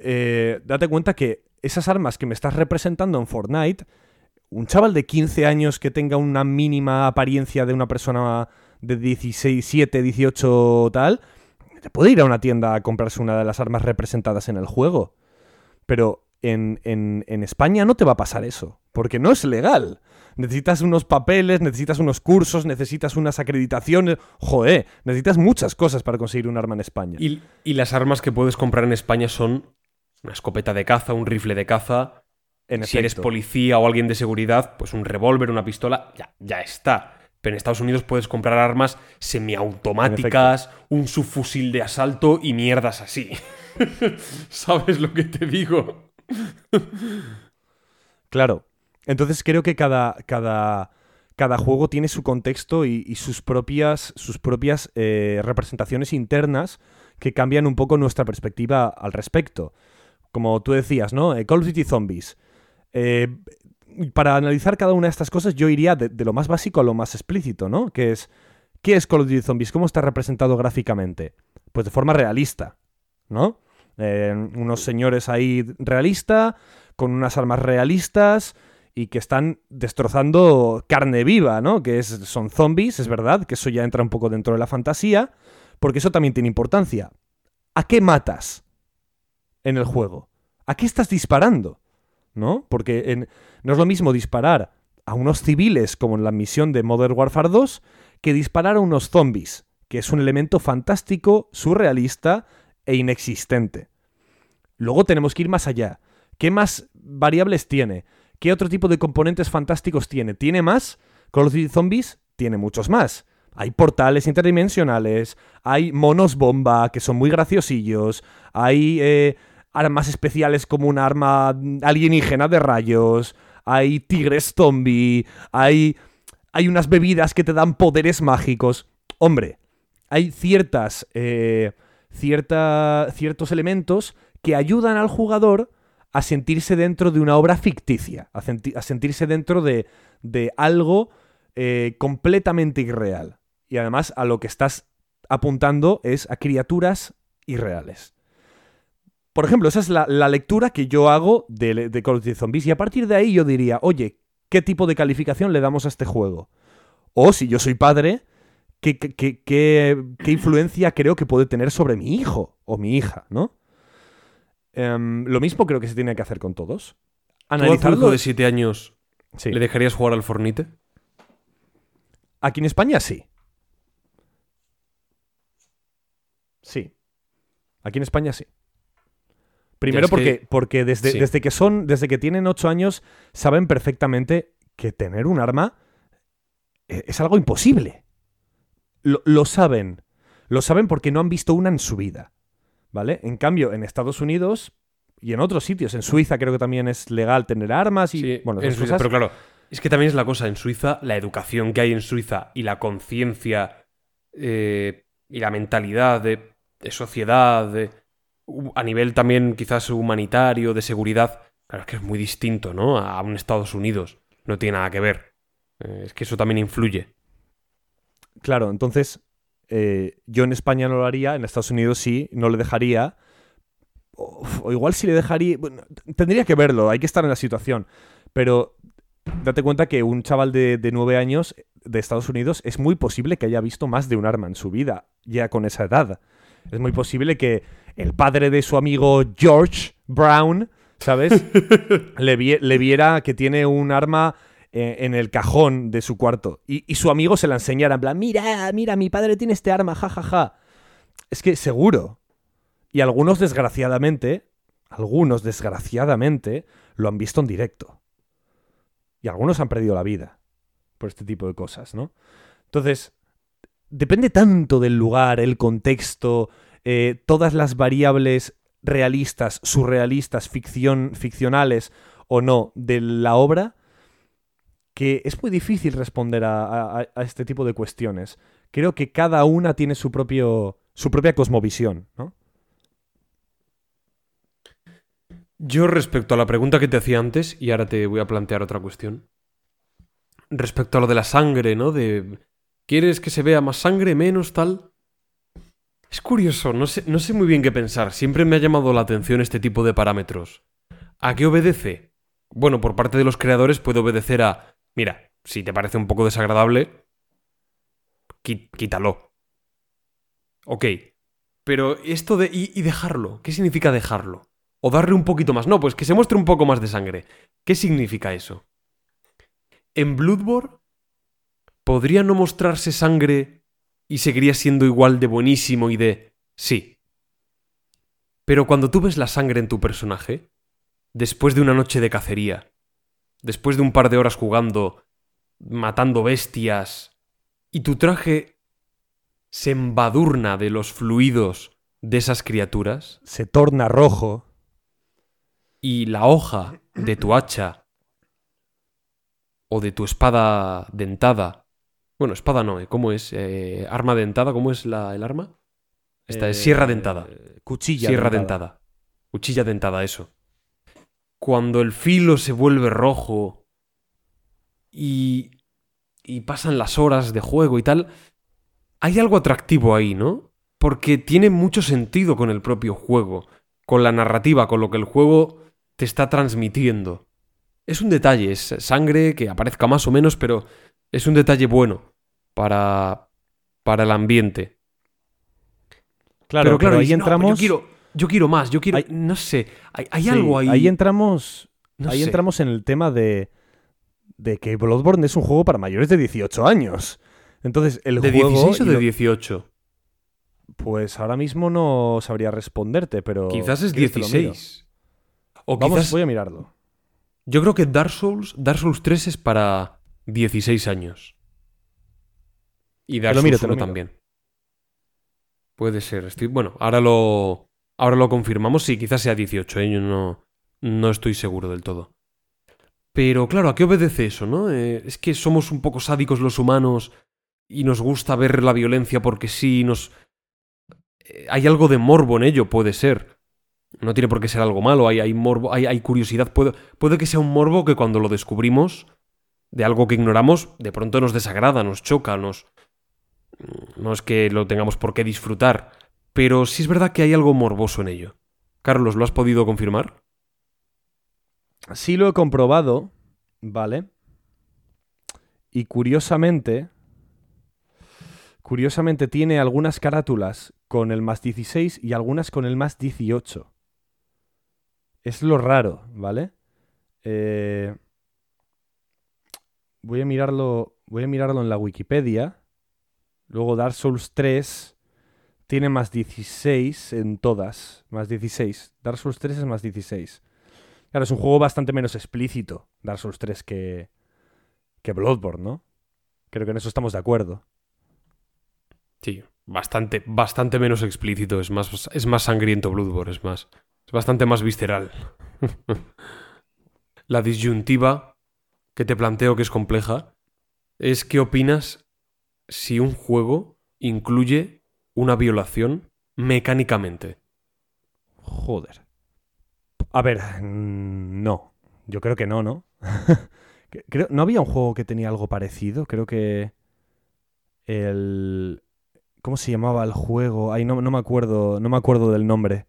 eh, date cuenta que esas armas que me estás representando en Fortnite, un chaval de 15 años que tenga una mínima apariencia de una persona de 16, 7, 18 tal, puede ir a una tienda a comprarse una de las armas representadas en el juego. Pero en, en- en España no te va a pasar eso, porque no es legal. Necesitas unos papeles, necesitas unos cursos, necesitas unas acreditaciones. Joder, necesitas muchas cosas para conseguir un arma en España. Y, y las armas que puedes comprar en España son una escopeta de caza, un rifle de caza. en si eres policía o alguien de seguridad, pues un revólver, una pistola, ya, ya está. Pero en Estados Unidos puedes comprar armas semiautomáticas, un subfusil de asalto y mierdas así. ¿Sabes lo que te digo? Claro. Entonces creo que cada, cada, cada juego tiene su contexto y, y sus propias, sus propias eh, representaciones internas que cambian un poco nuestra perspectiva al respecto. Como tú decías, ¿no? Eh, Call of Duty Zombies. Eh, para analizar cada una de estas cosas yo iría de, lo más básico a lo más explícito, ¿no? Que es, ¿qué es Call of Duty Zombies? ¿Cómo está representado gráficamente? Pues de forma realista, ¿no? Eh, unos señores ahí realista, con unas armas realistas y que están destrozando carne viva, ¿no? Que es, son zombies, es verdad, que eso ya entra un poco dentro de la fantasía, porque eso también tiene importancia. ¿A qué matas en el juego? ¿A qué estás disparando? ¿No? Porque en- no es lo mismo disparar a unos civiles como en la misión de Modern Warfare 2 que disparar a unos zombies, que es un elemento fantástico, surrealista e inexistente. Luego tenemos que ir más allá. ¿Qué más variables tiene? ¿Qué otro tipo de componentes fantásticos tiene? ¿Tiene más? Call of Zombies tiene muchos más. Hay portales interdimensionales, hay monos bomba que son muy graciosillos, hay eh, armas especiales como un arma alienígena de rayos, hay tigres zombie, hay, hay unas bebidas que te dan poderes mágicos. Hombre, hay ciertas, eh, ciertos elementos que ayudan al jugador a sentirse dentro de una obra ficticia, a, a sentirse dentro de, de algo eh, completamente irreal. Y además a lo que estás apuntando es a criaturas irreales. Por ejemplo, esa es la, la lectura que yo hago de, de Call of Duty Zombies y a partir de ahí yo diría, oye, ¿qué tipo de calificación le damos a este juego? O si yo soy padre, ¿qué, qué- qué- qué- qué influencia creo que puede tener sobre mi hijo o mi hija, ¿no? Em, lo mismo creo que se tiene que hacer con todos. ¿Tú a tu Analizarlo. de 7 años Sí. le dejarías jugar al Fornite? Aquí en España sí. Sí. Aquí en España sí. Primero porque, que- porque desde, sí. desde que son, desde que tienen 8 años, saben perfectamente que tener un arma e- es algo imposible. Lo, lo saben. Lo saben porque no han visto una en su vida. ¿Vale? En cambio, en Estados Unidos y en otros sitios, en Suiza creo que también es legal tener armas y Sí, bueno, en esas Suiza, cosas. pero claro, es que también es la cosa, en Suiza, la educación que hay en Suiza y la conciencia eh, y la mentalidad de, de sociedad, de- a nivel también quizás humanitario, de seguridad, claro, es que es muy distinto, ¿no? A un Estados Unidos. No tiene nada que ver. Eh, es que eso también influye. Claro, entonces eh, yo en España no lo haría, en Estados Unidos sí, no le dejaría. O, igual si le dejaría. tendría que verlo, hay que estar en la situación. Pero date cuenta que un chaval de, de 9 años de Estados Unidos es muy posible que haya visto más de un arma en su vida, ya con esa edad. Es muy posible que el padre de su amigo George Brown, ¿sabes? le, vi- le viera que tiene un arma eh, en el cajón de su cuarto y, y su amigo se la enseñara en plan, mira, mira, mi padre tiene este arma, jajaja. Ja, ja". Es que seguro. Y algunos desgraciadamente, algunos desgraciadamente, lo han visto en directo. Y algunos han perdido la vida por este tipo de cosas, ¿no? Entonces, depende tanto del lugar, el contexto, eh, todas las variables realistas, surrealistas, ficción, ficcionales o no de la obra, que es muy difícil responder a, este tipo de cuestiones. Creo que cada una tiene su, propio, su propia cosmovisión, ¿no? Yo respecto a la pregunta que te hacía antes, y ahora te voy a plantear otra cuestión. Respecto a lo de la sangre, ¿no? De ¿quieres que se vea más sangre, menos tal? Es curioso, no sé, no sé muy bien qué pensar. Siempre me ha llamado la atención este tipo de parámetros. ¿A qué obedece? Bueno, por parte de los creadores puede obedecer a, mira, si te parece un poco desagradable, quítalo. Ok. Pero esto de... Y, y dejarlo, ¿qué significa dejarlo? O darle un poquito más. No, pues que se muestre un poco más de sangre. ¿Qué significa eso? En Bloodborne podría no mostrarse sangre y seguiría siendo igual de buenísimo y de... Sí. Pero cuando tú ves la sangre en tu personaje, después de una noche de cacería, después de un par de horas jugando, matando bestias, y tu traje se embadurna de los fluidos de esas criaturas, Se torna rojo. y la hoja de tu hacha o de tu espada dentada. Bueno, espada no, ¿eh? ¿cómo es? Eh, arma dentada, ¿cómo es la, el arma? Esta es eh, sierra dentada. Cuchilla. Sierra dentada. dentada. Cuchilla dentada, eso. Cuando el filo se vuelve rojo y, y pasan las horas de juego y tal, hay algo atractivo ahí, ¿no? Porque tiene mucho sentido con el propio juego, con la narrativa, con lo que el juego te está transmitiendo. Es un detalle, es sangre que aparezca más o menos, pero es un detalle bueno para, para el ambiente. Claro, pero claro, ahí dices, "No, entramos. yo, quiero, yo quiero más, yo quiero. Hay- no sé, hay, hay Sí, algo ahí. Ahí entramos. no ahí sé. entramos en el tema de. de que Bloodborne es un juego para mayores de 18 años. Entonces, el ¿De juego. 16 o de lo- 18? Pues ahora mismo no sabría responderte, pero. Quizás es ¿quieres que lo miro? 16. O Vamos, quizás. voy a mirarlo. Yo creo que Dark Souls, Dark Souls 3 es para 16 años. Y Dark Souls te lo 1 miro. también. Puede ser. Estoy... Bueno, ahora lo. Ahora lo confirmamos. Sí, quizás sea 18, ¿eh? Yo no, no estoy seguro del todo. Pero claro, ¿a qué obedece eso, no? Eh, es que somos un poco sádicos los humanos y nos gusta ver la violencia porque sí, nos... eh, hay algo de morbo en ello, puede ser. No tiene por qué ser algo malo, hay, hay morbo, hay, hay curiosidad. Puede, puede que sea un morbo que cuando lo descubrimos, de algo que ignoramos, de pronto nos desagrada, nos choca, nos... No es que lo tengamos por qué disfrutar, pero sí es verdad que hay algo morboso en ello. Carlos, ¿lo has podido confirmar? Sí lo he comprobado, ¿vale? Y curiosamente, curiosamente tiene algunas carátulas con el más 16 y algunas con el más 18. Es lo raro, ¿vale? Eh, voy a mirarlo, voy a mirarlo en la Wikipedia. Luego Dark Souls 3 tiene más 16 en todas, más 16. Dark Souls 3 es más 16. Claro, es un juego bastante menos explícito, Dark Souls 3, que, que Bloodborne, ¿no? Creo que en eso estamos de acuerdo. Sí, bastante, bastante menos explícito, es más, es más sangriento Bloodborne, es más, es bastante más visceral. La disyuntiva que te planteo que es compleja es qué opinas si un juego incluye una violación mecánicamente. Joder. A ver, mm, no. Yo creo que no, ¿no? Creo, ¿No había un juego que tenía algo parecido? Creo que... El... ¿Cómo se llamaba el juego? Ay, no, no me acuerdo. No me acuerdo del nombre.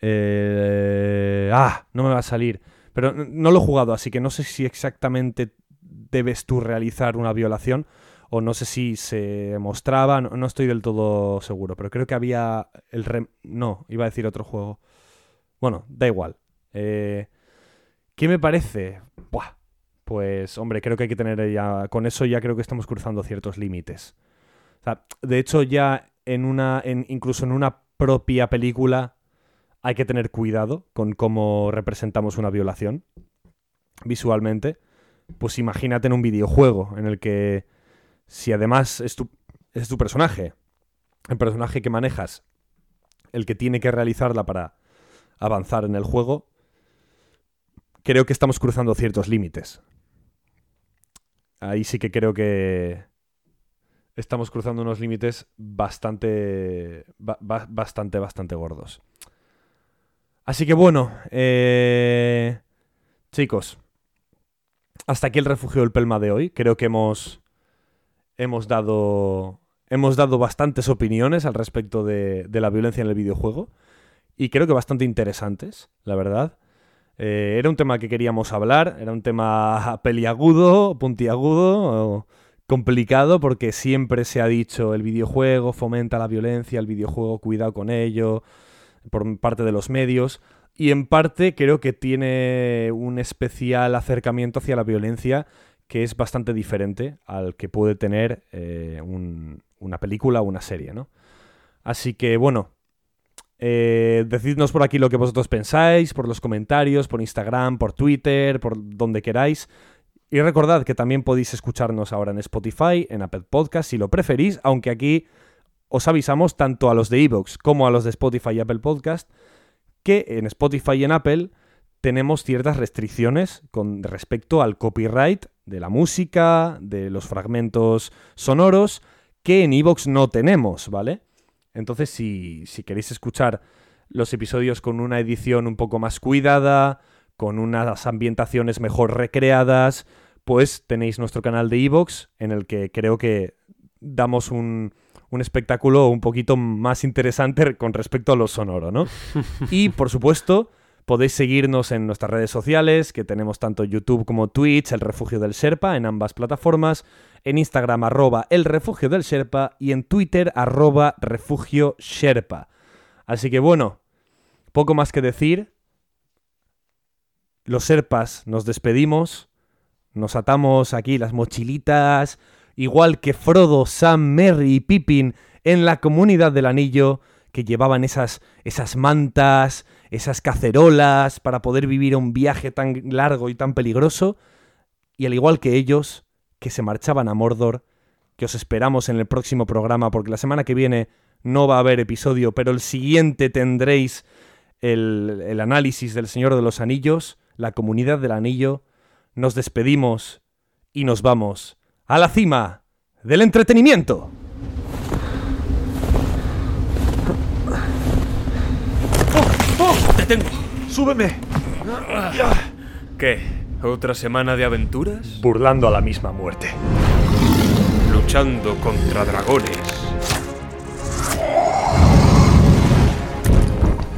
Eh, Ah, no me va a salir. Pero no lo he jugado, así que no sé si exactamente debes tú realizar una violación o no sé si se mostraba, no, no estoy del todo seguro, pero creo que había el... no, iba a decir otro juego. Bueno, da igual. Eh, ¿Qué me parece? Buah, pues hombre, creo que hay que tener ya... Con eso ya creo que estamos cruzando ciertos límites. O sea, de hecho ya en una... Incluso en una propia película hay que tener cuidado con cómo representamos una violación visualmente. Pues imagínate en un videojuego en el que si además es tu, es tu personaje, el personaje que manejas, el que tiene que realizarla para avanzar en el juego, creo que estamos cruzando ciertos límites. Ahí sí que creo que estamos cruzando unos límites bastante, ba- ba- bastante, bastante gordos. Así que bueno, eh, chicos, hasta aquí el refugio del Pelma de hoy. Creo que hemos, hemos dado, hemos dado bastantes opiniones al respecto de, la violencia en el videojuego y creo que bastante interesantes, la verdad. Eh, era un tema que queríamos hablar, era un tema peliagudo, puntiagudo, complicado, porque siempre se ha dicho el videojuego fomenta la violencia, el videojuego cuidado con ello, por parte de los medios, y en parte creo que tiene un especial acercamiento hacia la violencia que es bastante diferente al que puede tener eh, un- una película o una serie, ¿no? Así que bueno, eh, decidnos por aquí lo que vosotros pensáis, por los comentarios, por Instagram, por Twitter, por donde queráis. Y recordad que también podéis escucharnos ahora en Spotify, en Apple Podcast, si lo preferís, aunque aquí os avisamos tanto a los de Evox como a los de Spotify y Apple Podcast que en Spotify y en Apple tenemos ciertas restricciones con respecto al copyright de la música, de los fragmentos sonoros, que en Evox no tenemos, ¿vale? Entonces, si, si queréis escuchar los episodios con una edición un poco más cuidada, con unas ambientaciones mejor recreadas, pues tenéis nuestro canal de Evox, en el que creo que damos un, un espectáculo un poquito más interesante con respecto a lo sonoro, ¿no? y, por supuesto, podéis seguirnos en nuestras redes sociales, que tenemos tanto YouTube como Twitch, El Refugio del Sherpa, en ambas plataformas, en Instagram arroba El Refugio del Sherpa y en Twitter arroba Refugio Sherpa. Así que bueno, poco más que decir. Los Sherpas nos despedimos, nos atamos aquí las mochilitas, igual que Frodo, Sam, Merry y Pippin en la comunidad del anillo, que llevaban esas, esas mantas, esas cacerolas para poder vivir un viaje tan largo y tan peligroso, y al igual que ellos, que se marchaban a Mordor, que os esperamos en el próximo programa, porque la semana que viene no va a haber episodio, pero el siguiente tendréis el, el análisis del Señor de los Anillos, la comunidad del anillo, nos despedimos y nos vamos a la cima del entretenimiento. ¡Te tengo! ¡Súbeme! ¿Qué? ¿Otra semana de aventuras? Burlando a la misma muerte. Luchando contra dragones.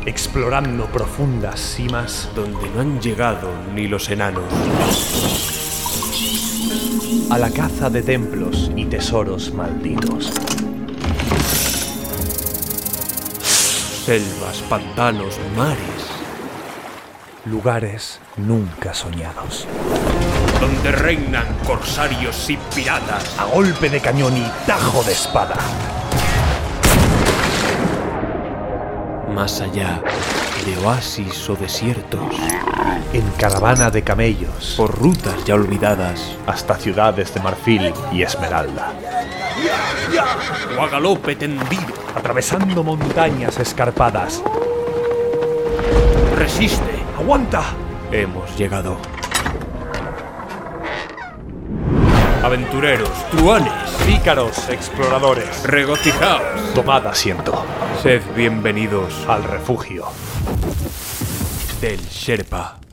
Explorando profundas cimas. Donde no han llegado ni los enanos. A la caza de templos y tesoros malditos. Selvas, pantanos, mares. Lugares nunca soñados. Donde reinan corsarios y piratas. A golpe de cañón y tajo de espada. Más allá de oasis o desiertos. En caravana de camellos. Por rutas ya olvidadas. Hasta ciudades de marfil y esmeralda. O a galope tendido. Atravesando montañas escarpadas. Resiste. ¡Aguanta! Hemos llegado. Aventureros, truanes, Pícaros exploradores. regocijaos. Tomad asiento. Sed bienvenidos Al refugio. Del Sherpa.